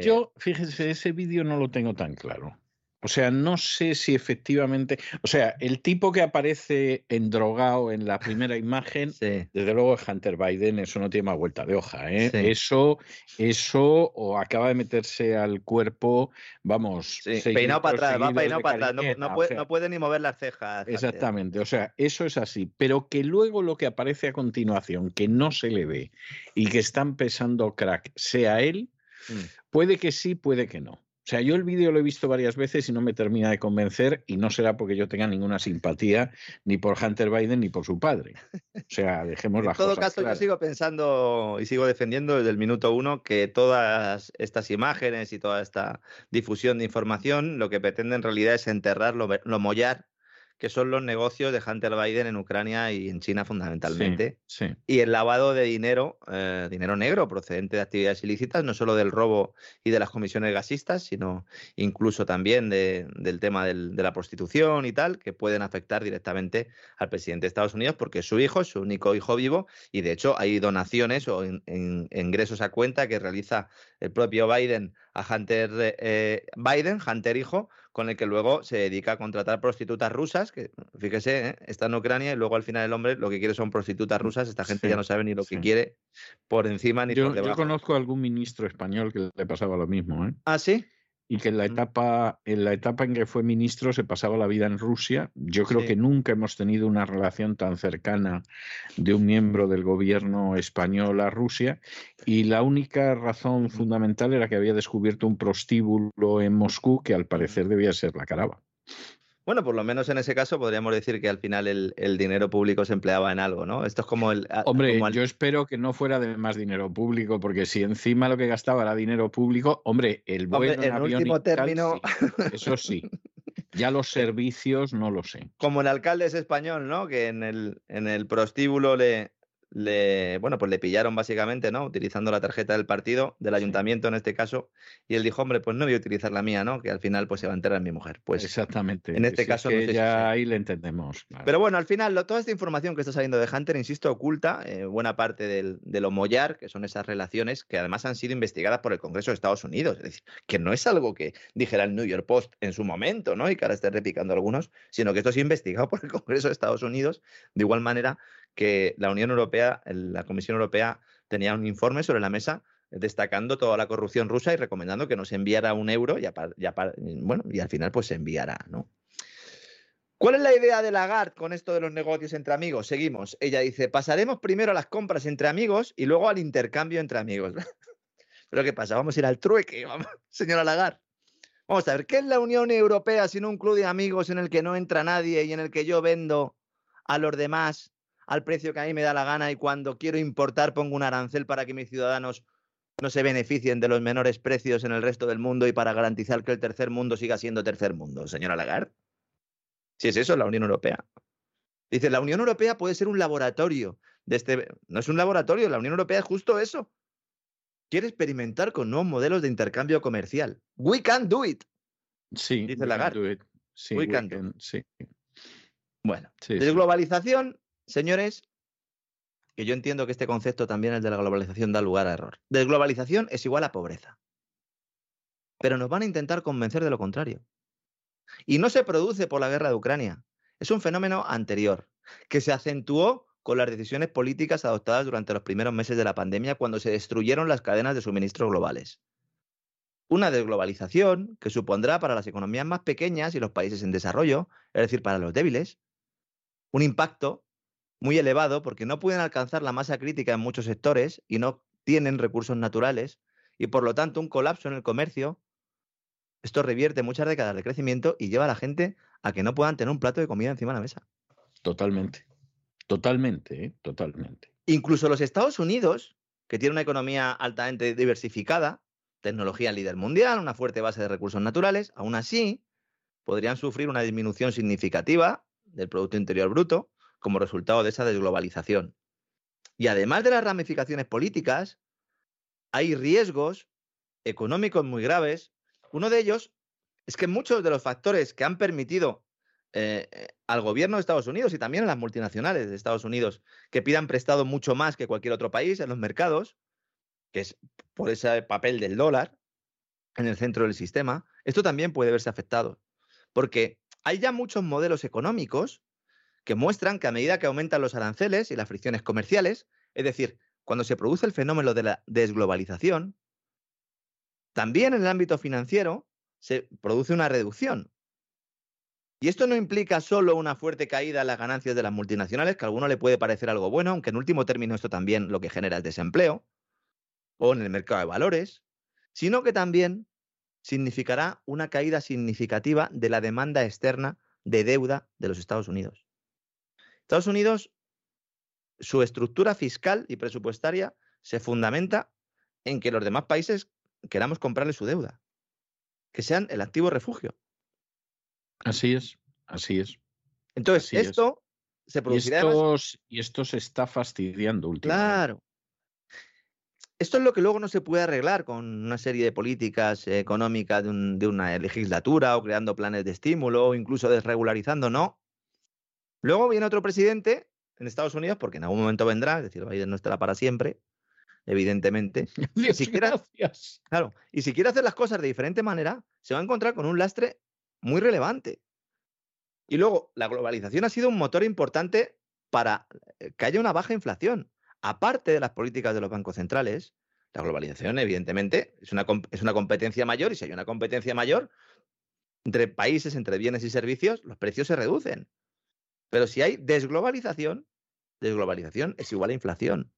Yo, fíjese, ese vídeo no lo tengo tan claro. O sea, no sé si efectivamente. O sea, el tipo que aparece endrogado en la primera imagen, desde luego es Hunter Biden, eso no tiene más vuelta de hoja. ¿eh? Eso, eso, o acaba de meterse al cuerpo, vamos. Peinado para atrás, va peinado para atrás, no, puede, ni mover las cejas. Exactamente, o sea, eso es así. Pero que luego lo que aparece a continuación, que no se le ve y que están pesando crack, sea él, mm. puede que sí, puede que no. O sea, yo el vídeo lo he visto varias veces y no me termina de convencer y no será porque yo tenga ninguna simpatía ni por Hunter Biden ni por su padre. O sea, dejemos las cosas. En todo caso, yo sigo pensando y sigo defendiendo desde el minuto uno que todas estas imágenes y toda esta difusión de información lo que pretende en realidad es enterrar, lo, lo mollar que son los negocios de Hunter Biden en Ucrania y en China fundamentalmente. Y el lavado de dinero, eh, dinero negro procedente de actividades ilícitas, no solo del robo y de las comisiones gasistas, sino incluso también del tema de la prostitución y tal, que pueden afectar directamente al presidente de Estados Unidos porque es su hijo, es su único hijo vivo, y de hecho hay donaciones o ingresos a cuenta que realiza el propio Biden a Hunter eh, Biden, Hunter hijo, con el que luego se dedica a contratar prostitutas rusas, que fíjese, ¿eh? está en Ucrania y luego al final el hombre lo que quiere son prostitutas rusas, esta gente ya no sabe ni lo que quiere por encima ni yo, por debajo. Yo conozco a algún ministro español que le pasaba lo mismo. ¿eh? ¿Ah, sí? Y que en la etapa en la etapa en que fue ministro se pasaba la vida en Rusia. Yo creo que nunca hemos tenido una relación tan cercana de un miembro del gobierno español a Rusia y la única razón fundamental era que había descubierto un prostíbulo en Moscú que al parecer debía ser la caraba. Bueno, por lo menos en ese caso podríamos decir que al final el, dinero público se empleaba en algo, ¿no? Esto es como el... Hombre, yo espero que no fuera de más dinero público, porque si encima lo que gastaba era dinero público, hombre, el vuelo en, último término... eso sí. Ya los servicios no lo sé. Como el alcalde es español, ¿no? Que en el, en el prostíbulo le, le, bueno, pues le pillaron básicamente, ¿no? Utilizando la tarjeta del partido, del ayuntamiento en este caso, y él dijo, hombre, pues no voy a utilizar la mía, ¿no? Que al final pues se va a enterar mi mujer. Pues exactamente. En este caso ya ahí le entendemos. Pero bueno, al final toda esta información que está saliendo de Hunter, insisto, oculta eh, buena parte del, de lo mollar, que son esas relaciones que además han sido investigadas por el Congreso de Estados Unidos. Es decir, que no es algo que dijera el New York Post en su momento, ¿no? Y que ahora esté repicando algunos, sino que esto sido investigado por el Congreso de Estados Unidos, de igual manera que la Unión Europea, la Comisión Europea tenía un informe sobre la mesa destacando toda la corrupción rusa y recomendando que no se enviara un euro y, al final pues se enviará, ¿no? ¿Cuál es la idea de Lagarde con esto de los negocios entre amigos? Seguimos. Ella dice, pasaremos primero a las compras entre amigos y luego al intercambio entre amigos. ¿Pero qué pasa? Vamos a ir al trueque, señora Lagarde. Vamos a ver, ¿qué es la Unión Europea sino un club de amigos en el que no entra nadie y en el que yo vendo a los demás al precio que a mí me da la gana y cuando quiero importar pongo un arancel para que mis ciudadanos no se beneficien de los menores precios en el resto del mundo y para garantizar que el tercer mundo siga siendo tercer mundo, señora Lagarde. Si es eso, la Unión Europea. Dice, la Unión Europea puede ser un laboratorio de este... No es un laboratorio, la Unión Europea es justo eso. Quiere experimentar con nuevos modelos de intercambio comercial. We can do it. Sí, dice Lagarde. Sí, we, can, do it. Sí. Bueno, desglobalización Señores, que yo entiendo que este concepto también, el de la globalización, da lugar a error. Desglobalización es igual a pobreza. Pero nos van a intentar convencer de lo contrario. Y no se produce por la guerra de Ucrania. Es un fenómeno anterior, que se acentuó con las decisiones políticas adoptadas durante los primeros meses de la pandemia cuando se destruyeron las cadenas de suministro globales. Una desglobalización que supondrá para las economías más pequeñas y los países en desarrollo, es decir, para los débiles, un impacto muy elevado porque no pueden alcanzar la masa crítica en muchos sectores y no tienen recursos naturales y por lo tanto un colapso en el comercio. Esto revierte muchas décadas de crecimiento y lleva a la gente a que no puedan tener un plato de comida encima de la mesa. Totalmente, totalmente, ¿eh? totalmente. Incluso los Estados Unidos, que tiene una economía altamente diversificada, tecnología líder mundial, una fuerte base de recursos naturales, aún así podrían sufrir una disminución significativa del Producto Interior Bruto como resultado de esa desglobalización. Y además de las ramificaciones políticas, hay riesgos económicos muy graves. Uno de ellos es que muchos de los factores que han permitido eh, eh, al gobierno de Estados Unidos y también a las multinacionales de Estados Unidos que pidan prestado mucho más que cualquier otro país en los mercados, que es por ese papel del dólar en el centro del sistema, esto también puede verse afectado. Porque hay ya muchos modelos económicos que muestran que a medida que aumentan los aranceles y las fricciones comerciales, es decir, cuando se produce el fenómeno de la desglobalización, también en el ámbito financiero se produce una reducción. Y esto no implica solo una fuerte caída en las ganancias de las multinacionales, que a alguno le puede parecer algo bueno, aunque en último término esto también lo que genera es desempleo, o en el mercado de valores, sino que también significará una caída significativa de la demanda externa de deuda de los Estados Unidos. Estados Unidos, su estructura fiscal y presupuestaria se fundamenta en que los demás países queramos comprarle su deuda, que sean el activo refugio. Así es, así es. Entonces, esto se producirá. Y, esto se está fastidiando últimamente. Claro. Esto es lo que luego no se puede arreglar con una serie de políticas económicas de, de una legislatura o creando planes de estímulo o incluso desregularizando, no. Luego viene otro presidente en Estados Unidos, porque en algún momento vendrá, es decir, Biden no estará para siempre, evidentemente. y si gracias. claro, y si quiere hacer las cosas de diferente manera, se va a encontrar con un lastre muy relevante. Y luego, la globalización ha sido un motor importante para eh, que haya una baja inflación. Aparte de las políticas de los bancos centrales, La globalización, evidentemente, es una, es una competencia mayor y si hay una competencia mayor entre países, entre bienes y servicios, los precios se reducen. Pero si hay desglobalización, desglobalización es igual a inflación.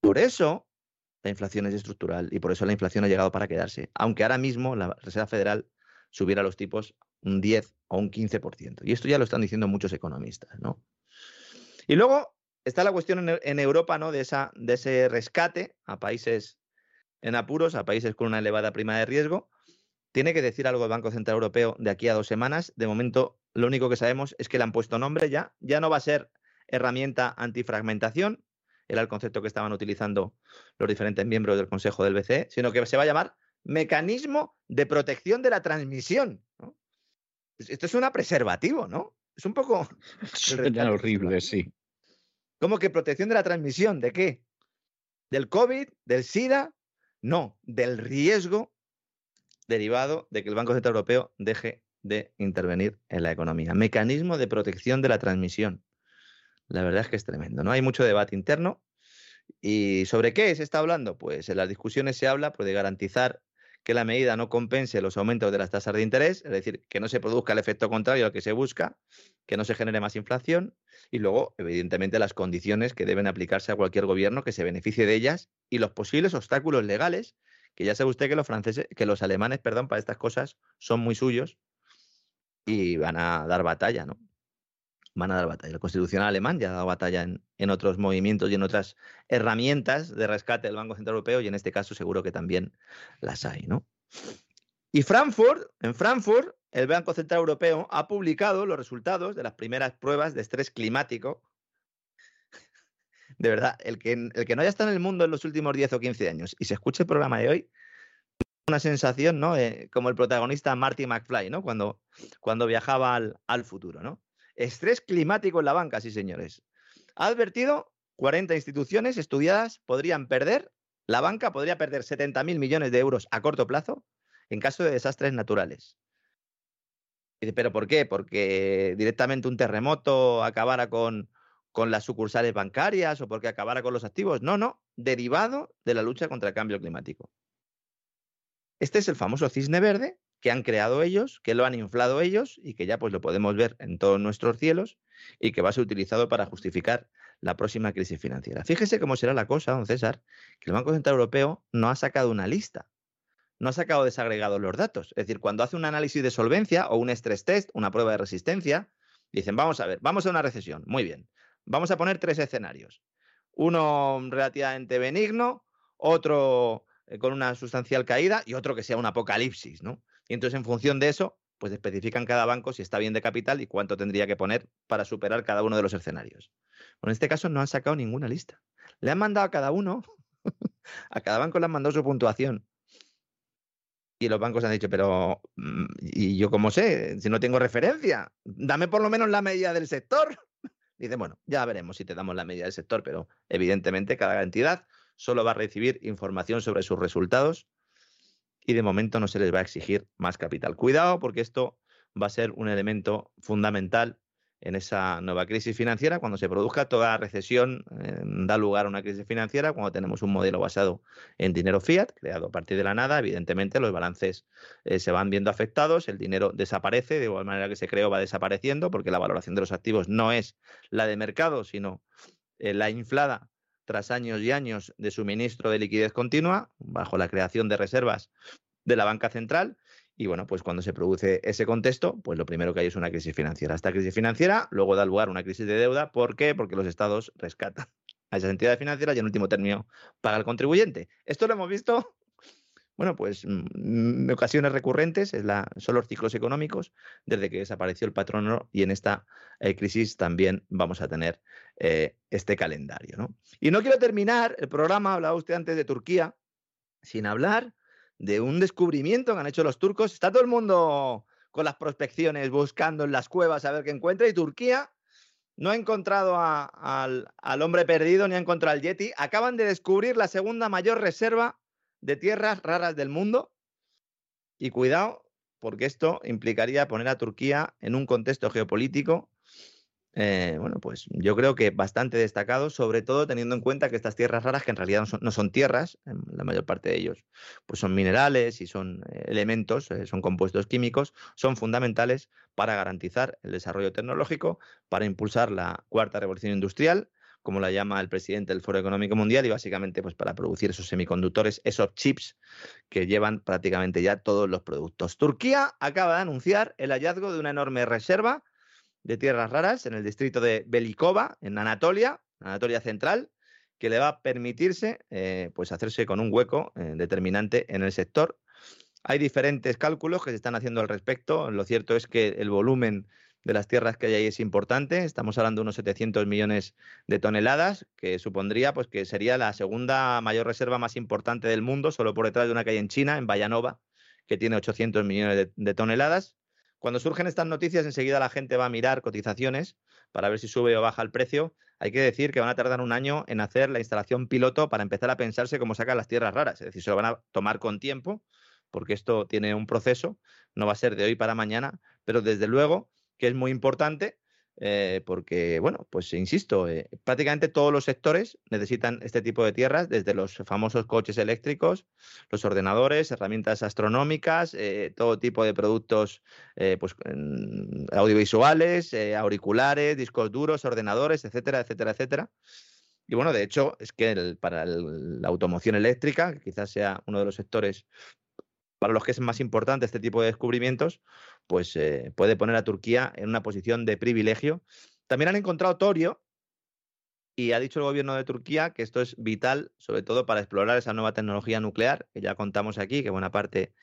Por eso la inflación es estructural y por eso la inflación ha llegado para quedarse. Aunque ahora mismo la Reserva Federal subiera los tipos un 10 o un 15%. Y esto ya lo están diciendo muchos economistas, ¿no? Y luego está la cuestión en, Europa, ¿no? De, ese rescate a países en apuros, a países con una elevada prima de riesgo. Tiene que decir algo el Banco Central Europeo de aquí a dos semanas. De momento, lo único que sabemos es que le han puesto nombre ya. Ya no va a ser herramienta antifragmentación, era el concepto que estaban utilizando los diferentes miembros del Consejo del BCE, sino que se va a llamar mecanismo de protección de la transmisión. Esto es una preservativo, ¿no? Es un poco... Suena horrible, sí. ¿Cómo que protección de la transmisión? ¿De qué? ¿Del COVID? ¿Del SIDA? No, del riesgo derivado de que el Banco Central Europeo deje de intervenir en la economía. Mecanismo de protección de la transmisión. La verdad es que es tremendo, ¿no? Hay mucho debate interno. ¿Y sobre qué se está hablando? Pues en las discusiones se habla pues, de garantizar que la medida no compense los aumentos de las tasas de interés, es decir, que no se produzca el efecto contrario al que se busca, que no se genere más inflación y luego, evidentemente, las condiciones que deben aplicarse a cualquier gobierno que se beneficie de ellas y los posibles obstáculos legales, que ya sabe usted que los franceses, que los alemanes, perdón, para estas cosas son muy suyos y van a dar batalla, ¿no? Van a dar batalla. El constitucional alemán ya ha dado batalla en, en otros movimientos y en otras herramientas de rescate del Banco Central Europeo y en este caso seguro que también las hay, ¿no? Y Frankfurt, en Frankfurt, el Banco Central Europeo ha publicado los resultados de las primeras pruebas de estrés climático. De verdad, el que, el que no haya estado en el mundo en los últimos 10 o 15 años y se escuche el programa de hoy, una sensación, ¿no? Eh, como el protagonista Marty McFly, ¿no? Cuando, cuando viajaba al, al futuro, ¿no? Estrés climático en la banca, sí, señores. Ha advertido 40 instituciones estudiadas podrían perder, la banca podría perder 70.000 millones de euros a corto plazo en caso de desastres naturales. ¿Pero por qué? Porque directamente un terremoto acabara con, con las sucursales bancarias o porque acabara con los activos. No, no, derivado de la lucha contra el cambio climático. Este es el famoso cisne verde que han creado ellos, que lo han inflado ellos y que ya pues lo podemos ver en todos nuestros cielos y que va a ser utilizado para justificar la próxima crisis financiera. Fíjese cómo será la cosa, don César, que el Banco Central Europeo no ha sacado una lista no ha sacado desagregados los datos. Es decir, cuando hace un análisis de solvencia o un stress test, una prueba de resistencia, dicen, vamos a ver, vamos a una recesión. Muy bien. Vamos a poner tres escenarios. Uno relativamente benigno, otro eh, con una sustancial caída y otro que sea un apocalipsis, ¿no? Y entonces, en función de eso, pues especifican cada banco si está bien de capital y cuánto tendría que poner para superar cada uno de los escenarios. Bueno, en este caso no han sacado ninguna lista. Le han mandado a cada uno, a cada banco le han mandado su puntuación. Y los bancos han dicho, pero mm, ¿y yo cómo sé? Si no tengo referencia, dame por lo menos la medida del sector. Dice, bueno, ya veremos si te damos la medida del sector, pero evidentemente cada entidad solo va a recibir información sobre sus resultados y de momento no se les va a exigir más capital. Cuidado porque esto va a ser un elemento fundamental en esa nueva crisis financiera. Cuando se produzca toda recesión, eh, da lugar a una crisis financiera. Cuando tenemos un modelo basado en dinero fiat, creado a partir de la nada, evidentemente los balances eh, se van viendo afectados, el dinero desaparece, de igual manera que se creó va desapareciendo, porque la valoración de los activos no es la de mercado, sino eh, la inflada tras años y años de suministro de liquidez continua, bajo la creación de reservas de la banca central y bueno, pues cuando se produce ese contexto, pues lo primero que hay es una crisis financiera. Esta crisis financiera luego da lugar a una crisis de deuda. ¿Por qué? Porque los estados rescatan a esas entidades financieras y en último término paga el contribuyente. Esto lo hemos visto, bueno, pues mm, en ocasiones recurrentes, es la, son los ciclos económicos, desde que desapareció el patrono y en esta eh, crisis también vamos a tener eh, este calendario. ¿no? Y no quiero terminar el programa, hablaba usted antes de Turquía, sin hablar de un descubrimiento que han hecho los turcos. Está todo el mundo con las prospecciones buscando en las cuevas a ver qué encuentra y Turquía no ha encontrado al, al, hombre perdido ni ha encontrado al Yeti. Acaban de descubrir la segunda mayor reserva de tierras raras del mundo. Y cuidado, porque esto implicaría poner a Turquía en un contexto geopolítico eh, bueno, pues yo creo que bastante destacado, sobre todo teniendo en cuenta que estas tierras raras, que en realidad no son, tierras, la mayor parte de ellos, pues son minerales y son eh, elementos, eh, son compuestos químicos, son fundamentales para garantizar el desarrollo tecnológico, para impulsar la cuarta revolución industrial, como la llama el presidente del Foro Económico Mundial, y básicamente pues para producir esos semiconductores, esos chips que llevan prácticamente ya todos los productos. Turquía acaba de anunciar el hallazgo de una enorme reserva de tierras raras en el distrito de Belikova, en Anatolia, Anatolia Central, que le va a permitirse eh, pues hacerse con un hueco eh, determinante en el sector. Hay diferentes cálculos que se están haciendo al respecto. Lo cierto es que el volumen de las tierras que hay ahí es importante. Estamos hablando de unos 700 millones de toneladas, que supondría pues, que sería la segunda mayor reserva más importante del mundo, solo por detrás de una hay en China, en Vallanova, que tiene 800 millones de toneladas. Cuando surgen estas noticias, enseguida la gente va a mirar cotizaciones para ver si sube o baja el precio. Hay que decir que van a tardar un año en hacer la instalación piloto para empezar a pensarse cómo sacan las tierras raras. Es decir, se lo van a tomar con tiempo, porque esto tiene un proceso, no va a ser de hoy para mañana, pero desde luego que es muy importante eh, porque, bueno, pues insisto, eh, prácticamente todos los sectores necesitan este tipo de tierras, desde los famosos coches eléctricos, los ordenadores, herramientas astronómicas, eh, todo tipo de productos pues, audiovisuales, auriculares, discos duros, ordenadores, etcétera, etcétera, etcétera. Y bueno, de hecho, es que para la automoción eléctrica, que quizás sea uno de los sectores para los que es más importante este tipo de descubrimientos, pues eh, puede poner a Turquía en una posición de privilegio. También han encontrado torio y ha dicho el gobierno de Turquía que esto es vital, sobre todo para explorar esa nueva tecnología nuclear, que ya contamos aquí, que buena parte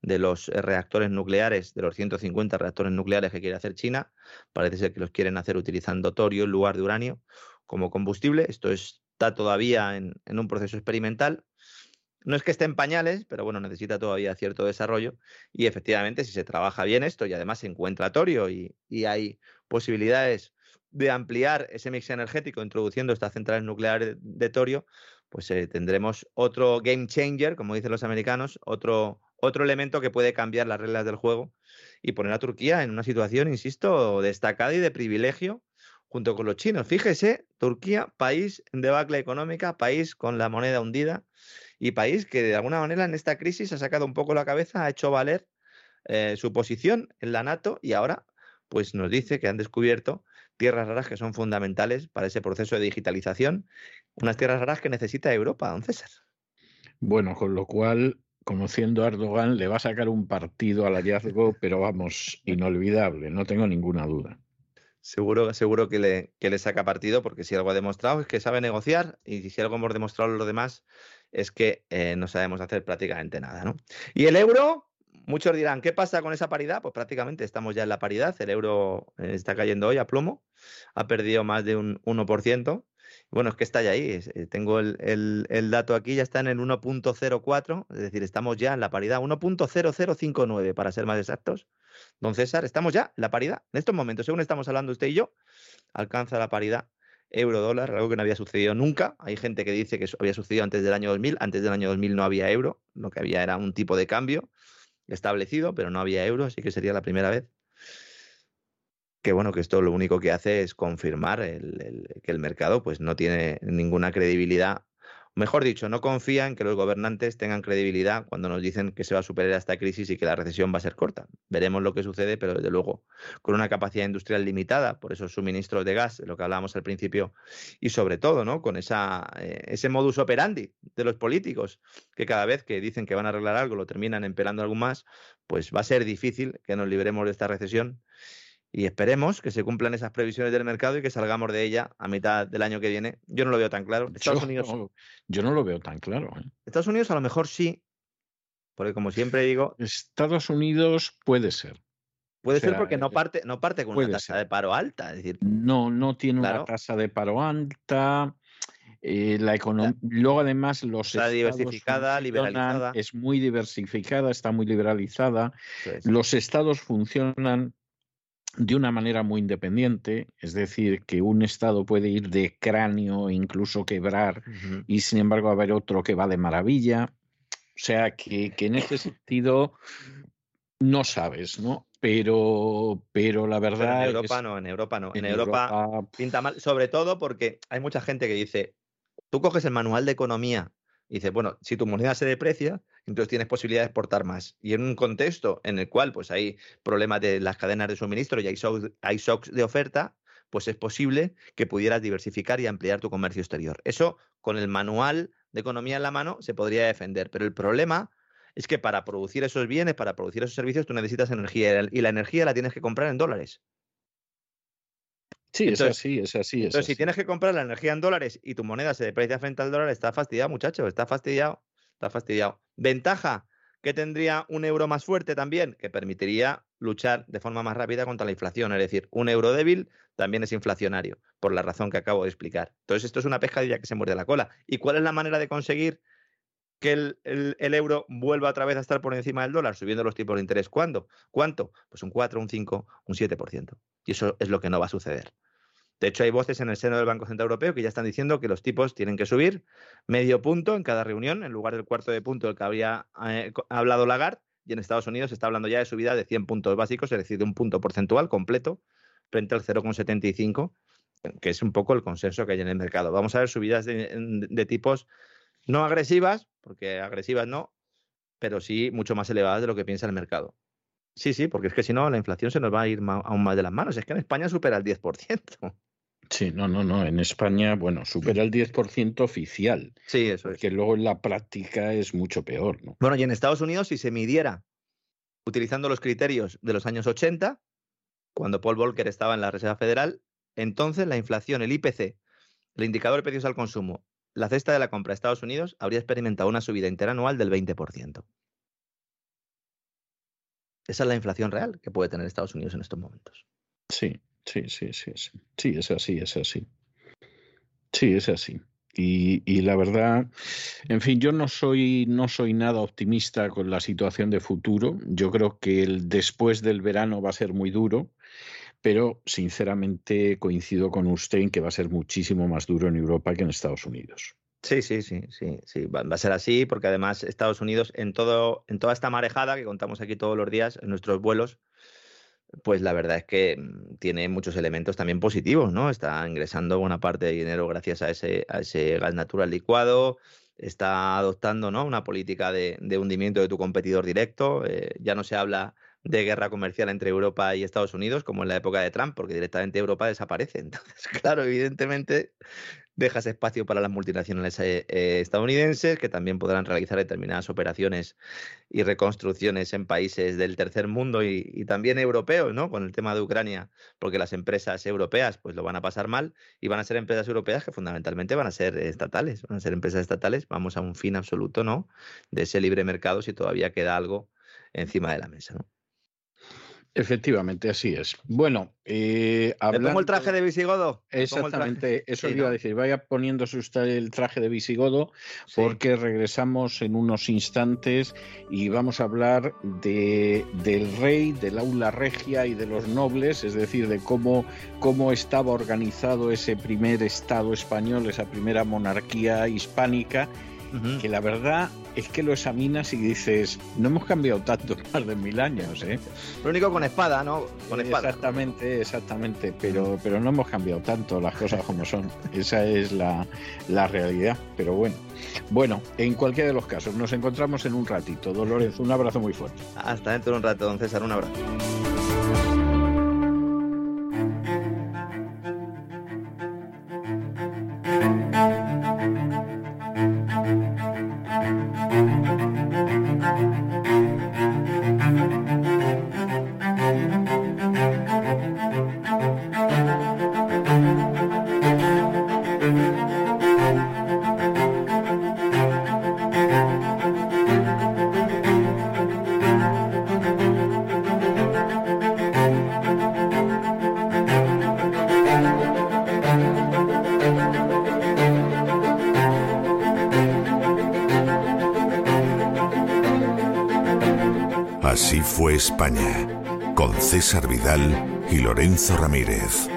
de los reactores nucleares, de los 150 reactores nucleares que quiere hacer China, parece ser que los quieren hacer utilizando torio en lugar de uranio como combustible. Esto está todavía en un proceso experimental no es que esté en pañales, pero bueno, necesita todavía cierto desarrollo. Y efectivamente, si se trabaja bien esto y además se encuentra torio y, hay posibilidades de ampliar ese mix energético introduciendo estas centrales nucleares de, torio, pues eh, tendremos otro game changer, como dicen los americanos, otro, otro elemento que puede cambiar las reglas del juego y poner a Turquía en una situación, insisto, destacada y de privilegio junto con los chinos. Fíjese, Turquía, país en debacle económica, país con la moneda hundida y país que de alguna manera en esta crisis ha sacado un poco la cabeza, ha hecho valer eh, su posición en la NATO y ahora pues nos dice que han descubierto tierras raras que son fundamentales para ese proceso de digitalización, unas tierras raras que necesita Europa, don César. Bueno, con lo cual, conociendo a Erdogan, le va a sacar un partido al hallazgo, pero vamos, inolvidable, no tengo ninguna duda. Seguro, seguro que le, que le saca partido, porque si algo ha demostrado es que sabe negociar, y si algo hemos demostrado los demás es que eh, no sabemos hacer prácticamente nada. ¿no? Y el euro, muchos dirán, ¿qué pasa con esa paridad? Pues prácticamente estamos ya en la paridad. El euro eh, está cayendo hoy a plomo, ha perdido más de un 1%. Bueno, es que está ya ahí. Eh, tengo el, el, dato aquí, ya está en el 1.04, es decir, estamos ya en la paridad 1.0059 para ser más exactos. Don César, estamos ya en la paridad. En estos momentos, según estamos hablando usted y yo, alcanza la paridad euro-dólar, algo que no había sucedido nunca. Hay gente que dice que eso había sucedido antes del año 2000. Antes del año 2000 no había euro, lo que había era un tipo de cambio establecido, pero no había euro, así que sería la primera vez. Que bueno, que esto lo único que hace es confirmar que el mercado pues, no tiene ninguna credibilidad Mejor dicho, no confía en que los gobernantes tengan credibilidad cuando nos dicen que se va a superar esta crisis y que la recesión va a ser corta. Veremos lo que sucede, pero desde luego con una capacidad industrial limitada por esos suministros de gas, lo que hablábamos al principio, y sobre todo ¿no? con esa, eh, ese modus operandi de los políticos, que cada vez que dicen que van a arreglar algo lo terminan empeorando algo más, pues va a ser difícil que nos libremos de esta recesión y esperemos que se cumplan esas previsiones del mercado y que salgamos de ella a mitad del año que viene. Yo no lo veo tan claro. Estados yo, Unidos. No, yo no lo veo tan claro. ¿eh? Estados Unidos a lo mejor sí, porque como siempre digo. Estados Unidos puede ser. Puede ser porque no eh, parte, no parte con una tasa de paro alta. Es decir, no, no tiene una tasa de paro alta. Eh, la economía, luego además los está diversificada, liberalizada. Es muy diversificada, está muy liberalizada. Los estados funcionan de una manera muy independiente, es decir, que un Estado puede ir de cráneo, incluso quebrar, y sin embargo haber otro que va de maravilla. O sea, que, que en ese sentido no sabes, ¿no? pero, pero la verdad. en Europa no, en Europa no. En, Europa, pinta mal, sobre todo porque hay mucha gente que dice: tú coges el manual de economía y dices, bueno, si tu moneda se deprecia, entonces tienes posibilidad de exportar más. Y en un contexto en el cual pues hay problemas de las cadenas de suministro y hay hay shocks de oferta, pues es posible que pudieras diversificar y ampliar tu comercio exterior. Eso con el manual de economía en la mano se podría defender, pero el problema es que para producir esos bienes, para producir esos servicios, tú necesitas energía y la energía la tienes que comprar en dólares. Sí, es así, es así. entonces, si tienes que comprar la energía en dólares y tu moneda se deprecia frente al dólar, está fastidiado, muchacho, está fastidiado, está fastidiado. Ventaja, que tendría un euro más fuerte también, que permitiría luchar de forma más rápida contra la inflación. Es decir, un euro débil también es inflacionario, por la razón que acabo de explicar. Entonces, esto es una pescadilla que se muerde la cola. ¿Y cuál es la manera de conseguir que el, el, euro vuelva otra vez a estar por encima del dólar, subiendo los tipos de interés? ¿Cuándo? ¿Cuánto? Pues un 4, un 5, un 7%. Y eso es lo que no va a suceder. De hecho, hay voces en el seno del Banco Central Europeo que ya están diciendo que los tipos tienen que subir medio punto en cada reunión, en lugar del cuarto de punto del que había eh, hablado Lagarde. Y en Estados Unidos se está hablando ya de subida de 100 puntos básicos, es decir, de un punto porcentual completo frente al 0,75, que es un poco el consenso que hay en el mercado. Vamos a ver subidas de, tipos no agresivas, porque agresivas no, pero sí mucho más elevadas de lo que piensa el mercado. Sí, sí, porque es que si no, la inflación se nos va a ir aún más de las manos. Es que en España supera el 10%. Sí, no, no, no. En España, bueno, supera el 10% oficial. Sí, eso es. Que luego en la práctica es mucho peor, ¿no? Bueno, y en Estados Unidos, si se midiera utilizando los criterios de los años 80, cuando Paul Volcker estaba en la Reserva Federal, entonces la inflación, el IPC, el indicador de precios al consumo, la cesta de la compra de Estados Unidos habría experimentado una subida interanual del 20%. Esa es la inflación real que puede tener Estados Unidos en estos momentos. Sí, Sí, sí, sí, sí. Sí, es así, es así. Sí, es así. Y, y, la verdad, en fin, yo no soy, no soy nada optimista con la situación de futuro. Yo creo que el después del verano va a ser muy duro, pero sinceramente coincido con usted en que va a ser muchísimo más duro en Europa que en Estados Unidos. Sí, sí, sí, sí, sí, va, a ser así, porque además Estados Unidos en todo, en toda esta marejada que contamos aquí todos los días en nuestros vuelos, pues la verdad es que mm, tiene muchos elementos también positivos, ¿no? Está ingresando buena parte de dinero gracias a ese, a ese gas natural licuado, está adoptando ¿no? una política de, hundimiento de tu competidor directo, eh, ya no se habla de guerra comercial entre Europa y Estados Unidos como en la época de Trump, porque directamente Europa desaparece. Entonces, claro, evidentemente dejas espacio para las multinacionales eh, eh, estadounidenses que también podrán realizar determinadas operaciones y reconstrucciones en países del tercer mundo y, también europeos, ¿no? Con el tema de Ucrania, porque las empresas europeas pues lo van a pasar mal y van a ser empresas europeas que fundamentalmente van a ser estatales, van a ser empresas estatales, vamos a un fin absoluto, ¿no? De ese libre mercado si todavía queda algo encima de la mesa, ¿no? Efectivamente, así es. Bueno, eh, hablando... el traje de visigodo? Exactamente, eso iba a decir. Vaya poniéndose usted el traje de visigodo porque regresamos en unos instantes y vamos a hablar de, del rey, del aula regia y de los nobles, es decir, de cómo, cómo estaba organizado ese primer Estado español, esa primera monarquía hispánica que la verdad es que lo examinas y dices, no hemos cambiado tanto más de mil años, ¿eh? Lo único con espada, ¿no? Con espada. Exactamente, exactamente, pero, pero no hemos cambiado tanto las cosas como son. Esa es la, la realidad, pero bueno. Bueno, en cualquiera de los casos, nos encontramos en un ratito. Dolores, un abrazo muy fuerte. Hasta dentro de un rato, don César, un abrazo. Vidal y Lorenzo Ramírez.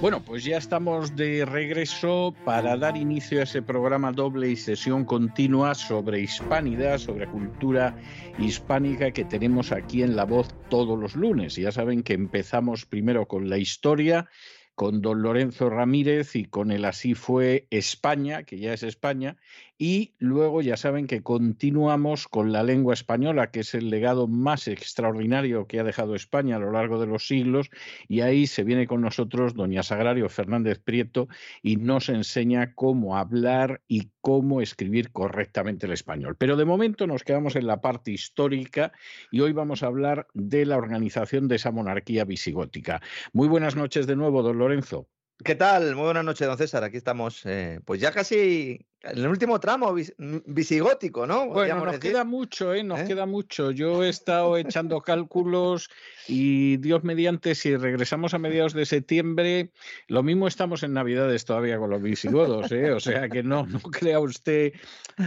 Bueno, pues ya estamos de regreso para dar inicio a ese programa doble y sesión continua sobre hispanidad, sobre cultura hispánica que tenemos aquí en La Voz todos los lunes. Ya saben que empezamos primero con la historia con don Lorenzo Ramírez y con el Así fue España, que ya es España, y luego ya saben que continuamos con la lengua española, que es el legado más extraordinario que ha dejado España a lo largo de los siglos, y ahí se viene con nosotros doña Sagrario Fernández Prieto y nos enseña cómo hablar y cómo escribir correctamente el español. Pero de momento nos quedamos en la parte histórica y hoy vamos a hablar de la organización de esa monarquía visigótica. Muy buenas noches de nuevo, don Lorenzo. ¿Qué tal? Muy buenas noches, don César. Aquí estamos, eh, pues ya casi en el último tramo mm, visigótico, ¿no? Bueno, nos queda mucho, ¿eh? Nos ¿Eh? queda mucho. Yo he estado echando cálculos y Dios mediante, si regresamos a mediados de septiembre, lo mismo estamos en Navidades todavía con los visigodos, ¿eh? O sea que no, no crea usted.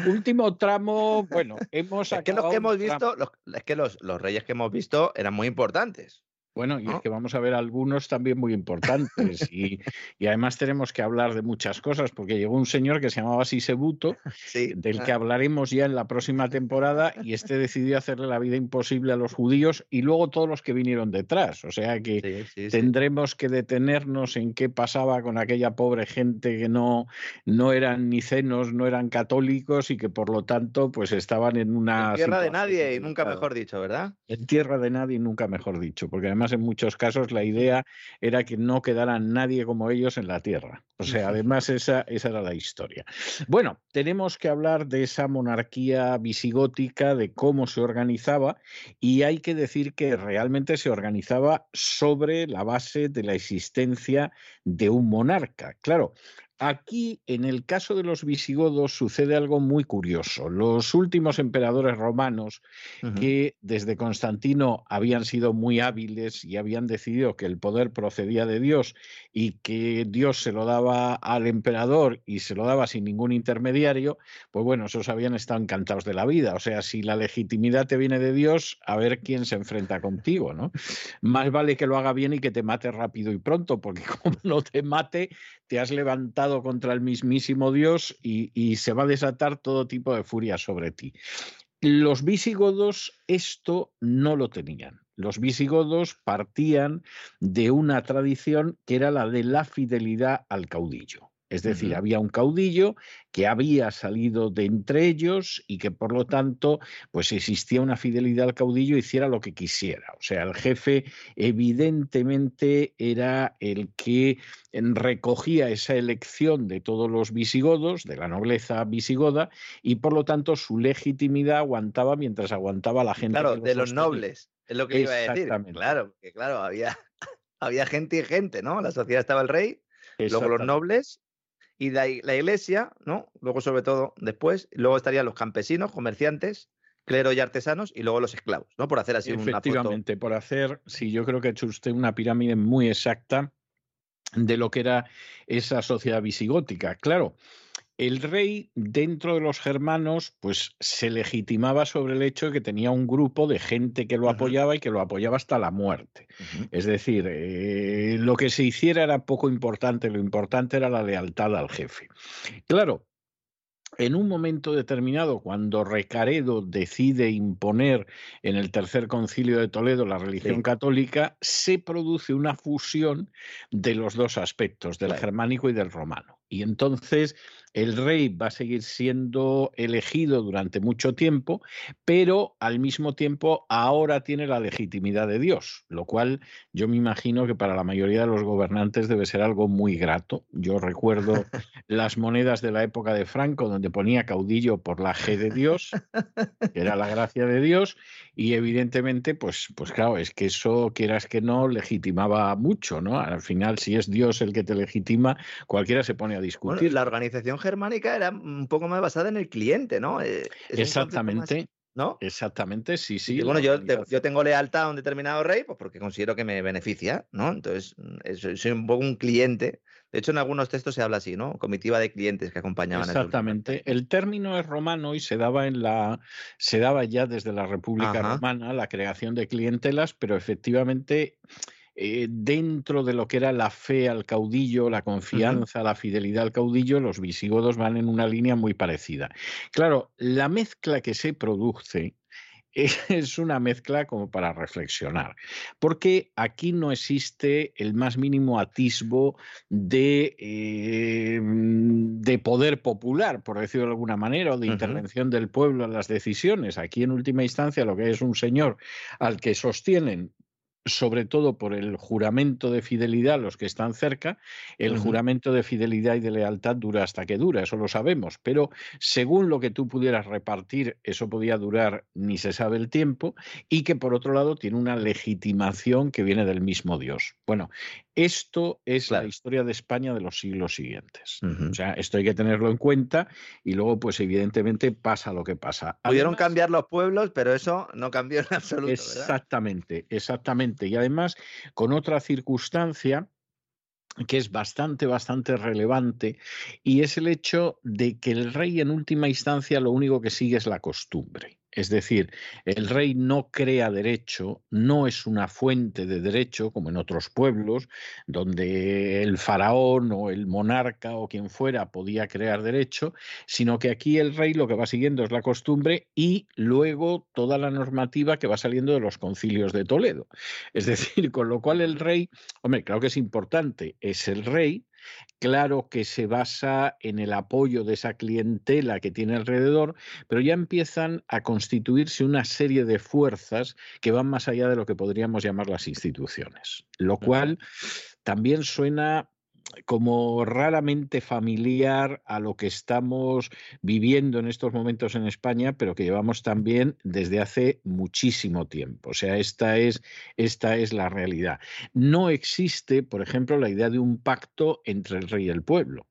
Último tramo, bueno, hemos Es que los que hemos visto, es que los, los reyes que hemos visto eran muy importantes. Bueno, y es que vamos a ver algunos también muy importantes. Y, además tenemos que hablar de muchas cosas, porque llegó un señor que se llamaba Sisebuto, del que hablaremos ya en la próxima temporada, y este decidió hacerle la vida imposible a los judíos y luego todos los que vinieron detrás. O sea que tendremos que detenernos en qué pasaba con aquella pobre gente que no, no eran ni cenos, no eran católicos y que por lo tanto pues estaban en una... En tierra de nadie, y nunca mejor dicho, ¿verdad? En tierra de nadie y nunca mejor dicho, porque además en muchos casos la idea era que no quedara nadie como ellos en la Tierra. O sea, además esa, esa era la historia. Bueno, tenemos que hablar de esa monarquía visigótica, de cómo se organizaba, y hay que decir que realmente se organizaba sobre la base de la existencia de un monarca. Claro, Aquí, en el caso de los visigodos, sucede algo muy curioso. Los últimos emperadores romanos, que desde Constantino habían sido muy hábiles y habían decidido que el poder procedía de Dios y que Dios se lo daba al emperador y se lo daba sin ningún intermediario, pues bueno, esos habían estado encantados de la vida. O sea, si la legitimidad te viene de Dios, a ver quién se enfrenta contigo, ¿no? Más vale que lo haga bien y que te mate rápido y pronto, porque como no te mate, te has levantado contra el mismísimo Dios y, se va a desatar todo tipo de furia sobre ti. Los visigodos esto no lo tenían. Los visigodos partían de una tradición que era la de la fidelidad al caudillo. Es decir, había un caudillo que había salido de entre ellos y que por lo tanto pues existía una fidelidad al caudillo hiciera lo que quisiera. O sea, el jefe evidentemente era el que recogía esa elección de todos los visigodos, de la nobleza visigoda, y por lo tanto su legitimidad aguantaba mientras aguantaba la gente. Claro, de los nobles, es lo que iba a decir. Claro, que claro, había, había gente y gente, ¿no? La sociedad estaba el rey, luego los nobles y la, iglesia, ¿no? Luego, sobre todo, después, luego estarían los campesinos, comerciantes, clero y artesanos, y luego los esclavos, ¿no? Por hacer así Efectivamente, una por hacer, sí, yo creo que ha hecho usted una pirámide muy exacta de lo que era esa sociedad visigótica. Claro, el rey dentro de los germanos pues se legitimaba sobre el hecho de que tenía un grupo de gente que lo apoyaba y que lo apoyaba hasta la muerte. Es decir, eh, lo que se hiciera era poco importante, lo importante era la lealtad al jefe. Claro, en un momento determinado, cuando Recaredo decide imponer en el tercer concilio de Toledo la religión católica, se produce una fusión de los dos aspectos, del germánico y del romano. Y entonces el rey va a seguir siendo elegido durante mucho tiempo, pero al mismo tiempo ahora tiene la legitimidad de Dios, lo cual yo me imagino que para la mayoría de los gobernantes debe ser algo muy grato. Yo recuerdo las monedas de la época de Franco, donde ponía caudillo por la G de Dios, que era la gracia de Dios, y evidentemente, pues, pues claro, es que eso, quieras que no, legitimaba mucho, ¿no? Al final, si es Dios el que te legitima, cualquiera se pone a discutir. la organización germánica era un poco más basada en el cliente, ¿no? Eh, Exactamente. ¿No? Exactamente, sí, sí. bueno, yo, yo, tengo lealtad a un determinado rey, pues porque considero que me beneficia, ¿no? Entonces, mm, soy un poco un cliente. De hecho, en algunos textos se habla así, ¿no? Comitiva de clientes que acompañaban. Exactamente. El, término es romano y se daba en la, se daba ya desde la República Romana la creación de clientelas, pero efectivamente eh, dentro de lo que era la fe al caudillo, la confianza, la fidelidad al caudillo, los visigodos van en una línea muy parecida. Claro, la mezcla que se produce es una mezcla como para reflexionar, porque aquí no existe el más mínimo atisbo de, eh, de poder popular, por decirlo de alguna manera, o de intervención del pueblo en las decisiones. Aquí, en última instancia, lo que es un señor al que sostienen sobre todo por el juramento de fidelidad los que están cerca, el juramento de fidelidad y de lealtad dura hasta que dura, eso lo sabemos, pero según lo que tú pudieras repartir, eso podía durar ni se sabe el tiempo, y que por otro lado tiene una legitimación que viene del mismo Dios. Bueno, esto es la historia de España de los siglos siguientes. O sea, esto hay que tenerlo en cuenta y luego, pues evidentemente pasa lo que pasa. Pudieron cambiar los pueblos, pero eso no cambió en absoluto. Exactamente, exactamente. Y además, con otra circunstancia que es bastante, bastante relevante, y es el hecho de que el rey en última instancia lo único que sigue es la costumbre. Es decir, el rey no crea derecho, no es una fuente de derecho como en otros pueblos, donde el faraón o el monarca o quien fuera podía crear derecho, sino que aquí el rey lo que va siguiendo es la costumbre y luego toda la normativa que va saliendo de los concilios de Toledo. Es decir, con lo cual el rey, hombre, claro que es importante, es el rey, Claro que se basa en el apoyo de esa clientela que tiene alrededor, pero ya empiezan a constituirse una serie de fuerzas que van más allá de lo que podríamos llamar las instituciones, lo cual también suena como raramente familiar a lo que estamos viviendo en estos momentos en España, pero que llevamos también desde hace muchísimo tiempo. O sea, esta es, esta es la realidad. No existe, por ejemplo, la idea de un pacto entre el rey y el pueblo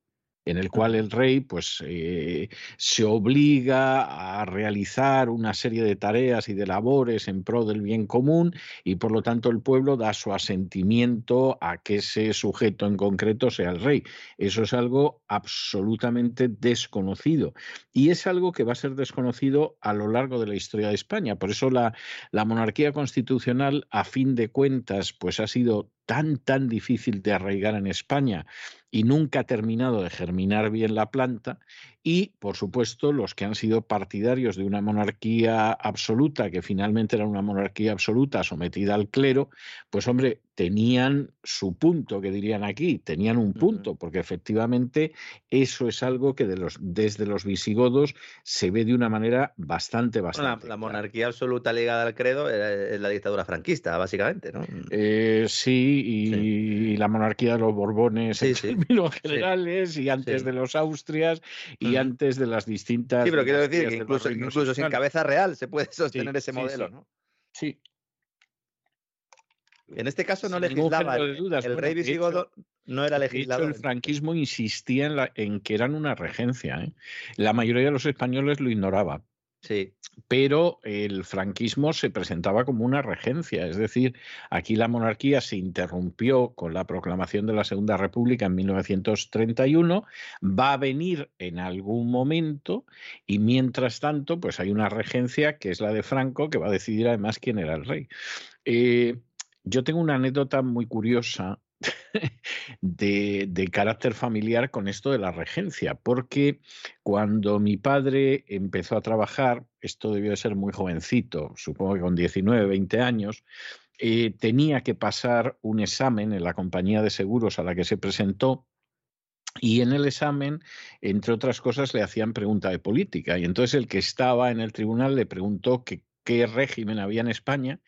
en el cual el rey pues, eh, se obliga a realizar una serie de tareas y de labores en pro del bien común y por lo tanto el pueblo da su asentimiento a que ese sujeto en concreto sea el rey. Eso es algo absolutamente desconocido y es algo que va a ser desconocido a lo largo de la historia de España. Por eso la, la monarquía constitucional, a fin de cuentas, pues ha sido tan, tan difícil de arraigar en España y nunca ha terminado de germinar bien la planta y, por supuesto, los que han sido partidarios de una monarquía absoluta, que finalmente era una monarquía absoluta sometida al clero, pues hombre, tenían su punto, que dirían aquí, tenían un punto, porque efectivamente eso es algo que de los, desde los visigodos se ve de una manera bastante, bastante. la, monarquía absoluta ligada al credo es la dictadura franquista, básicamente, ¿no? Eh, sí, y, la monarquía de los Borbones en términos generales, y antes de los Austrias, y antes de las distintas. Sí, pero quiero decir que incluso, sin cabeza real se puede sostener ese modelo, ¿no? Sí. En este caso no legislaba. el rey visigodo no era legislador. el franquismo insistía en, en, que eran una regencia. ¿eh? La mayoría de los españoles lo ignoraba. Sí. Pero el franquismo se presentaba como una regencia, es decir, aquí la monarquía se interrumpió con la proclamación de la Segunda República en 1931, va a venir en algún momento y mientras tanto, pues hay una regencia que es la de Franco, que va a decidir además quién era el rey. Eh, yo tengo una anécdota muy curiosa de, carácter familiar con esto de la regencia, porque cuando mi padre empezó a trabajar, esto debió de ser muy jovencito, supongo que con 19, 20 años, eh, tenía que pasar un examen en la compañía de seguros a la que se presentó y en el examen, entre otras cosas, le hacían pregunta de política. Y entonces el que estaba en el tribunal le preguntó qué régimen había en España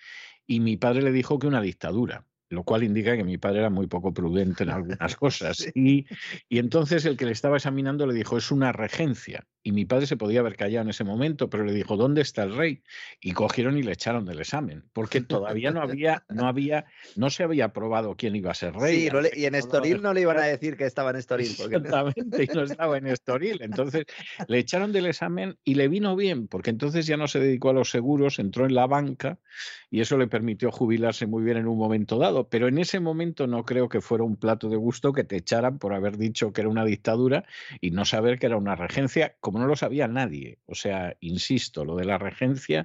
y mi padre le dijo que una dictadura lo cual indica que mi padre era muy poco prudente en algunas cosas. Y, y, entonces el que le estaba examinando le dijo, es una regencia. Y mi padre se podía haber callado en ese momento, pero le dijo, ¿dónde está el rey? Y cogieron y le echaron del examen, porque todavía no había, no había, no se había probado quién iba a ser rey. Sí, y en Estoril no le iban a decir que estaba en Estoril. Exactamente, y no estaba en Estoril. Entonces le echaron del examen y le vino bien, porque entonces ya no se dedicó a los seguros, entró en la banca y eso le permitió jubilarse muy bien en un momento dado todo, pero en ese momento no creo que fuera un plato de gusto que te echaran por haber dicho que era una dictadura y no saber que era una regencia, como no lo sabía nadie. O sea, insisto, lo de la regencia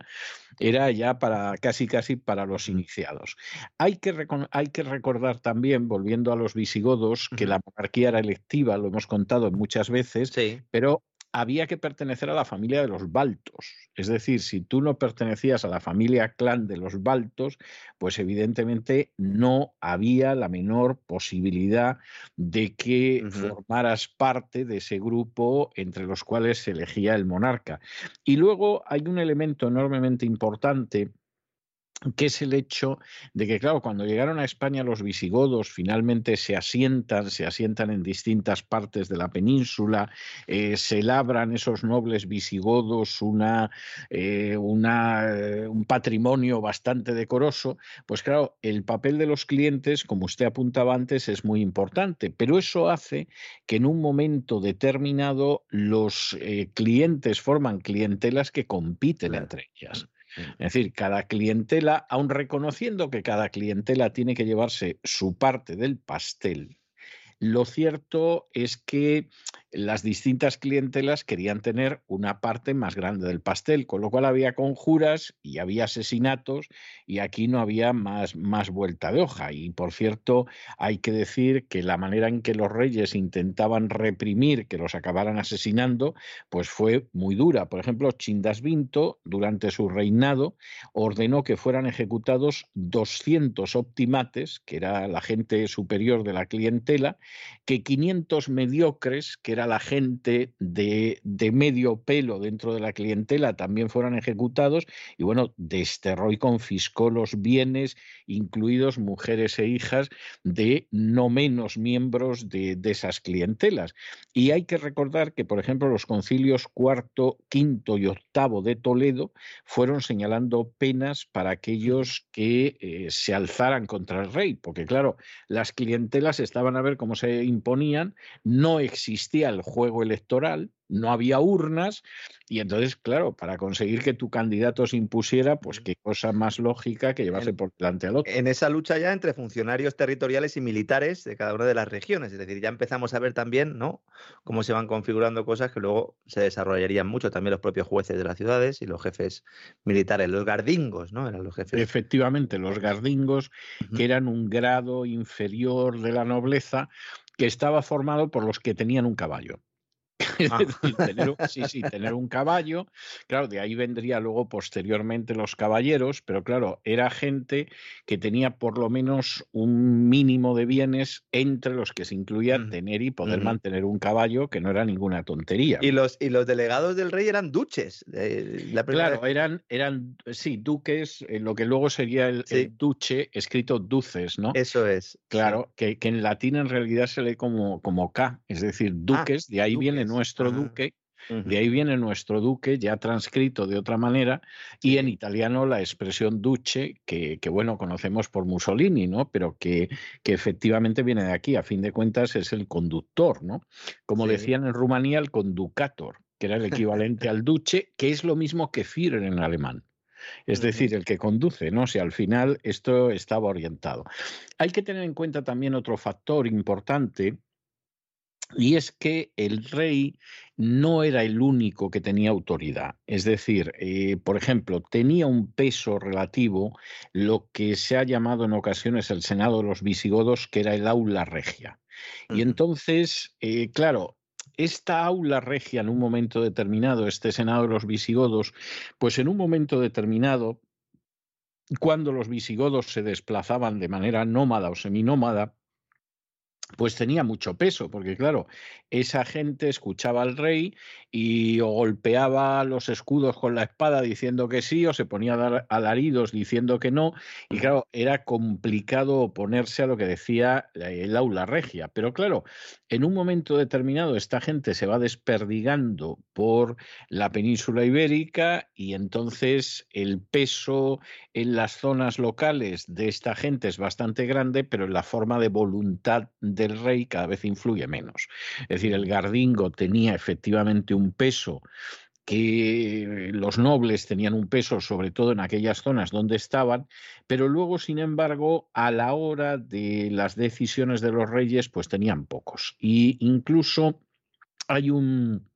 era ya para casi casi para los iniciados. Hay que, hay que recordar también, volviendo a los visigodos, que la monarquía era electiva, lo hemos contado muchas veces, pero había que pertenecer a la familia de los Baltos. Es decir, si tú no pertenecías a la familia clan de los Baltos, pues evidentemente no había la menor posibilidad de que formaras parte de ese grupo entre los cuales se elegía el monarca. Y luego hay un elemento enormemente importante que es el hecho de que, claro, cuando llegaron a España los visigodos finalmente se asientan, se asientan en distintas partes de la península, eh, se labran esos nobles visigodos una, eh, una, eh, un patrimonio bastante decoroso, pues claro, el papel de los clientes, como usted apuntaba antes, es muy importante, pero eso hace que en un momento determinado los clientes forman clientelas que compiten entre ellas. Mm. Es decir, cada clientela, aun reconociendo que cada clientela tiene que llevarse su parte del pastel, lo cierto es que las distintas clientelas querían tener una parte más grande del pastel, con lo cual había conjuras y había asesinatos y aquí no había más, más vuelta de hoja. Y por cierto, hay que decir que la manera en que los reyes intentaban reprimir que los acabaran asesinando, pues fue muy dura. Por ejemplo, Chindasvinto, durante su reinado, ordenó que fueran ejecutados 200 optimates, que era la gente superior de la clientela, que 500 mediocres, que era la gente de, de, medio pelo dentro de la clientela también fueron ejecutados y bueno, desterró y confiscó los bienes, incluidos mujeres e hijas de no menos miembros de, de esas clientelas. Y hay que recordar que, por ejemplo, los concilios cuarto, quinto y octavo de Toledo fueron señalando penas para aquellos que eh, se alzaran contra el rey, porque claro, las clientelas estaban a ver cómo se imponían, no existía el juego electoral, no había urnas y entonces, claro, para conseguir que tu candidato se impusiera, pues qué cosa más lógica que llevarse por delante al otro. En esa lucha ya entre funcionarios territoriales y militares de cada una de las regiones, es decir, ya empezamos a ver también, ¿no? Cómo se van configurando cosas que luego se desarrollarían mucho también los propios jueces de las ciudades y los jefes militares, los gardingos, ¿no? Eran los jefes. Efectivamente, los gardingos, que eran un grado inferior de la nobleza, que estaba formado por los que tenían un caballo. Ah. tener, sí, sí, tener un caballo. Claro, de ahí vendría luego posteriormente los caballeros, pero claro, era gente que tenía por lo menos un mínimo de bienes entre los que se incluían tener y poder mantener un caballo, que no era ninguna tontería. Y los, y los delegados del rey eran duches. claro, eran, eran, sí, duques, eh, lo que luego sería el, duche, escrito duces, ¿no? Eso es. Claro, que, que, en latín en realidad se lee como, como K, es decir, ah, duques, de ahí viene nuestro duque, de ahí viene nuestro duque, ya transcrito de otra manera, y en italiano la expresión duce, que, bueno, conocemos por Mussolini, ¿no? Pero que, que, efectivamente viene de aquí, a fin de cuentas es el conductor, ¿no? Como decían en Rumanía, el conducator, que era el equivalente al duce, que es lo mismo que Führer en alemán. Es decir, el que conduce, ¿no? Si al final esto estaba orientado. Hay que tener en cuenta también otro factor importante y es que el rey no era el único que tenía autoridad. Es decir, eh, por ejemplo, tenía un peso relativo lo que se ha llamado en ocasiones el Senado de los visigodos, que era el aula regia. Y entonces, eh, claro, esta aula regia en un momento determinado, este Senado de los visigodos, pues en un momento determinado, cuando los visigodos se desplazaban de manera nómada o seminómada, pues tenía mucho peso, porque claro, esa gente escuchaba al rey y o golpeaba los escudos con la espada diciendo que sí, o se ponía a dar alaridos diciendo que no, y claro, era complicado oponerse a lo que decía el aula regia. Pero claro, en un momento determinado esta gente se va desperdigando por la península ibérica y entonces el peso en las zonas locales de esta gente es bastante grande, pero en la forma de voluntad del rey cada vez influye menos. Es decir, el gardingo tenía efectivamente un peso que los nobles tenían un peso, sobre todo en aquellas zonas donde estaban, pero luego, sin embargo, a la hora de las decisiones de los reyes, pues tenían pocos. Y incluso hay un,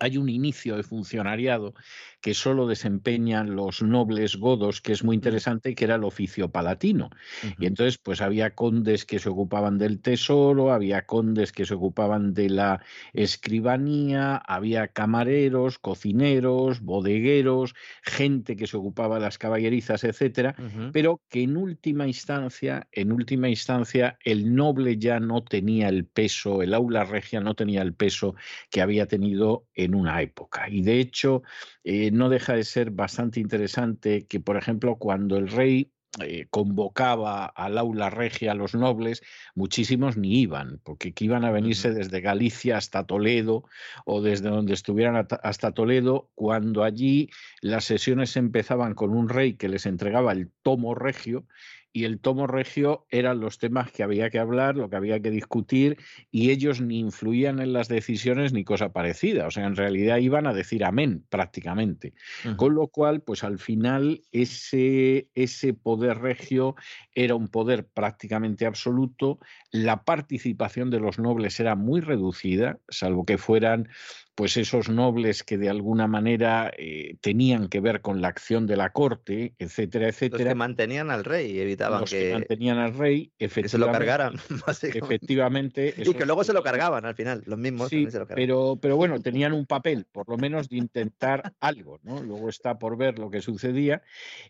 hay un inicio de funcionariado que solo desempeñan los nobles godos, que es muy interesante, que era el oficio palatino. Y entonces, pues había condes que se ocupaban del tesoro, había condes que se ocupaban de la escribanía, había camareros, cocineros, bodegueros, gente que se ocupaba de las caballerizas, etcétera, pero que en última instancia, en última instancia, el noble ya no tenía el peso, el aula regia no tenía el peso que había tenido en una época. Y de hecho, eh, no deja de ser bastante interesante que, por ejemplo, cuando el rey eh, convocaba al aula regia a los nobles, muchísimos ni iban, porque que iban a venirse desde Galicia hasta Toledo o desde donde estuvieran hasta Toledo, cuando allí las sesiones empezaban con un rey que les entregaba el tomo regio y el tomo regio eran los temas que había que hablar, lo que había que discutir, y ellos ni influían en las decisiones ni cosa parecida. O sea, en realidad iban a decir amén prácticamente. Con lo cual, pues al final ese, ese poder regio era un poder prácticamente absoluto, la participación de los nobles era muy reducida, salvo que fueran pues esos nobles que de alguna manera eh, tenían que ver con la acción de la corte, etcétera, etcétera. Los que mantenían al rey y evitaban los que, mantenían al rey, efectivamente, que se lo cargaran, efectivamente. Y que luego se lo cargaban al final, los mismos. Sí, pero, pero bueno, tenían un papel, por lo menos de intentar algo, ¿no? Luego está por ver lo que sucedía.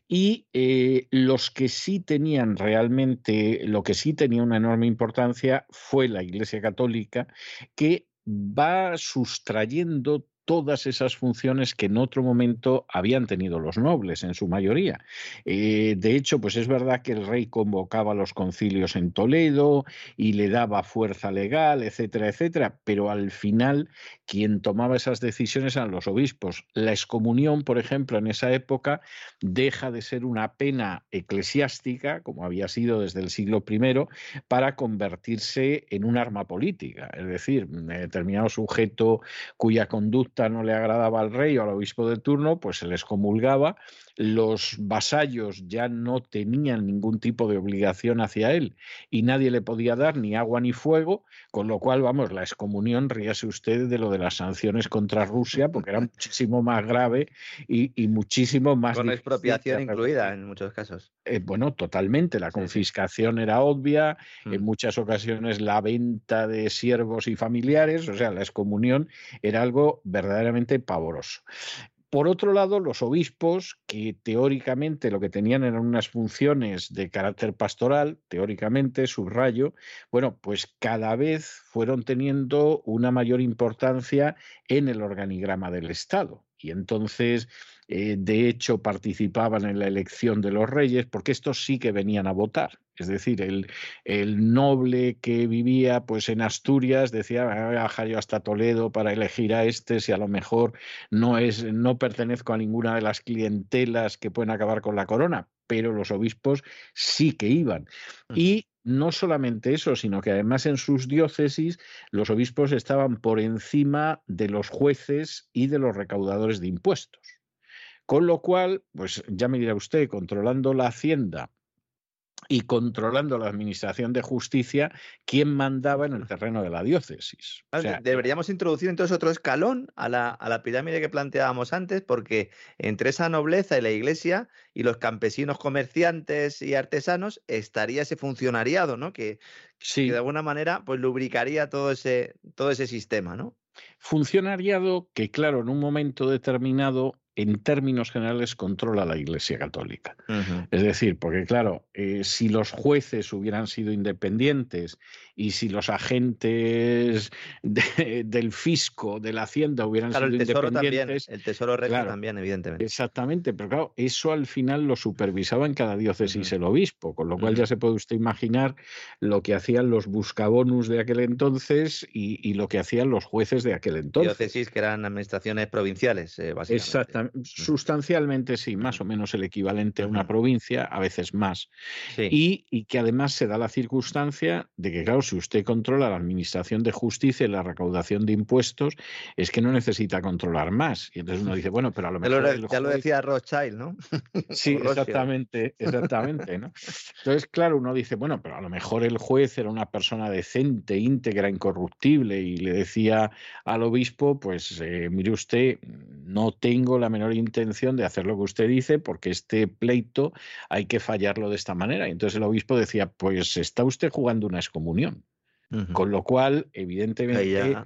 Y eh, los que sí tenían realmente, lo que sí tenía una enorme importancia fue la Iglesia Católica, que va sustrayendo todas esas funciones que en otro momento habían tenido los nobles en su mayoría. Eh, de hecho, pues es verdad que el rey convocaba los concilios en Toledo y le daba fuerza legal, etcétera, etcétera, pero al final quien tomaba esas decisiones eran los obispos. La excomunión, por ejemplo, en esa época deja de ser una pena eclesiástica, como había sido desde el siglo I, para convertirse en un arma política. Es decir, determinado sujeto cuya conducta no le agradaba al rey o al obispo de turno, pues se les comulgaba. Los vasallos ya no tenían ningún tipo de obligación hacia él y nadie le podía dar ni agua ni fuego, con lo cual, vamos, la excomunión, ríase usted de lo de las sanciones contra Rusia, porque era muchísimo más grave y, muchísimo más... Con expropiación incluida en muchos casos. Eh, bueno, totalmente. La confiscación era obvia, en mm. muchas ocasiones la venta de siervos y familiares, o sea, la excomunión era algo verdaderamente pavoroso. Por otro lado, los obispos, que teóricamente lo que tenían eran unas funciones de carácter pastoral, teóricamente, subrayo, bueno, pues cada vez fueron teniendo una mayor importancia en el organigrama del Estado. Y entonces eh, de hecho participaban en la elección de los reyes, porque estos sí que venían a votar. Es decir, el, el noble que vivía pues, en Asturias decía, voy a viajar yo hasta Toledo para elegir a este, si a lo mejor no, es, no pertenezco a ninguna de las clientelas que pueden acabar con la corona, pero los obispos sí que iban. Y no solamente eso, sino que además en sus diócesis los obispos estaban por encima de los jueces y de los recaudadores de impuestos. Con lo cual, pues ya me dirá usted, controlando la hacienda y controlando la administración de justicia, quién mandaba en el terreno de la diócesis. Deberíamos introducir entonces otro escalón a la, a la, pirámide que planteábamos antes, porque entre esa nobleza y la iglesia y los campesinos comerciantes y artesanos estaría ese funcionariado, ¿no? Que, que de alguna manera pues lubricaría todo ese, todo ese sistema, ¿no? Funcionariado que, claro, en un momento determinado en términos generales controla la Iglesia Católica. Es decir, porque claro, eh, si los jueces hubieran sido independientes y si los agentes del fisco, de la hacienda hubieran sido el tesoro independientes... También, el Tesoro regio también, evidentemente. Exactamente, pero claro, eso al final lo supervisaba en cada diócesis el obispo, con lo cual ya se puede usted imaginar lo que hacían los buscabonus de aquel entonces y, lo que hacían los jueces de aquel entonces. Diócesis que eran administraciones provinciales, eh, básicamente. Exactamente sustancialmente sí, más o menos el equivalente a una provincia, a veces más, Y, y, que además se da la circunstancia de que, claro, si usted controla la administración de justicia y la recaudación de impuestos, es que no necesita controlar más. Y entonces uno dice, bueno, pero a lo mejor... Ya lo, decía Rothschild, ¿no? Sí, exactamente, exactamente, ¿no? Entonces, claro, uno dice, bueno, pero a lo mejor el juez era una persona decente, íntegra, incorruptible, y le decía al obispo, pues eh, mire usted, no tengo la menor intención de hacer lo que usted dice, porque este pleito hay que fallarlo de esta manera. Y entonces el obispo decía, pues está usted jugando una excomunión. Con lo cual, evidentemente,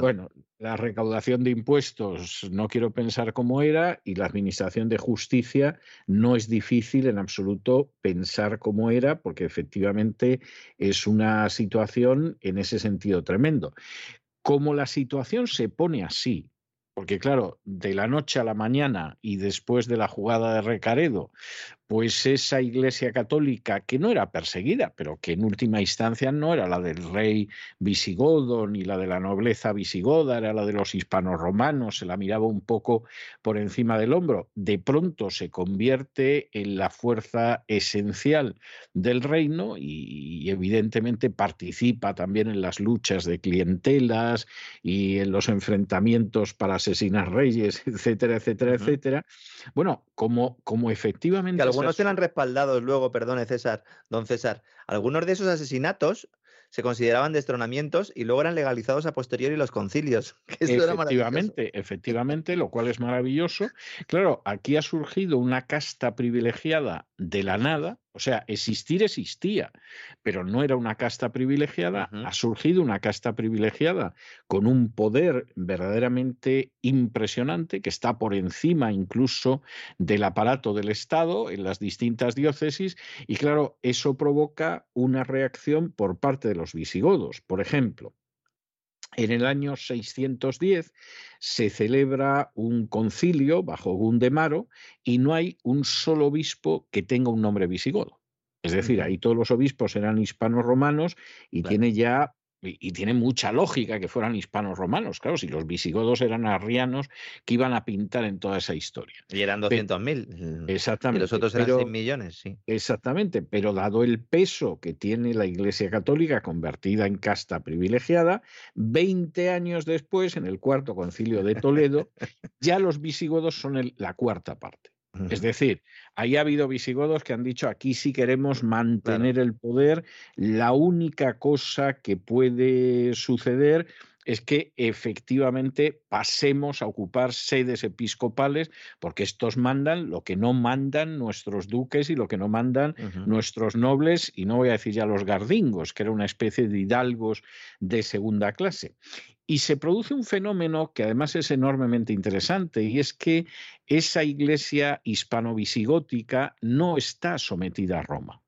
bueno, la recaudación de impuestos no quiero pensar cómo era y la administración de justicia no es difícil en absoluto pensar cómo era porque efectivamente es una situación en ese sentido tremendo. Como la situación se pone así, porque claro, de la noche a la mañana y después de la jugada de Recaredo, pues esa iglesia católica que no era perseguida, pero que en última instancia no era la del rey visigodo ni la de la nobleza visigoda, era la de los hispanos romanos, se la miraba un poco por encima del hombro, de pronto se convierte en la fuerza esencial del reino y, evidentemente participa también en las luchas de clientelas y en los enfrentamientos para asesinar reyes, etcétera, etcétera, etcétera. Bueno, como, como efectivamente algunos eran respaldados luego, perdone César, don César, algunos de esos asesinatos se consideraban destronamientos y luego eran legalizados a posteriori los concilios. efectivamente, efectivamente, lo cual es maravilloso. Claro, aquí ha surgido una casta privilegiada de la nada, o sea, existir existía, pero no era una casta privilegiada, ha surgido una casta privilegiada con un poder verdaderamente impresionante que está por encima incluso del aparato del Estado en las distintas diócesis y claro, eso provoca una reacción por parte de los visigodos. Por ejemplo, en el año 610 se celebra un concilio bajo Gundemaro y no hay un solo obispo que tenga un nombre visigodo. Es decir, ahí todos los obispos eran hispanos romanos y tiene ya y, tiene mucha lógica que fueran hispanos romanos, claro, si los visigodos eran arrianos que iban a pintar en toda esa historia. Y eran 200.000. Exactamente. Y los otros eran 100 millones, sí. Exactamente, pero dado el peso que tiene la Iglesia Católica convertida en casta privilegiada, 20 años después, en el cuarto concilio de Toledo, ya los visigodos son la cuarta parte. Es decir, ahí ha habido visigodos que han dicho aquí sí queremos mantener el poder, la única cosa que puede suceder es que efectivamente pasemos a ocupar sedes episcopales, porque estos mandan lo que no mandan nuestros duques y lo que no mandan nuestros nobles, y no voy a decir ya los gardingos, que era una especie de hidalgos de segunda clase. Y se produce un fenómeno que además es enormemente interesante, y es que esa iglesia hispano-visigótica no está sometida a Roma.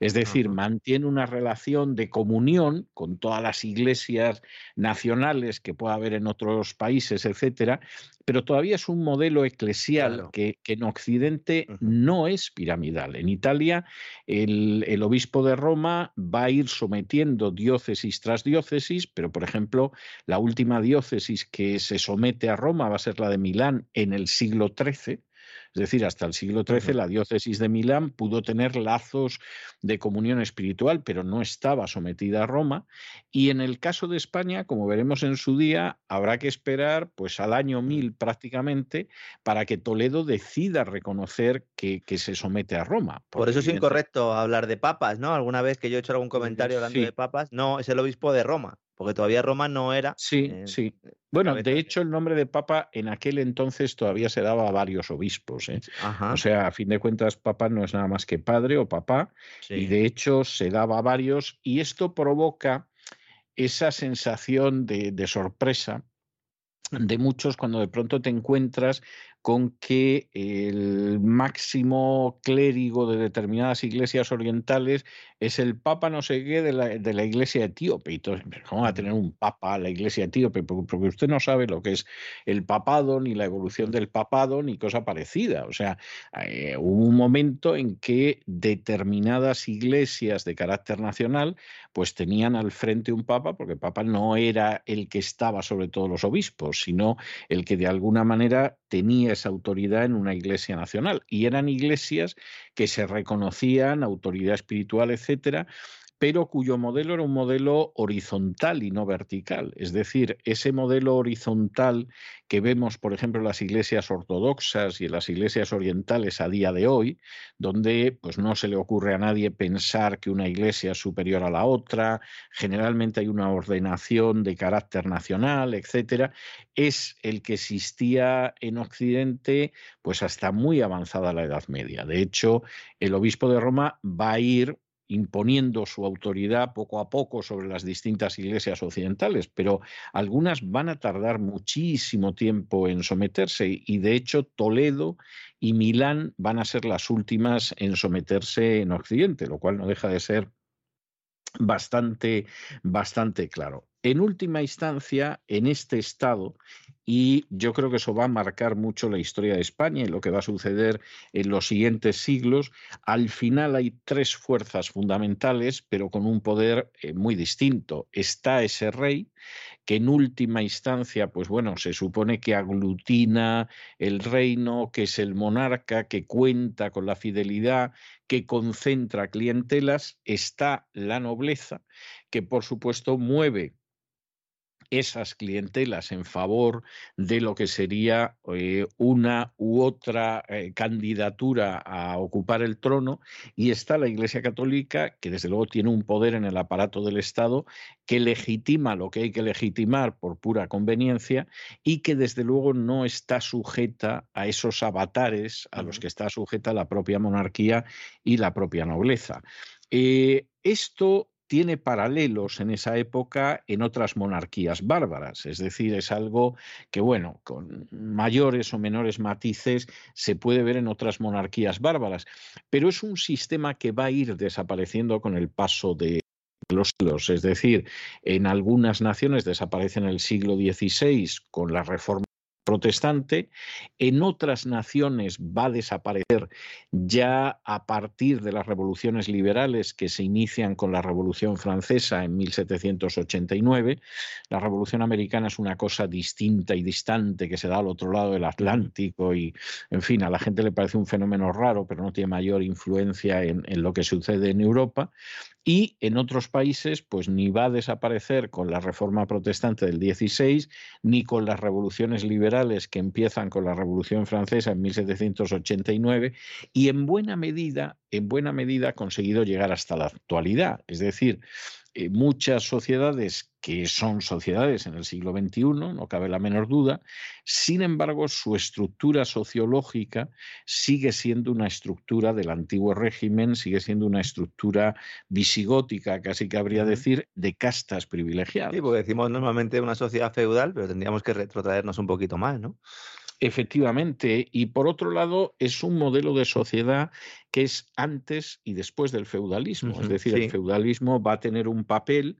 Es decir, mantiene una relación de comunión con todas las iglesias nacionales que pueda haber en otros países, etcétera, pero todavía es un modelo eclesial que, en Occidente no es piramidal. En Italia, el, el, obispo de Roma va a ir sometiendo diócesis tras diócesis, pero por ejemplo, la última diócesis que se somete a Roma va a ser la de Milán en el siglo XIII es decir, hasta el siglo XIII la diócesis de Milán pudo tener lazos de comunión espiritual, pero no estaba sometida a Roma. Y en el caso de España, como veremos en su día, habrá que esperar pues al año 1000 prácticamente para que Toledo decida reconocer que, se somete a Roma. Por eso es incorrecto hablar de papas, ¿no? Alguna vez que yo he hecho algún comentario hablando de papas, no, es el obispo de Roma porque todavía Roma no era. Sí, sí. Bueno, de hecho, el nombre de papa en aquel entonces todavía se daba a varios obispos. ¿eh? O sea, a fin de cuentas, papa no es nada más que padre o papá, y de hecho se daba a varios, y esto provoca esa sensación de, de sorpresa de muchos cuando de pronto te encuentras con que el máximo clérigo de determinadas iglesias orientales es el papa no sé qué de la, de la iglesia etíope. Y todos, ¿cómo va a tener un papa la iglesia etíope? Porque usted no sabe lo que es el papado, ni la evolución del papado, ni cosa parecida. O sea, eh, hubo un momento en que determinadas iglesias de carácter nacional pues tenían al frente un papa, porque el papa no era el que estaba sobre todos los obispos, sino el que de alguna manera tenía esa autoridad en una iglesia nacional. Y eran iglesias que se reconocían, autoridad espiritual, etcétera, pero cuyo modelo era un modelo horizontal y no vertical. Es decir, ese modelo horizontal que vemos, por ejemplo, en las iglesias ortodoxas y en las iglesias orientales a día de hoy, donde pues, no se le ocurre a nadie pensar que una iglesia es superior a la otra, generalmente hay una ordenación de carácter nacional, etcétera, es el que existía en Occidente pues hasta muy avanzada la Edad Media. De hecho, el obispo de Roma va a ir imponiendo su autoridad poco a poco sobre las distintas iglesias occidentales, pero algunas van a tardar muchísimo tiempo en someterse y de hecho Toledo y Milán van a ser las últimas en someterse en Occidente, lo cual no deja de ser bastante, bastante claro. En última instancia, en este estado y yo creo que eso va a marcar mucho la historia de España y lo que va a suceder en los siguientes siglos. Al final hay tres fuerzas fundamentales, pero con un poder eh, muy distinto. Está ese rey que en última instancia, pues bueno, se supone que aglutina el reino, que es el monarca, que cuenta con la fidelidad, que concentra clientelas, está la nobleza, que por supuesto mueve esas clientelas en favor de lo que sería eh, una u otra eh, candidatura a ocupar el trono y está la Iglesia Católica que desde luego tiene un poder en el aparato del Estado que legitima lo que hay que legitimar por pura conveniencia y que desde luego no está sujeta a esos avatares a los que está sujeta la propia monarquía y la propia nobleza. Eh, esto tiene paralelos en esa época en otras monarquías bárbaras. Es decir, es algo que, bueno, con mayores o menores matices se puede ver en otras monarquías bárbaras, pero es un sistema que va a ir desapareciendo con el paso de los siglos. Es decir, en algunas naciones desaparece en el siglo XVI con la reforma protestante, en otras naciones va a desaparecer ya a partir de las revoluciones liberales que se inician con la Revolución Francesa en 1789. La Revolución Americana es una cosa distinta y distante que se da al otro lado del Atlántico y, en fin, a la gente le parece un fenómeno raro, pero no tiene mayor influencia en, en lo que sucede en Europa y en otros países pues ni va a desaparecer con la reforma protestante del 16 ni con las revoluciones liberales que empiezan con la Revolución Francesa en 1789 y en buena medida en buena medida ha conseguido llegar hasta la actualidad, es decir, eh, muchas sociedades que son sociedades en el siglo XXI, no cabe la menor duda, sin embargo su estructura sociológica sigue siendo una estructura del antiguo régimen, sigue siendo una estructura visigótica, casi que habría decir, de castas privilegiadas. Sí, porque decimos normalmente una sociedad feudal, pero tendríamos que retrotraernos un poquito más, ¿no? Efectivamente, y por otro lado es un modelo de sociedad que es antes y después del feudalismo, es decir, el feudalismo va a tener un papel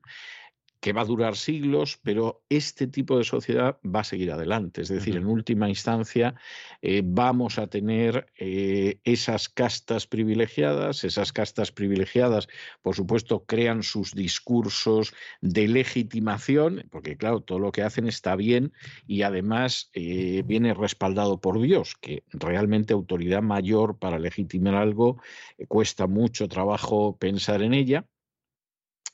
que va a durar siglos, pero este tipo de sociedad va a seguir adelante. Es decir, en última instancia eh, vamos a tener eh, esas castas privilegiadas, esas castas privilegiadas, por supuesto, crean sus discursos de legitimación, porque claro, todo lo que hacen está bien y además eh, viene respaldado por Dios, que realmente autoridad mayor para legitimar algo cuesta mucho trabajo pensar en ella.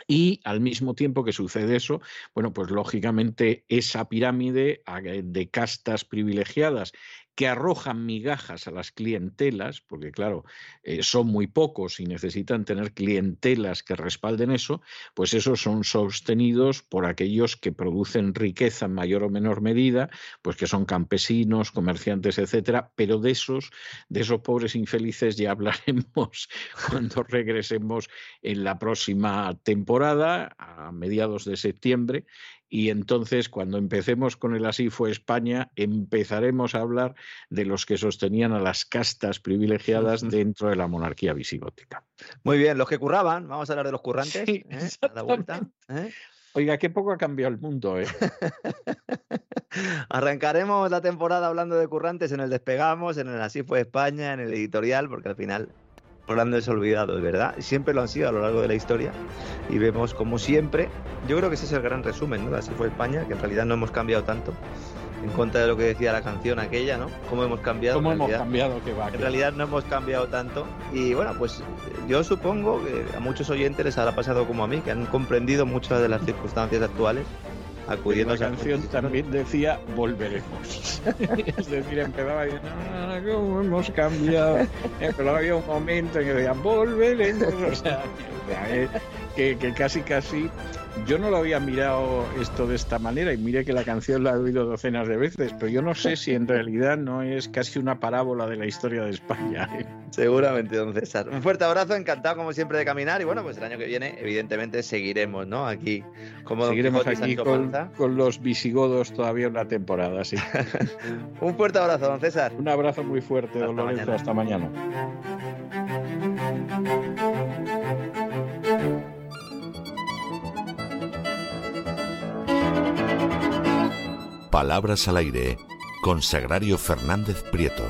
Y al mismo tiempo que sucede eso, bueno, pues lógicamente esa pirámide de castas privilegiadas que arrojan migajas a las clientelas, porque claro, eh, son muy pocos y necesitan tener clientelas que respalden eso, pues esos son sostenidos por aquellos que producen riqueza en mayor o menor medida, pues que son campesinos, comerciantes, etcétera, pero de esos, de esos pobres infelices ya hablaremos cuando regresemos en la próxima temporada, a mediados de septiembre, y entonces cuando empecemos con el Así fue España, empezaremos a hablar de los que sostenían a las castas privilegiadas dentro de la monarquía visigótica. Muy bien, los que curraban, vamos a hablar de los currantes. Sí, ¿eh? la vuelta, ¿eh? Oiga, qué poco ha cambiado el mundo, ¿eh? Arrancaremos la temporada hablando de currantes en el Despegamos, en el Así fue España, en el editorial, porque al final grandes olvidados, ¿verdad? Siempre lo han sido a lo largo de la historia y vemos como siempre, yo creo que ese es el gran resumen, ¿no? Así fue España, que en realidad no hemos cambiado tanto en contra de lo que decía la canción aquella, ¿no? Cómo hemos cambiado. Cómo hemos cambiado, que va. En realidad no hemos cambiado tanto. Y bueno, pues yo supongo que a muchos oyentes les habrá pasado como a mí, que han comprendido muchas de las circunstancias actuales acudiendo la canción también decía volveremos es decir empezaba diciendo ah, cómo hemos cambiado pero había un momento en que decía volveremos o sea que, que casi casi yo no lo había mirado esto de esta manera y mire que la canción la he oído docenas de veces, pero yo no sé si en realidad no es casi una parábola de la historia de España. ¿eh? Seguramente, don César. Un fuerte abrazo, encantado como siempre de caminar y bueno, pues el año que viene evidentemente seguiremos, ¿no? Aquí como Seguiremos aquí con, con, los visigodos todavía una temporada, sí. Un fuerte abrazo, don César. Un abrazo muy fuerte, don Lorenzo. Hasta mañana. Palabras al aire con Sagrario Fernández Prieto.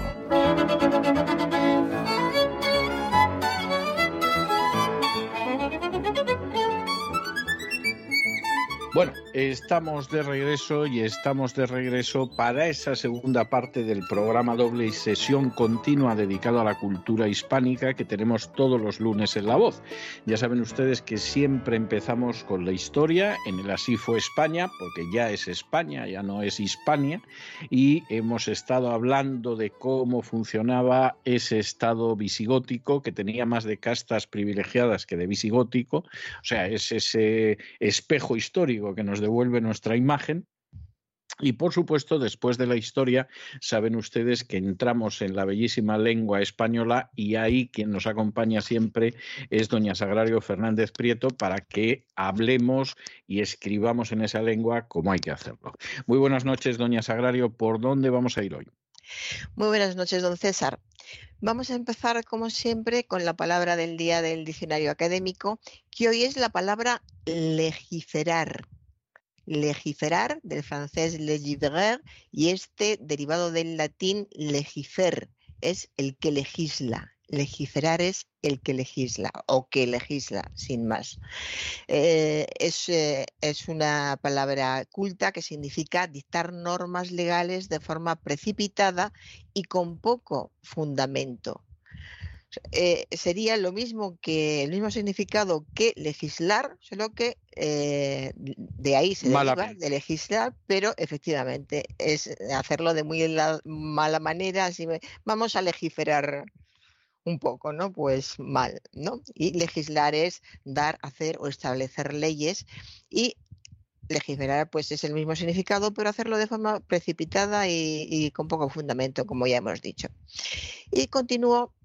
Bueno, estamos de regreso y estamos de regreso para esa segunda parte del programa doble y sesión continua dedicado a la cultura hispánica que tenemos todos los lunes en La Voz. Ya saben ustedes que siempre empezamos con la historia, en el Así fue España, porque ya es España, ya no es Hispania, y hemos estado hablando de cómo funcionaba ese estado visigótico que tenía más de castas privilegiadas que de visigótico, o sea, es ese espejo histórico que nos devuelve nuestra imagen. Y por supuesto, después de la historia, saben ustedes que entramos en la bellísima lengua española y ahí quien nos acompaña siempre es doña Sagrario Fernández Prieto para que hablemos y escribamos en esa lengua como hay que hacerlo. Muy buenas noches, doña Sagrario. ¿Por dónde vamos a ir hoy? Muy buenas noches, don César. Vamos a empezar, como siempre, con la palabra del día del diccionario académico, que hoy es la palabra legiferar legiferar, del francés legiférer, y este derivado del latín legifer, es el que legisla. Legiferar es el que legisla o que legisla, sin más. Eh, es, eh, es una palabra culta que significa dictar normas legales de forma precipitada y con poco fundamento. Eh, sería lo mismo que el mismo significado que legislar, solo que eh, de ahí se deriva de legislar, pero efectivamente es hacerlo de muy mala manera, así vamos a legislar un poco, ¿no? Pues mal, ¿no? Y legislar es dar, hacer o establecer leyes y legislar pues es el mismo significado, pero hacerlo de forma precipitada y, y con poco fundamento, como ya hemos dicho. Y continúo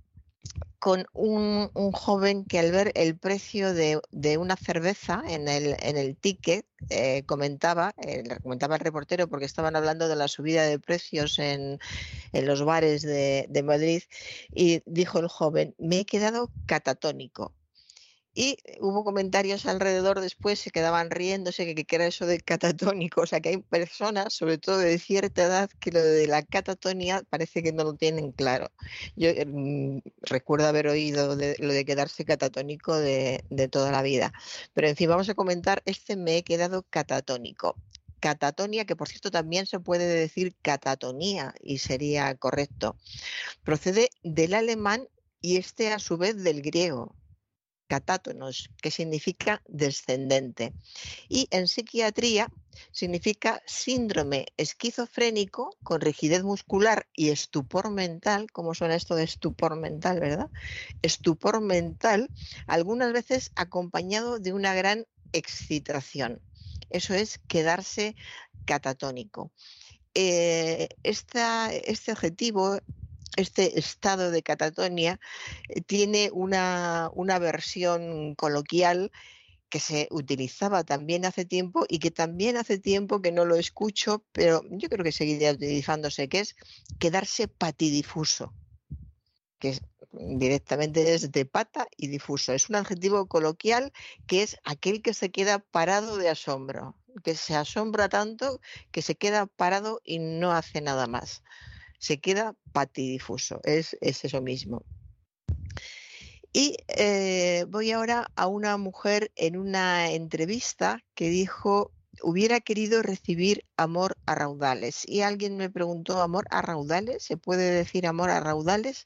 con un, joven que al ver el precio de, una cerveza en el, en el ticket eh, comentaba, eh, comentaba el reportero porque estaban hablando de la subida de precios en, los bares de, de Madrid y dijo el joven, me he quedado catatónico. Y hubo comentarios alrededor después, se quedaban riéndose que, que era eso de catatónico. O sea, que hay personas, sobre todo de cierta edad, que lo de la catatonia parece que no lo tienen claro. Yo mm, recuerdo haber oído de, lo de quedarse catatónico de, de toda la vida. Pero en fin, vamos a comentar, este me he quedado catatónico catatonia, que por cierto también se puede decir catatonía y sería correcto, procede del alemán y este a su vez del griego catátonos, que significa descendente. Y en psiquiatría significa síndrome esquizofrénico con rigidez muscular y estupor mental, ¿cómo suena esto de estupor mental, verdad? Estupor mental, algunas veces acompañado de una gran excitación. Eso es quedarse catatónico. Eh, este objetivo este estado de catatonia eh, tiene una, versión coloquial que se utilizaba también hace tiempo y que también hace tiempo que no lo escucho, pero yo creo que seguiría utilizándose, que es quedarse patidifuso, que directamente es de pata y difuso. Es un adjetivo coloquial que es aquel que se queda parado de asombro, que se asombra tanto que se queda parado y no hace nada más se queda patidifuso, es, es eso mismo. Y eh, voy ahora a una mujer en una entrevista que dijo hubiera querido recibir amor a raudales. Y alguien me preguntó, ¿amor a raudales? ¿Se puede decir amor a raudales?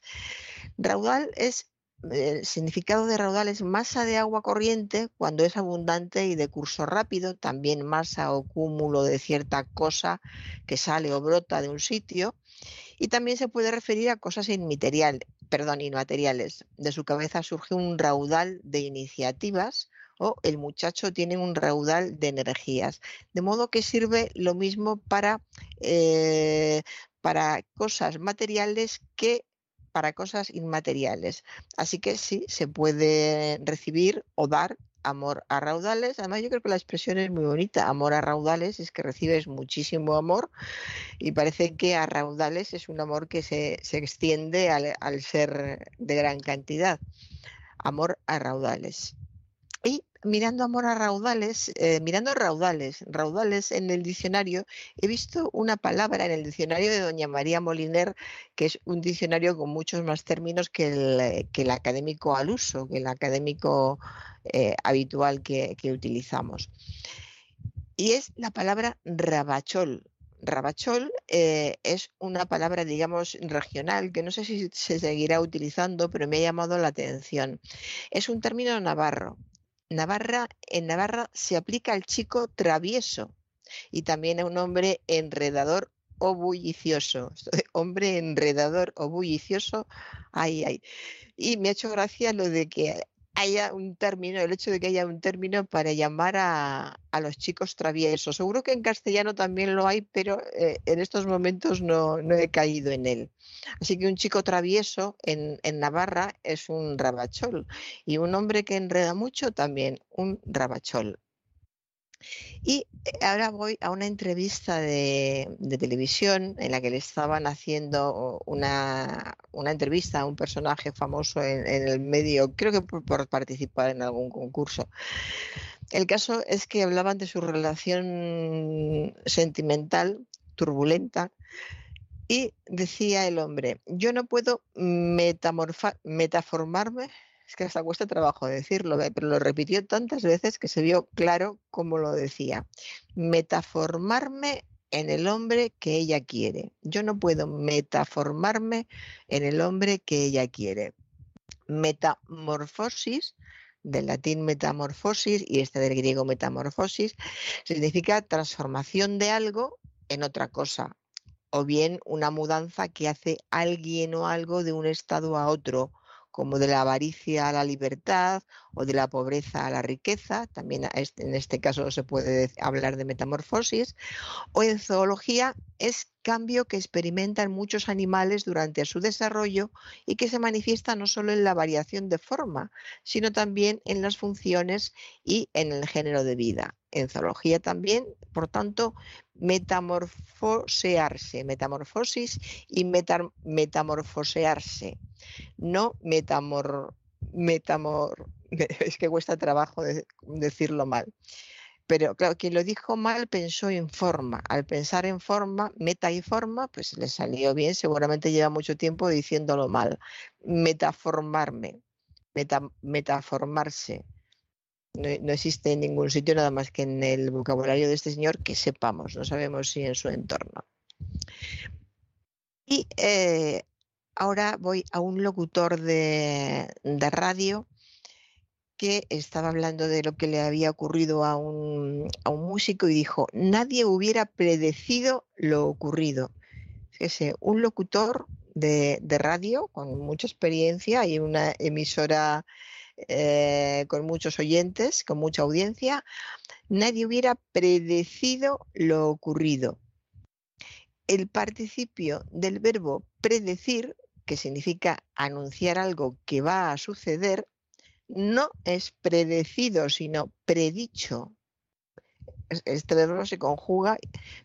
Raudal es el significado de raudal es masa de agua corriente cuando es abundante y de curso rápido, también masa o cúmulo de cierta cosa que sale o brota de un sitio, y también se puede referir a cosas inmateriales, perdón, inmateriales. De su cabeza surge un raudal de iniciativas o el muchacho tiene un raudal de energías. De modo que sirve lo mismo para, eh, para cosas materiales que para cosas inmateriales. Así que sí, se puede recibir o dar amor a raudales. Además, yo creo que la expresión es muy bonita. Amor a raudales es que recibes muchísimo amor y parece que a raudales es un amor que se, extiende al, al ser de gran cantidad. Amor a raudales. Y mirando amor a raudales, eh, mirando raudales, raudales en el diccionario, he visto una palabra en el diccionario de doña María Moliner, que es un diccionario con muchos más términos que el, académico al uso, que el académico eh, habitual que, utilizamos. Y es la palabra rabachol. Rabachol eh, es una palabra, digamos, regional, que no sé si se seguirá utilizando, pero me ha llamado la atención. Es un término navarro Navarra, en Navarra se aplica al chico travieso y también a un hombre enredador o bullicioso. Hombre enredador o bullicioso, ay, ay. Y me ha hecho gracia lo de que haya un término, el hecho de que haya un término para llamar a, los chicos traviesos. Seguro que en castellano también lo hay, pero eh, en estos momentos no, he caído en él. Así que un chico travieso en, en, Navarra es un rabachol y un hombre que enreda mucho también un rabachol. Y eh, ahora voy a una entrevista de, televisión en la que le estaban haciendo una, entrevista a un personaje famoso en, el medio, creo que por, participar en algún concurso. El caso es que hablaban de su relación sentimental turbulenta y decía el hombre, yo no puedo metaformarme es que hasta cuesta trabajo decirlo, pero lo repitió tantas veces que se vio claro cómo lo decía. Metaformarme en el hombre que ella quiere. Yo no puedo metaformarme en el hombre que ella quiere. Metamorfosis, del latín metamorfosis y este del griego metamorfosis, significa transformación de algo en otra cosa, o bien una mudanza que hace alguien o algo de un estado a otro, como de la avaricia a la libertad o de la pobreza a la riqueza, también en este caso se puede hablar de metamorfosis, o en zoología es cambio que experimentan muchos animales durante su desarrollo y que se manifiesta no solo en la variación de forma, sino también en las funciones y en el género de vida. En zoología también, por tanto, metamorfosearse, metamorfosis y metamorfosearse, no metamor, metamor, es que cuesta trabajo decirlo mal. Pero claro, quien lo dijo mal pensó en forma. Al pensar en forma, meta y forma, pues le salió bien. Seguramente lleva mucho tiempo diciéndolo mal. Metaformarme, metaformarse. No, existe en ningún sitio nada más que en el vocabulario de este señor que sepamos. No sabemos si en su entorno. Y eh, ahora voy a un locutor de, de radio que estaba hablando de lo que le había ocurrido a un, músico y dijo, nadie hubiera predecido lo ocurrido. Fíjese, un locutor de, radio con mucha experiencia y una emisora eh, con muchos oyentes, con mucha audiencia, nadie hubiera predecido lo ocurrido. El participio del verbo predecir, que significa anunciar algo que va a suceder, no es predecido, sino predicho. Este verbo se conjuga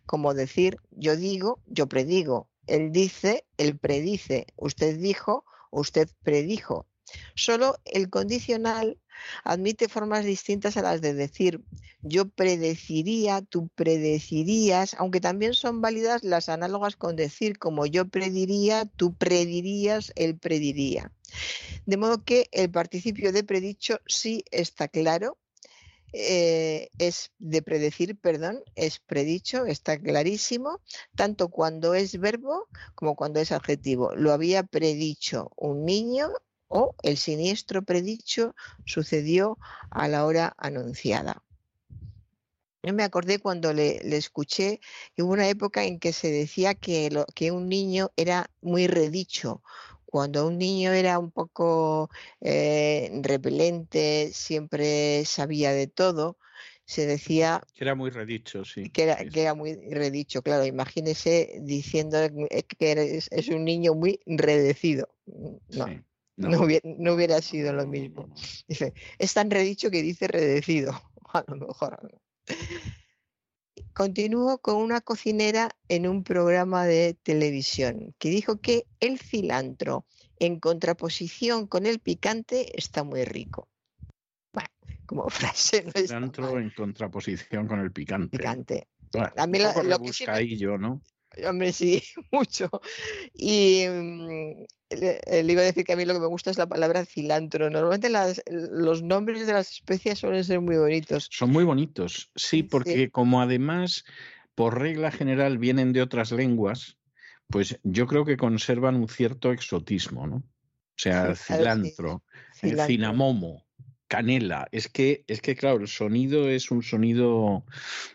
como decir yo digo, yo predigo. Él dice, él predice. Usted dijo, usted predijo. Solo el condicional admite formas distintas a las de decir yo predeciría, tú predecirías, aunque también son válidas las análogas con decir como yo prediría, tú predirías, él prediría. De modo que el participio de predicho sí está claro eh, es de predecir, perdón, es predicho, está clarísimo, tanto cuando es verbo como cuando es adjetivo. Lo había predicho un niño o el siniestro predicho sucedió a la hora anunciada. Yo me acordé cuando le, escuché que hubo una época en que se decía que, lo, que un niño era muy redicho, cuando un niño era un poco eh, repelente, siempre sabía de todo, se decía... Que era muy redicho, sí. Que era, muy redicho, claro. Imagínese diciendo que es, un niño muy redecido. No, no. hubiera, sido lo mismo. Dice, es tan redicho que dice redecido. A lo mejor. Continúo con una cocinera en un programa de televisión que dijo que el cilantro en contraposición con el picante está muy rico. Bueno, como frase no Cilantro en contraposición con el picante. Picante. a mí lo, que sí ¿no? Hombre, sí, mucho. Y mm, le, iba a decir que a mí lo que me gusta es la palabra cilantro. Normalmente los nombres de las especies suelen ser muy bonitos. Son muy bonitos, sí, porque como además por regla general vienen de otras lenguas, pues yo creo que conservan un cierto exotismo, ¿no? O sea, cilantro, cilantro. cinamomo, canela. Es que, es que, claro, el sonido es un sonido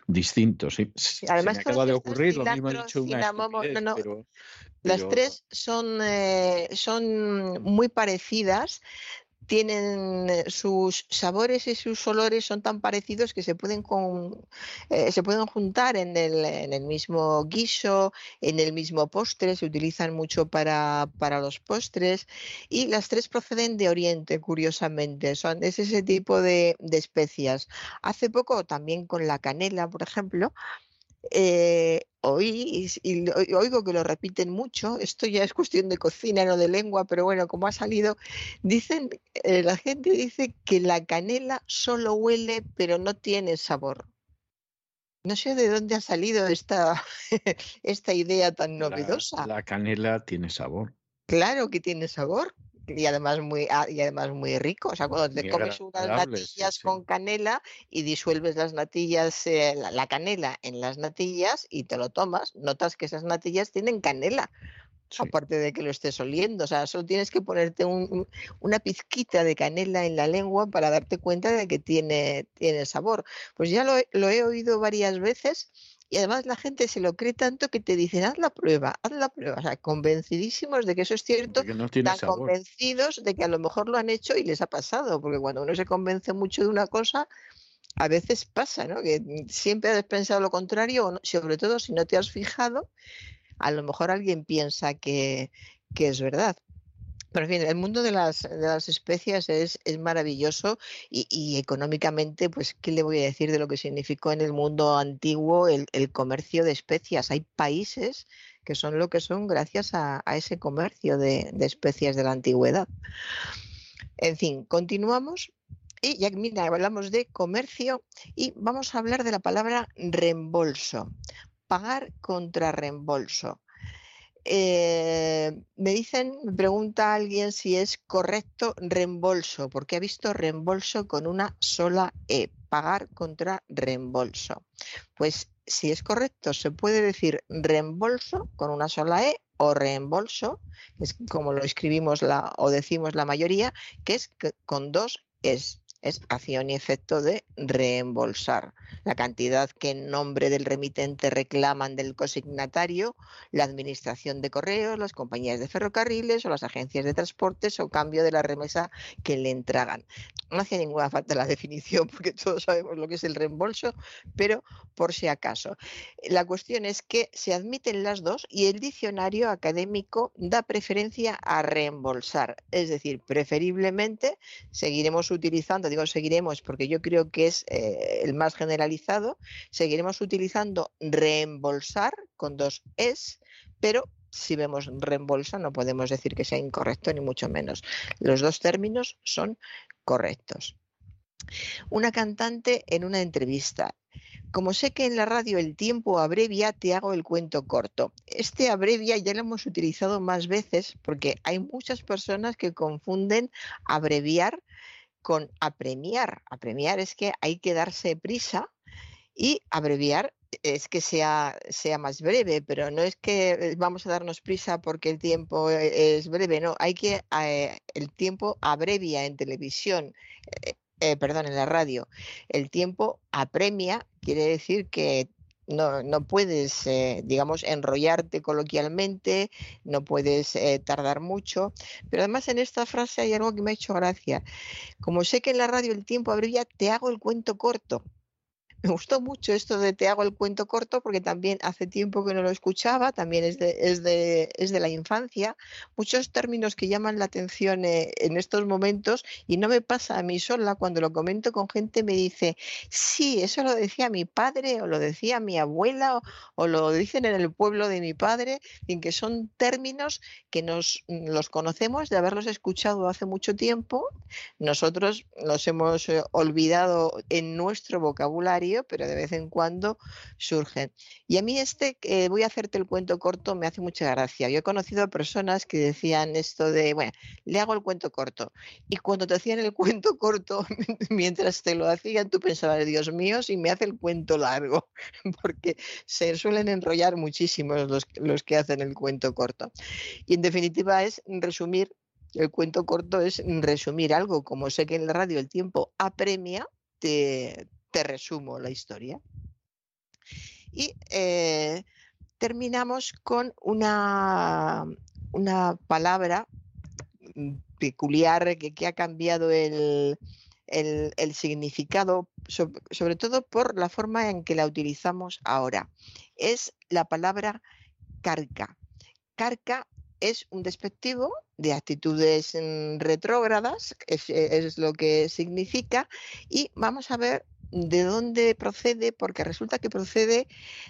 distinto. Sí. Además, me acaba de ocurrir, lo mismo he dicho una Las tres son, eh, son muy parecidas, tienen eh, sus sabores y sus olores son tan parecidos que se pueden, eh, se pueden juntar en el, mismo guiso, en el mismo postre, se utilizan mucho para, los postres y las tres proceden de Oriente, curiosamente, son, es ese tipo de, de especias. Hace poco también con la canela, por ejemplo, eh, oí y, oigo que lo repiten mucho, esto ya es cuestión de cocina, no de lengua, pero bueno, como ha salido, dicen, eh, la gente dice que la canela solo huele pero no tiene sabor. No sé de dónde ha salido esta, esta idea tan novedosa. la canela tiene sabor. Claro que tiene sabor y además muy ah, y además muy rico. O sea, cuando te comes unas natillas con canela y disuelves las natillas, eh, la, canela en las natillas y te lo tomas, notas que esas natillas tienen canela. Aparte de que lo estés oliendo, o sea, solo tienes que ponerte una pizquita de canela en la lengua para darte cuenta de que tiene, tiene sabor. Pues ya lo, lo he oído varias veces y además la gente se lo cree tanto que te dicen, haz la prueba, haz la prueba. O sea, convencidísimos de que eso es cierto, tan convencidos de que a lo mejor lo han hecho y les ha pasado, porque cuando uno se convence mucho de una cosa, a veces pasa, ¿no? Que siempre has pensado lo contrario, o sobre todo si no te has fijado, a lo mejor alguien piensa que, que es verdad. Pero en fin, el mundo de las, especias es, es maravilloso y, económicamente, pues, ¿qué le voy a decir de lo que significó en el mundo antiguo el, comercio de especias? Hay países que son lo que son gracias a, ese comercio de, de especias de la antigüedad. En fin, continuamos y ya mira, hablamos de comercio y vamos a hablar de la palabra reembolso. Pagar contra reembolso. Eh, me dicen, me pregunta alguien si es correcto reembolso, porque ha visto reembolso con una sola E, pagar contra reembolso. Pues si es correcto, se puede decir reembolso con una sola E o reembolso, es como lo escribimos la, o decimos la mayoría, que es con dos es es acción y efecto de reembolsar la cantidad que en nombre del remitente reclaman del consignatario la administración de correos, las compañías de ferrocarriles o las agencias de transportes o cambio de la remesa que le entregan. No hace ninguna falta la definición porque todos sabemos lo que es el reembolso, pero por si acaso. La cuestión es que se admiten las dos y el diccionario académico da preferencia a reembolsar, es decir, preferiblemente seguiremos utilizando digo seguiremos porque yo creo que es eh, el más generalizado, seguiremos utilizando reembolsar con dos es, pero si vemos reembolso no podemos decir que sea incorrecto ni mucho menos. Los dos términos son correctos. Una cantante en una entrevista como sé que en la radio el tiempo abrevia, te hago el cuento corto. Este abrevia ya lo hemos utilizado más veces porque hay muchas personas que confunden abreviar con apremiar. Apremiar es que hay que darse prisa y abreviar es que sea, sea más breve, pero no es que vamos a darnos prisa porque el tiempo e, es breve, no, hay que, eh, el tiempo abrevia en televisión, eh, eh, perdón, en la radio, el tiempo apremia, quiere decir que no, no puedes, digamos, enrollarte coloquialmente, no puedes tardar mucho, pero además en esta frase hay algo que me ha hecho gracia. Como sé que en la radio el tiempo abrevia, te hago el cuento corto me gustó mucho esto de te hago el cuento corto porque también hace tiempo que no lo escuchaba, también es de, es de, es de la infancia. Muchos términos que llaman la atención eh, en estos momentos y no me pasa a mí sola cuando lo comento con gente me dice, sí, eso lo decía mi padre o lo decía mi abuela o, lo dicen en el pueblo de mi padre, en que son términos que nos los conocemos de haberlos escuchado hace mucho tiempo. Nosotros los hemos eh, olvidado en nuestro vocabulario pero de vez en cuando surgen. Y a mí este, eh, voy a hacerte el cuento corto, me hace mucha gracia. Yo he conocido a personas que decían esto de, bueno, le hago el cuento corto. Y cuando te hacían el cuento corto, mientras te lo hacían, tú pensabas, Dios mío, si me hace el cuento largo, porque se suelen enrollar muchísimo los, los que hacen el cuento corto. Y en definitiva es resumir el cuento corto es resumir algo, como sé que en la radio el tiempo apremia, te, te resumo la historia. Y eh, terminamos con una, una palabra mm, peculiar que, ha cambiado el, significado, sobre, todo por la forma en que la utilizamos ahora. Es la palabra carca. Carca es un despectivo de actitudes mm, retrógradas, es, es, lo que significa, y vamos a ver de dónde procede, porque resulta que procede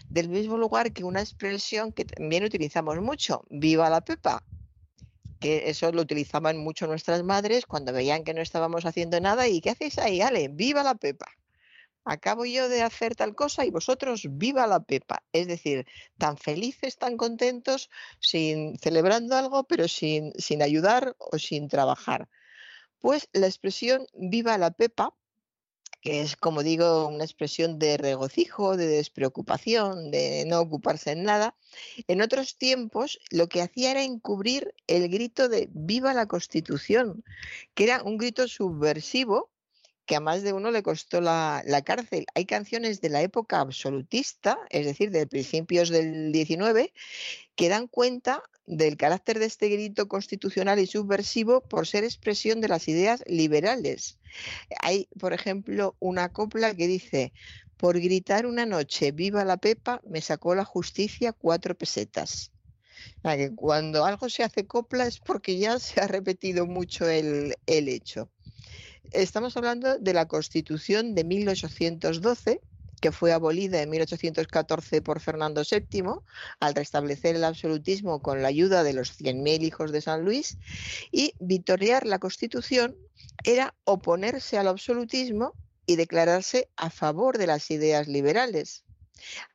del mismo lugar que una expresión que también utilizamos mucho, viva la pepa, que eso lo utilizaban mucho nuestras madres cuando veían que no estábamos haciendo nada y ¿qué hacéis ahí? Ale, viva la pepa. Acabo yo de hacer tal cosa y vosotros viva la pepa. Es decir, tan felices, tan contentos, sin celebrando algo, pero sin, sin ayudar o sin trabajar. Pues la expresión viva la pepa que es, como digo, una expresión de regocijo, de despreocupación, de no ocuparse en nada. En otros tiempos lo que hacía era encubrir el grito de viva la Constitución, que era un grito subversivo que a más de uno le costó la, la, cárcel. Hay canciones de la época absolutista, es decir, de principios del 19, que dan cuenta del carácter de este grito constitucional y subversivo por ser expresión de las ideas liberales. Hay, por ejemplo, una copla que dice, por gritar una noche, viva la Pepa, me sacó la justicia cuatro pesetas. que cuando algo se hace copla es porque ya se ha repetido mucho el, el hecho. Estamos hablando de la Constitución de 1812 que fue abolida en 1814 por Fernando VII al restablecer el absolutismo con la ayuda de los 100.000 hijos de San Luis, y victoriar la Constitución era oponerse al absolutismo y declararse a favor de las ideas liberales.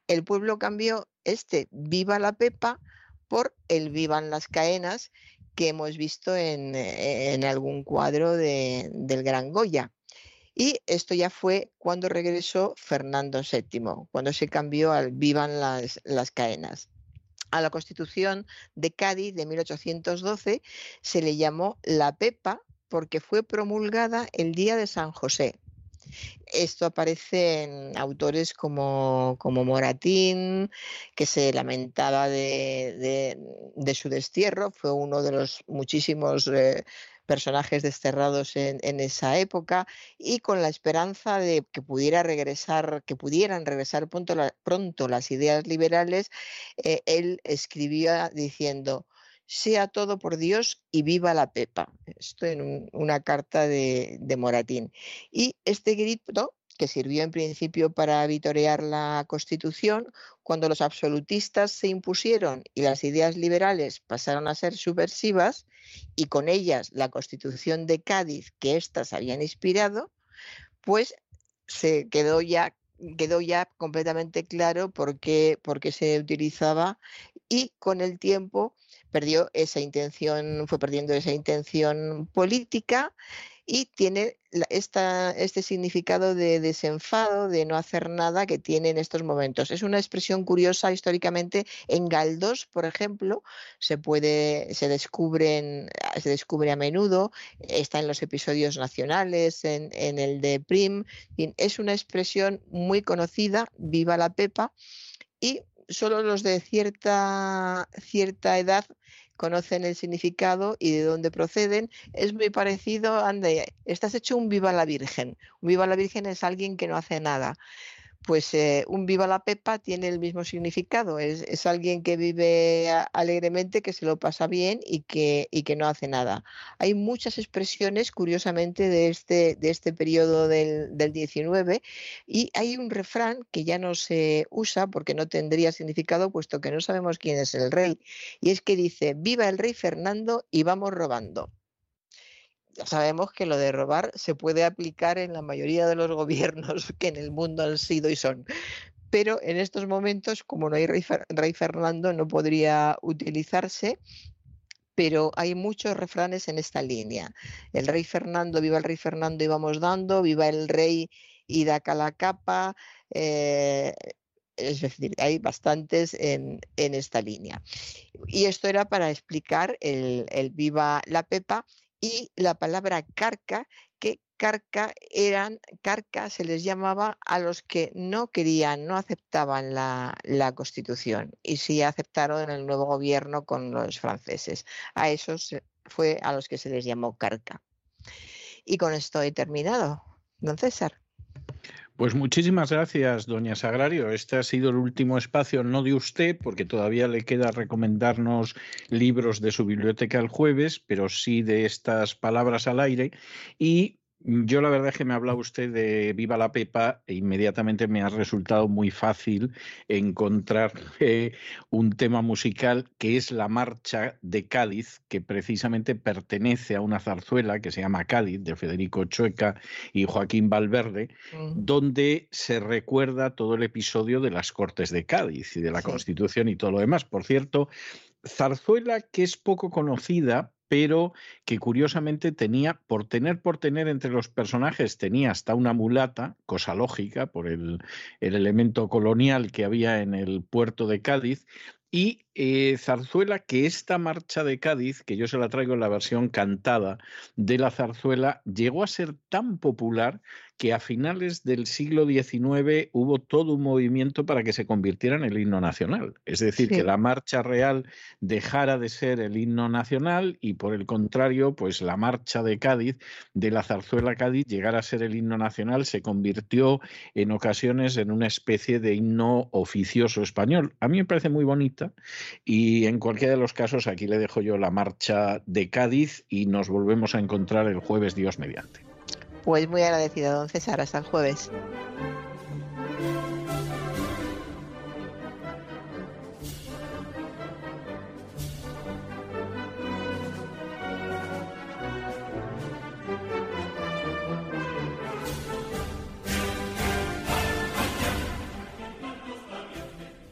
El pueblo cambió este viva la pepa por el vivan las caenas que hemos visto en, algún cuadro del Gran Goya. Y esto ya fue cuando regresó Fernando VII, cuando se cambió al vivan las, las caenas. A la Constitución de Cádiz de 1812 se le llamó la Pepa porque fue promulgada el día de San José. Esto aparece en autores como, como Moratín, que se lamentaba de, de, su destierro, fue uno de los muchísimos eh, personajes desterrados en, esa época y con la esperanza de que pudiera regresar, que pudieran regresar pronto, pronto las ideas liberales, eh, él escribía diciendo sea todo por Dios y viva la Pepa. Esto en una carta de, Moratín. Y este grito que sirvió en principio para vitorear la Constitución, cuando los absolutistas se impusieron y las ideas liberales pasaron a ser subversivas, y con ellas la Constitución de Cádiz que éstas habían inspirado, pues se quedó ya quedó ya completamente claro por qué, por qué se utilizaba y con el tiempo perdió esa intención, fue perdiendo esa intención política y tiene esta, este significado de desenfado, de no hacer nada que tiene en estos momentos. Es una expresión curiosa históricamente. En Galdós, por ejemplo, se puede, se descubren, se descubre a menudo, está en los episodios nacionales, en, en el de Prim. Es una expresión muy conocida, viva la Pepa, y solo los de cierta, cierta edad conocen el significado y de dónde proceden, es muy parecido, ande, estás hecho un viva la Virgen. Un viva la Virgen es alguien que no hace nada pues eh, un viva la pepa tiene el mismo significado. Es, alguien que vive alegremente, que se lo pasa bien y que, y que no hace nada. Hay muchas expresiones, curiosamente, de este, de este periodo del, del 19 y hay un refrán que ya no se usa porque no tendría significado puesto que no sabemos quién es el rey. Y es que dice, viva el rey Fernando y vamos robando sabemos que lo de robar se puede aplicar en la mayoría de los gobiernos que en el mundo han sido y son. Pero en estos momentos, como no hay rey, Fernando, no podría utilizarse pero hay muchos refranes en esta línea. El rey Fernando, viva el rey Fernando y vamos dando, viva el rey y da la capa. Eh, es decir, hay bastantes en, esta línea. Y esto era para explicar el, el viva la Pepa y la palabra carca, que carca eran, carca se les llamaba a los que no querían, no aceptaban la, Constitución y sí aceptaron el nuevo gobierno con los franceses. A esos fue a los que se les llamó carca. Y con esto he terminado, don César. Pues muchísimas gracias, doña Sagrario. Este ha sido el último espacio, no de usted, porque todavía le queda recomendarnos libros de su biblioteca el jueves, pero sí de estas palabras al aire. Y yo la verdad es que me ha hablado usted de Viva la Pepa e inmediatamente me ha resultado muy fácil encontrar eh, un tema musical que es la Marcha de Cádiz, que precisamente pertenece a una zarzuela que se llama Cádiz, de Federico Chueca y Joaquín Valverde, donde se recuerda todo el episodio de las Cortes de Cádiz y de la Constitución y todo lo demás. Por cierto, zarzuela que es poco conocida pero que curiosamente tenía, por tener por tener entre los personajes, tenía hasta una mulata, cosa lógica por el, el elemento colonial que había en el puerto de Cádiz, y eh, zarzuela, que esta marcha de Cádiz, que yo se la traigo en la versión cantada de la zarzuela, llegó a ser tan popular que a finales del siglo XIX hubo todo un movimiento para que se convirtiera en el himno nacional. Es decir, que la marcha real dejara de ser el himno nacional y por el contrario, pues la marcha de Cádiz, de la zarzuela Cádiz, llegara a ser el himno nacional, se convirtió en ocasiones en una especie de himno oficioso español. A mí me parece muy bonita y en cualquiera de los casos aquí le dejo yo la marcha de Cádiz y nos volvemos a encontrar el jueves Dios mediante. Pues muy agradecida, don César. Hasta el jueves.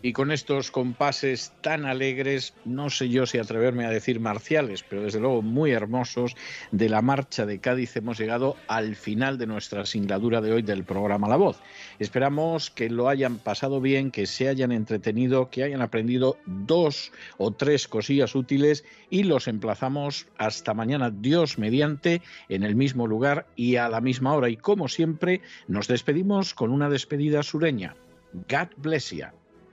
Y con estos compases tan alegres, no sé yo si atreverme a decir marciales, pero desde luego muy hermosos, de la marcha de Cádiz hemos llegado al final de nuestra singladura de hoy del programa La Voz. Esperamos que lo hayan pasado bien, que se hayan entretenido, que hayan aprendido dos o tres cosillas útiles y los emplazamos hasta mañana, Dios mediante, en el mismo lugar y a la misma hora. Y como siempre, nos despedimos con una despedida sureña. God bless you.